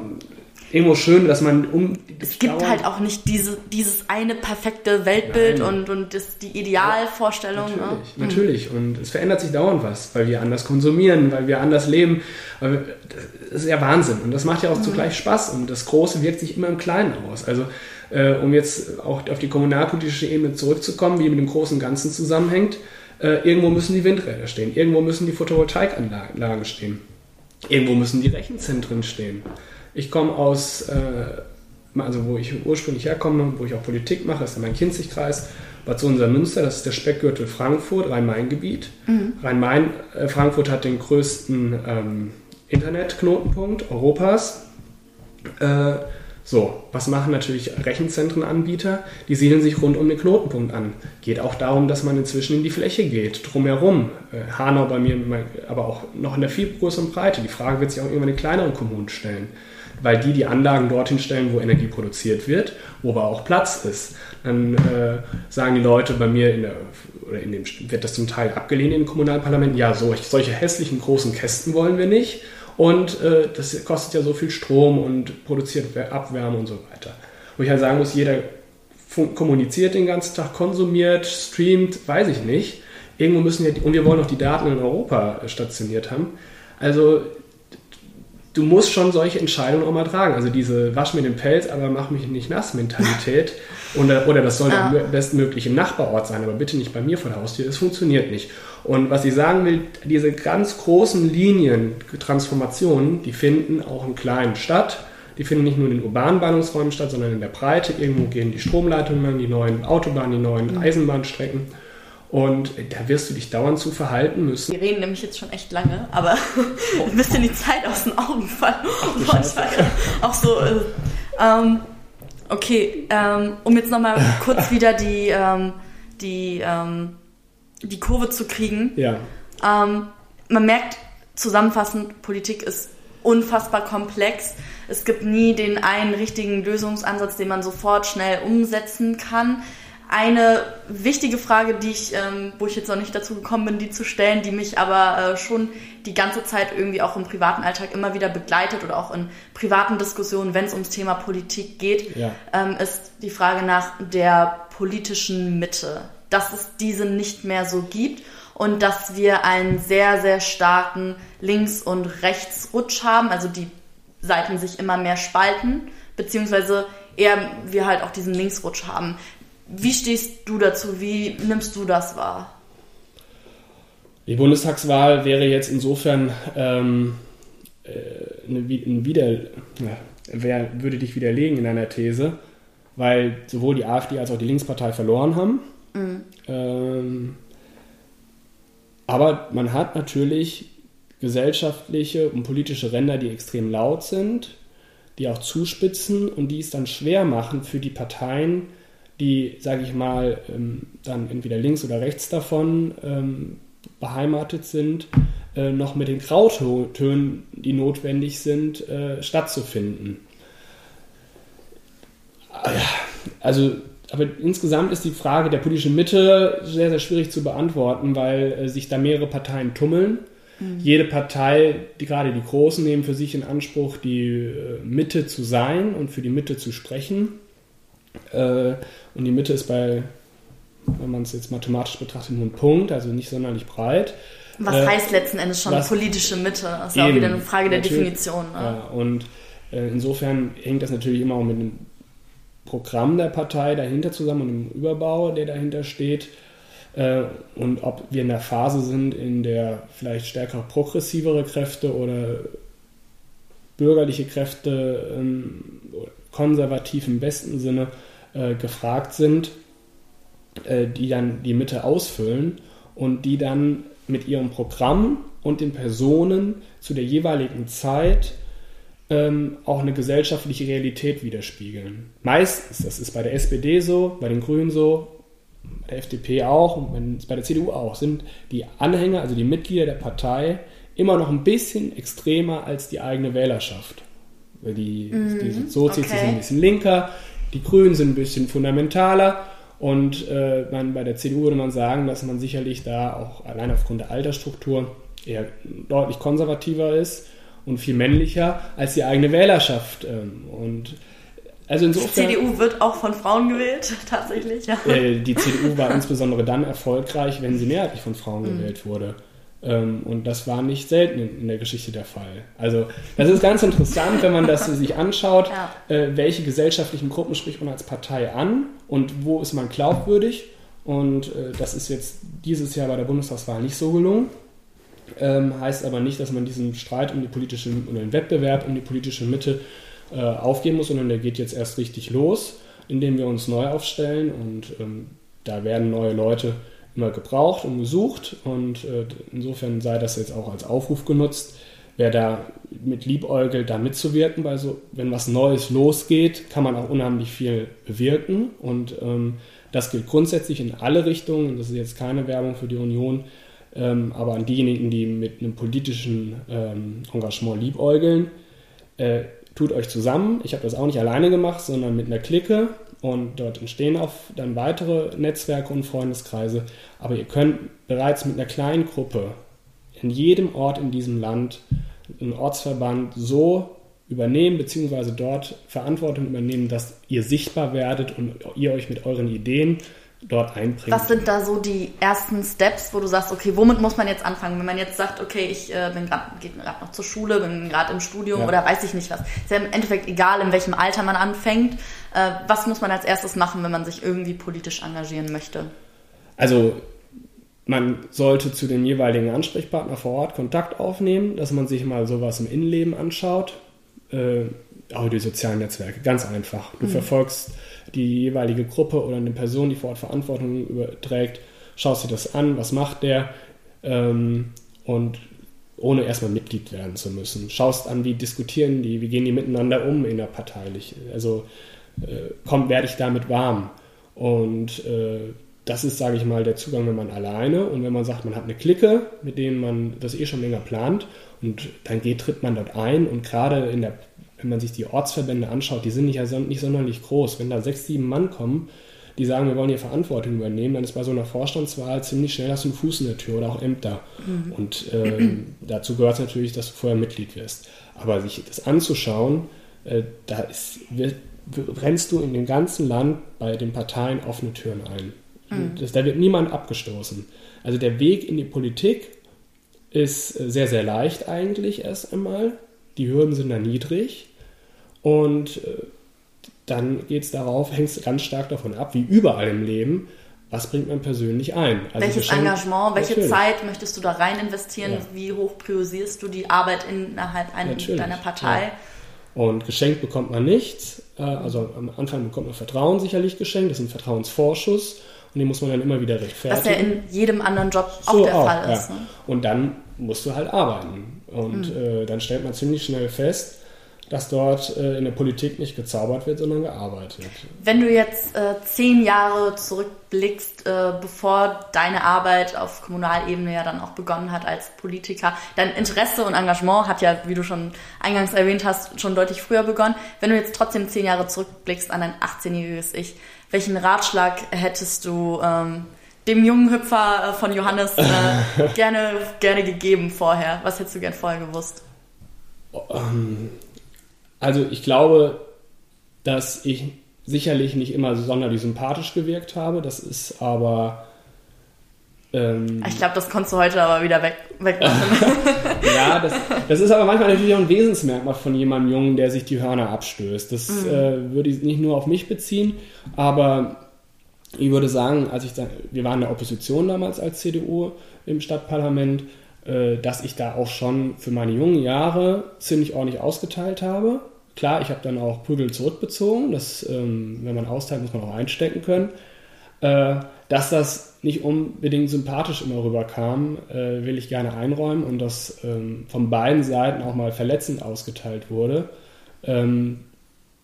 irgendwo schön, dass man um. Es gibt Dauern halt auch nicht diese, dieses eine perfekte Weltbild Nein. und, und das, die Idealvorstellung. Ja, natürlich, ne? natürlich. Und es verändert sich dauernd was, weil wir anders konsumieren, weil wir anders leben. Wir, das ist ja Wahnsinn. Und das macht ja auch mhm. zugleich Spaß. Und das Große wirkt sich immer im Kleinen aus. Also, äh, um jetzt auch auf die kommunalpolitische Ebene zurückzukommen, wie mit dem großen Ganzen zusammenhängt, äh, irgendwo müssen die Windräder stehen, irgendwo müssen die Photovoltaikanlagen stehen, irgendwo müssen die Rechenzentren stehen. Ich komme aus, äh, also wo ich ursprünglich herkomme, wo ich auch Politik mache, ist mein Kinzigkreis, Bad Sohn-Münster, das ist der Speckgürtel Frankfurt, Rhein-Main-Gebiet. Mhm. Rhein-Main, äh, Frankfurt hat den größten ähm, Internetknotenpunkt Europas. Äh, so, was machen natürlich Rechenzentrenanbieter? Die siedeln sich rund um den Knotenpunkt an. Geht auch darum, dass man inzwischen in die Fläche geht, drumherum. Äh, Hanau bei mir, aber auch noch in der viel größeren Breite. Die Frage wird sich auch irgendwann in kleineren Kommunen stellen weil die die Anlagen dorthin stellen, wo Energie produziert wird, wo aber auch Platz ist. Dann äh, sagen die Leute bei mir, in der, oder in dem, wird das zum Teil abgelehnt in den Kommunalparlamenten, ja, so, solche hässlichen großen Kästen wollen wir nicht und äh, das kostet ja so viel Strom und produziert Abwärme und so weiter. Wo ich halt sagen muss, jeder kommuniziert den ganzen Tag, konsumiert, streamt, weiß ich nicht. Irgendwo müssen ja, und wir wollen auch die Daten in Europa stationiert haben. Also du musst schon solche Entscheidungen auch mal tragen. Also diese Wasch mir den Pelz, aber mach mich nicht nass Mentalität. oder, oder das soll ja. bestmöglich im Nachbarort sein, aber bitte nicht bei mir vor der Haustür. Das funktioniert nicht. Und was ich sagen will, diese ganz großen Linien, Transformationen, die finden auch in kleinen statt. Die finden nicht nur in den urbanen Ballungsräumen statt, sondern in der Breite. Irgendwo gehen die Stromleitungen an, die neuen Autobahnen, die neuen mhm. Eisenbahnstrecken. Und da wirst du dich dauernd zu verhalten müssen. Wir reden nämlich jetzt schon echt lange, aber oh. ein bisschen die Zeit aus den Augen fallen. Ach, auch so. Äh, ähm, okay, ähm, um jetzt nochmal kurz wieder die, ähm, die, ähm, die Kurve zu kriegen. Ja. Ähm, man merkt zusammenfassend, Politik ist unfassbar komplex. Es gibt nie den einen richtigen Lösungsansatz, den man sofort schnell umsetzen kann. Eine wichtige Frage, die ich, ähm, wo ich jetzt noch nicht dazu gekommen bin, die zu stellen, die mich aber äh, schon die ganze Zeit irgendwie auch im privaten Alltag immer wieder begleitet oder auch in privaten Diskussionen, wenn es ums Thema Politik geht, ja. ähm, ist die Frage nach der politischen Mitte. Dass es diese nicht mehr so gibt und dass wir einen sehr, sehr starken Links- und Rechtsrutsch haben, also die Seiten sich immer mehr spalten, beziehungsweise eher wir halt auch diesen Linksrutsch haben. Wie stehst du dazu? Wie nimmst du das wahr? Die Bundestagswahl wäre jetzt insofern ähm, äh, eine, ein Wider, wer würde dich widerlegen in deiner These, weil sowohl die AfD als auch die Linkspartei verloren haben. Mhm. Ähm, aber man hat natürlich gesellschaftliche und politische Ränder, die extrem laut sind, die auch zuspitzen und die es dann schwer machen für die Parteien, die, sage ich mal, ähm, dann entweder links oder rechts davon ähm, beheimatet sind, äh, noch mit den Grautönen, die notwendig sind, äh, stattzufinden. Ah also, aber insgesamt ist die Frage der politischen Mitte sehr, sehr schwierig zu beantworten, weil äh, sich da mehrere Parteien tummeln. Mhm. Jede Partei, die, gerade die Großen, nehmen für sich in Anspruch, die Mitte zu sein und für die Mitte zu sprechen. Und die Mitte ist bei, wenn man es jetzt mathematisch betrachtet, nur ein Punkt, also nicht sonderlich breit. Was äh, heißt letzten Endes schon politische Mitte? Das ist ja auch wieder eine Frage der Definition. Ne? Ja, und äh, insofern hängt das natürlich immer auch mit dem Programm der Partei dahinter zusammen und dem Überbau, der dahinter steht. Äh, und ob wir in der Phase sind, in der vielleicht stärker progressivere Kräfte oder bürgerliche Kräfte ähm, konservativ im besten Sinne äh, gefragt sind, äh, die dann die Mitte ausfüllen und die dann mit ihrem Programm und den Personen zu der jeweiligen Zeit ähm, auch eine gesellschaftliche Realität widerspiegeln. Meistens, das ist bei der SPD so, bei den Grünen so, bei der FDP auch und bei der CDU auch, sind die Anhänger, also die Mitglieder der Partei, immer noch ein bisschen extremer als die eigene Wählerschaft. Die, mhm, die Sozis okay. sind ein bisschen linker, die Grünen sind ein bisschen fundamentaler und äh, man, bei der CDU würde man sagen, dass man sicherlich da auch allein aufgrund der Altersstruktur eher deutlich konservativer ist und viel männlicher als die eigene Wählerschaft. Ähm, und also insofern, die CDU wird auch von Frauen gewählt, tatsächlich. Ja. Äh, die CDU war insbesondere dann erfolgreich, wenn sie mehrheitlich von Frauen mhm. gewählt wurde. Ähm, und das war nicht selten in, der Geschichte der Fall. Also das ist ganz interessant, wenn man das sich anschaut, ja. Äh, welche gesellschaftlichen Gruppen spricht man als Partei an und wo ist man glaubwürdig. Und äh, das ist jetzt dieses Jahr bei der Bundestagswahl nicht so gelungen. Ähm, heißt aber nicht, dass man diesen Streit um die politische oder den Wettbewerb um die politische Mitte äh, aufgeben muss, sondern der geht jetzt erst richtig los, indem wir uns neu aufstellen und ähm, da werden neue Leute immer gebraucht und gesucht und äh, insofern sei das jetzt auch als Aufruf genutzt. Wer da mit liebäugelt, da mitzuwirken, weil so, wenn was Neues losgeht, kann man auch unheimlich viel bewirken und ähm, das gilt grundsätzlich in alle Richtungen. Das ist jetzt keine Werbung für die Union, ähm, aber an diejenigen, die mit einem politischen ähm, Engagement liebäugeln, äh, tut euch zusammen. Ich habe das auch nicht alleine gemacht, sondern mit einer Clique und dort entstehen auch dann weitere Netzwerke und Freundeskreise. Aber ihr könnt bereits mit einer kleinen Gruppe in jedem Ort in diesem Land einen Ortsverband so übernehmen, beziehungsweise dort Verantwortung übernehmen, dass ihr sichtbar werdet und ihr euch mit euren Ideen dort einbringen. Was sind da so die ersten Steps, wo du sagst, okay, womit muss man jetzt anfangen? Wenn man jetzt sagt, okay, ich äh, bin gerade noch zur Schule, bin gerade im Studium ja. oder weiß ich nicht was. Ist ja im Endeffekt egal, in welchem Alter man anfängt. Äh, was muss man als erstes machen, wenn man sich irgendwie politisch engagieren möchte? Also man sollte zu dem jeweiligen Ansprechpartner vor Ort Kontakt aufnehmen, dass man sich mal sowas im Innenleben anschaut. Äh, auch die sozialen Netzwerke, ganz einfach. Du mhm. verfolgst die jeweilige Gruppe oder eine Person, die vor Ort Verantwortung überträgt, schaust dir das an, was macht der ähm, und ohne erstmal Mitglied werden zu müssen. Schaust an, wie diskutieren die, wie gehen die miteinander um innerparteilich. Also äh, kommt, werde ich damit warm. Und äh, das ist, sage ich mal, der Zugang, wenn man alleine und wenn man sagt, man hat eine Clique, mit denen man das eh schon länger plant und dann geht, tritt man dort ein und gerade in der wenn man sich die Ortsverbände anschaut, die sind nicht, nicht sonderlich groß. Wenn da sechs, sieben Mann kommen, die sagen, wir wollen hier Verantwortung übernehmen, dann ist bei so einer Vorstandswahl ziemlich schnell hast du einen Fuß in der Tür oder auch Ämter. Mhm. Und äh, dazu gehört es natürlich, dass du vorher Mitglied wirst. Aber sich das anzuschauen, äh, da ist, wird, rennst du in dem ganzen Land bei den Parteien offene Türen ein. Mhm. Das, da wird niemand abgestoßen. Also der Weg in die Politik ist äh, sehr, sehr leicht eigentlich erst einmal. Die Hürden sind da niedrig. Und äh, dann geht es darauf, hängt es ganz stark davon ab, wie überall im Leben, was bringt man persönlich ein? Also Welches Engagement, welche natürlich. Zeit möchtest du da rein investieren? Ja. Wie hoch priorisierst du die Arbeit innerhalb einer, deiner Partei? Ja. Und geschenkt bekommt man nichts. Äh, also am Anfang bekommt man Vertrauen sicherlich geschenkt. Das ist ein Vertrauensvorschuss. Und den muss man dann immer wieder rechtfertigen. Was ja in jedem anderen Job auch so der auch, Fall ist. Ja. Ne? Und dann musst du halt arbeiten. Und mhm. äh, dann stellt man ziemlich schnell fest, dass dort äh, in der Politik nicht gezaubert wird, sondern gearbeitet. Wenn du jetzt äh, zehn Jahre zurückblickst, äh, bevor deine Arbeit auf Kommunalebene ja dann auch begonnen hat als Politiker, dein Interesse und Engagement hat ja, wie du schon eingangs erwähnt hast, schon deutlich früher begonnen. Wenn du jetzt trotzdem zehn Jahre zurückblickst an dein 18-jähriges Ich, welchen Ratschlag hättest du ähm, dem jungen Hüpfer äh, von Johannes äh, gerne, gerne gegeben vorher? Was hättest du gern vorher gewusst? Ähm, also ich glaube, dass ich sicherlich nicht immer sonderlich sympathisch gewirkt habe. Das ist aber. Ähm, ich glaube, das konntest du heute aber wieder weg, wegmachen. ja, das, das, ist aber manchmal natürlich auch ein Wesensmerkmal von jemandem Jungen, der sich die Hörner abstößt. Das mhm. äh, würde ich nicht nur auf mich beziehen, aber ich würde sagen, als ich da, wir waren in der Opposition damals als CDU im Stadtparlament äh, dass ich da auch schon für meine jungen Jahre ziemlich ordentlich ausgeteilt habe. Klar, ich habe dann auch Prügel zurückbezogen. Das, ähm, wenn man austeilt, muss man auch einstecken können. Äh, dass das nicht unbedingt sympathisch immer rüberkam, äh, will ich gerne einräumen und dass ähm, von beiden Seiten auch mal verletzend ausgeteilt wurde. Ähm,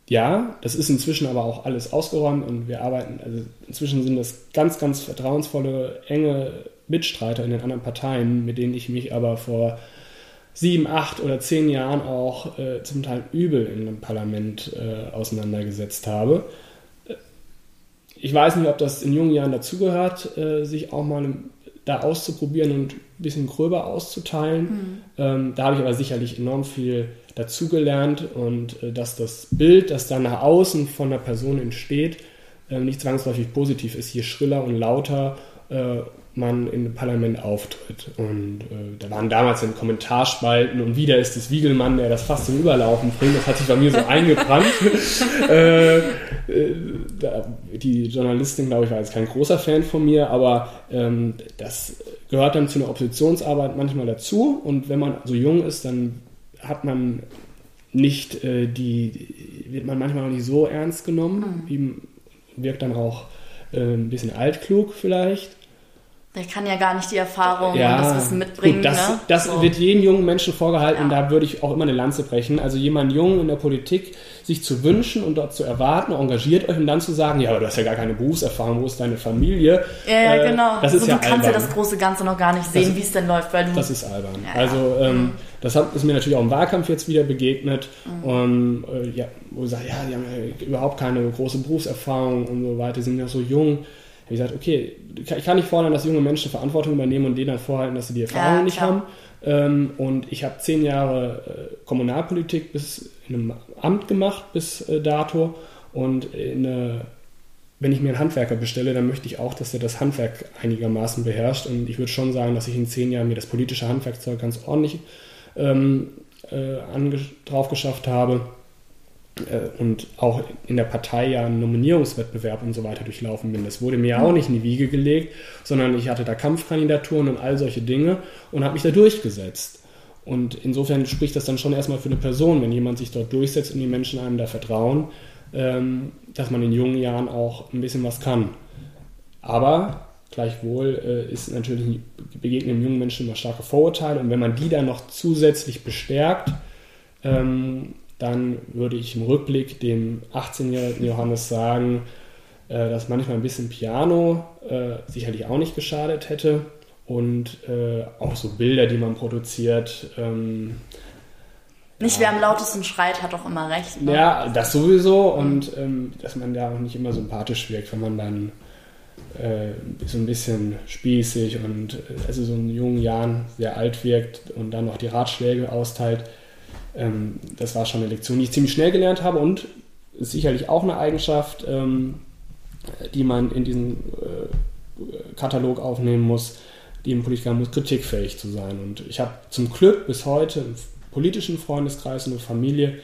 ja, das ist inzwischen aber auch alles ausgeräumt und wir arbeiten, also inzwischen sind das ganz, ganz vertrauensvolle, enge Mitstreiter in den anderen Parteien, mit denen ich mich aber vor sieben, acht oder zehn Jahren auch äh, zum Teil übel in einem Parlament äh, auseinandergesetzt habe. Ich weiß nicht, ob das in jungen Jahren dazugehört, äh, sich auch mal da auszuprobieren und ein bisschen gröber auszuteilen. Mhm. Ähm, da habe ich aber sicherlich enorm viel dazugelernt und äh, dass das Bild, das dann nach außen von der Person entsteht, äh, nicht zwangsläufig positiv ist. Je schriller und lauter äh, man im Parlament auftritt. Und äh, da waren damals in Kommentarspalten und wieder ist es Wiegelmann, der das fast zum Überlaufen bringt. Das hat sich bei mir so eingebrannt. äh, äh, da, die Journalistin, glaube ich, war jetzt kein großer Fan von mir, aber ähm, das gehört dann zu einer Oppositionsarbeit manchmal dazu. Und wenn man so jung ist, dann hat man nicht äh, die, wird man manchmal auch nicht so ernst genommen, mhm. wirkt dann auch äh, ein bisschen altklug vielleicht. Der kann ja gar nicht die Erfahrung ja, und das Wissen mitbringen. Gut, das, ne? das so. wird jedem jungen Menschen vorgehalten ja. da würde ich auch immer eine Lanze brechen. Also jemand jung in der Politik sich zu wünschen und dort zu erwarten, engagiert euch und dann zu sagen, ja, aber du hast ja gar keine Berufserfahrung, wo ist deine Familie? Ja, äh, genau. Das ist und ja du kannst albern. ja das große Ganze noch gar nicht sehen, wie es denn läuft, weil du... Das ist albern. Ja, also ähm, mhm. das ist mir natürlich auch im Wahlkampf jetzt wieder begegnet mhm. und äh, ja, wo ich sage, ja, die haben ja überhaupt keine große Berufserfahrung und so weiter, sind ja so jung habe ich gesagt, okay, ich kann nicht fordern, dass junge Menschen Verantwortung übernehmen und denen dann vorhalten, dass sie die Erfahrung ja, nicht haben. Ähm, und ich habe zehn Jahre äh, Kommunalpolitik bis in einem Amt gemacht bis äh, dato. Und eine, wenn ich mir einen Handwerker bestelle, dann möchte ich auch, dass er das Handwerk einigermaßen beherrscht. Und ich würde schon sagen, dass ich in zehn Jahren mir das politische Handwerkzeug ganz ordentlich ähm, äh, drauf geschafft habe. Äh, und auch in der Partei ja einen Nominierungswettbewerb und so weiter durchlaufen bin. Das wurde mir ja auch nicht in die Wiege gelegt, sondern ich hatte da Kampfkandidaturen und all solche Dinge und habe mich da durchgesetzt. Und insofern spricht das dann schon erstmal für eine Person, wenn jemand sich dort durchsetzt und die Menschen einem da vertrauen, ähm, dass man in jungen Jahren auch ein bisschen was kann. Aber gleichwohl äh, ist natürlich begegnen jungen Menschen immer starke Vorurteile und wenn man die dann noch zusätzlich bestärkt, ähm, dann würde ich im Rückblick dem 18-jährigen Johannes sagen, äh, dass manchmal ein bisschen Piano äh, sicherlich auch nicht geschadet hätte und äh, auch so Bilder, die man produziert. Ähm, nicht wer am lautesten schreit, hat doch immer recht. Ne? Ja, das sowieso und ähm, dass man da auch nicht immer sympathisch wirkt, wenn man dann so ein bisschen spießig und also so in jungen Jahren sehr alt wirkt und dann noch die Ratschläge austeilt ähm, das war schon eine Lektion, die ich ziemlich schnell gelernt habe und sicherlich auch eine Eigenschaft, ähm, die man in diesen äh, Katalog aufnehmen muss, die im Politiker muss, kritikfähig zu sein. Und ich habe zum Glück bis heute im politischen Freundeskreis eine Familie,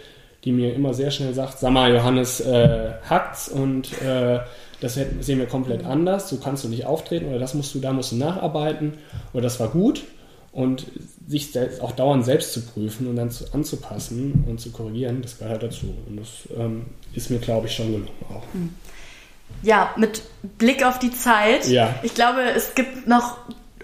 die mir immer sehr schnell sagt, sag mal, Johannes, äh, hackt's und äh, das sehen wir komplett anders, so kannst du nicht auftreten oder das musst du, da musst du nacharbeiten. Oder das war gut. Und sich auch dauernd selbst zu prüfen und dann zu, anzupassen und zu korrigieren, das gehört dazu. Und das ähm, ist mir, glaube ich, schon gelungen auch. Hm. Ja, mit Blick auf die Zeit. Ja. Ich glaube, es gibt noch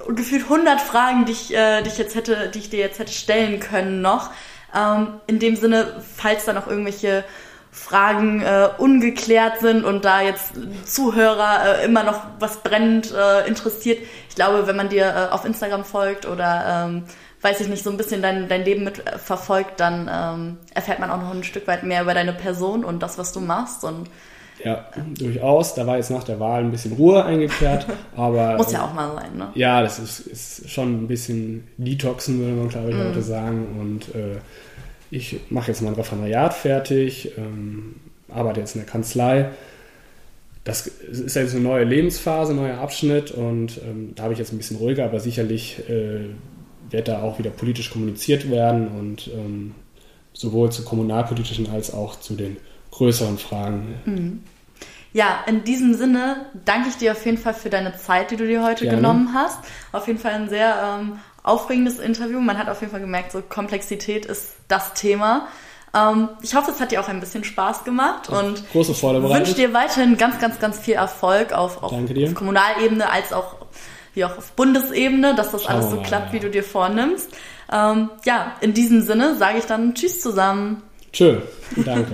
gefühlt 100 Fragen, die ich, äh, die ich, jetzt hätte, die ich dir jetzt hätte stellen können noch. Ähm, in dem Sinne, falls da noch irgendwelche Fragen äh, ungeklärt sind und da jetzt Zuhörer äh, immer noch was brennend äh, interessiert. Ich glaube, wenn man dir äh, auf Instagram folgt oder ähm, weiß ich nicht, so ein bisschen dein, dein Leben mit äh, verfolgt, dann ähm, erfährt man auch noch ein Stück weit mehr über deine Person und das, was du machst. Und ja, durchaus. Da war jetzt nach der Wahl ein bisschen Ruhe eingekehrt, aber. Muss ja auch mal sein, ne? Ja, das ist, ist schon ein bisschen Detoxen, würde man, glaube ich, mm. heute sagen. Und äh, ich mache jetzt mein Referendariat fertig, ähm, arbeite jetzt in der Kanzlei. Das ist jetzt eine neue Lebensphase, ein neuer Abschnitt und ähm, da habe ich jetzt ein bisschen ruhiger, aber sicherlich äh, wird da auch wieder politisch kommuniziert werden und ähm, sowohl zu kommunalpolitischen als auch zu den größeren Fragen. Mhm. Ja, in diesem Sinne danke ich dir auf jeden Fall für deine Zeit, die du dir heute Gerne. genommen hast. Auf jeden Fall ein sehr ähm, aufregendes Interview. Man hat auf jeden Fall gemerkt, so Komplexität ist das Thema. Ähm, ich hoffe, es hat dir auch ein bisschen Spaß gemacht und Große wünsche dir weiterhin ganz, ganz, ganz viel Erfolg auf, auf, auf Kommunalebene als auch wie auch auf Bundesebene, dass das alles so klappt, wie du dir vornimmst. Ähm, ja, in diesem Sinne sage ich dann Tschüss zusammen. Tschö, danke.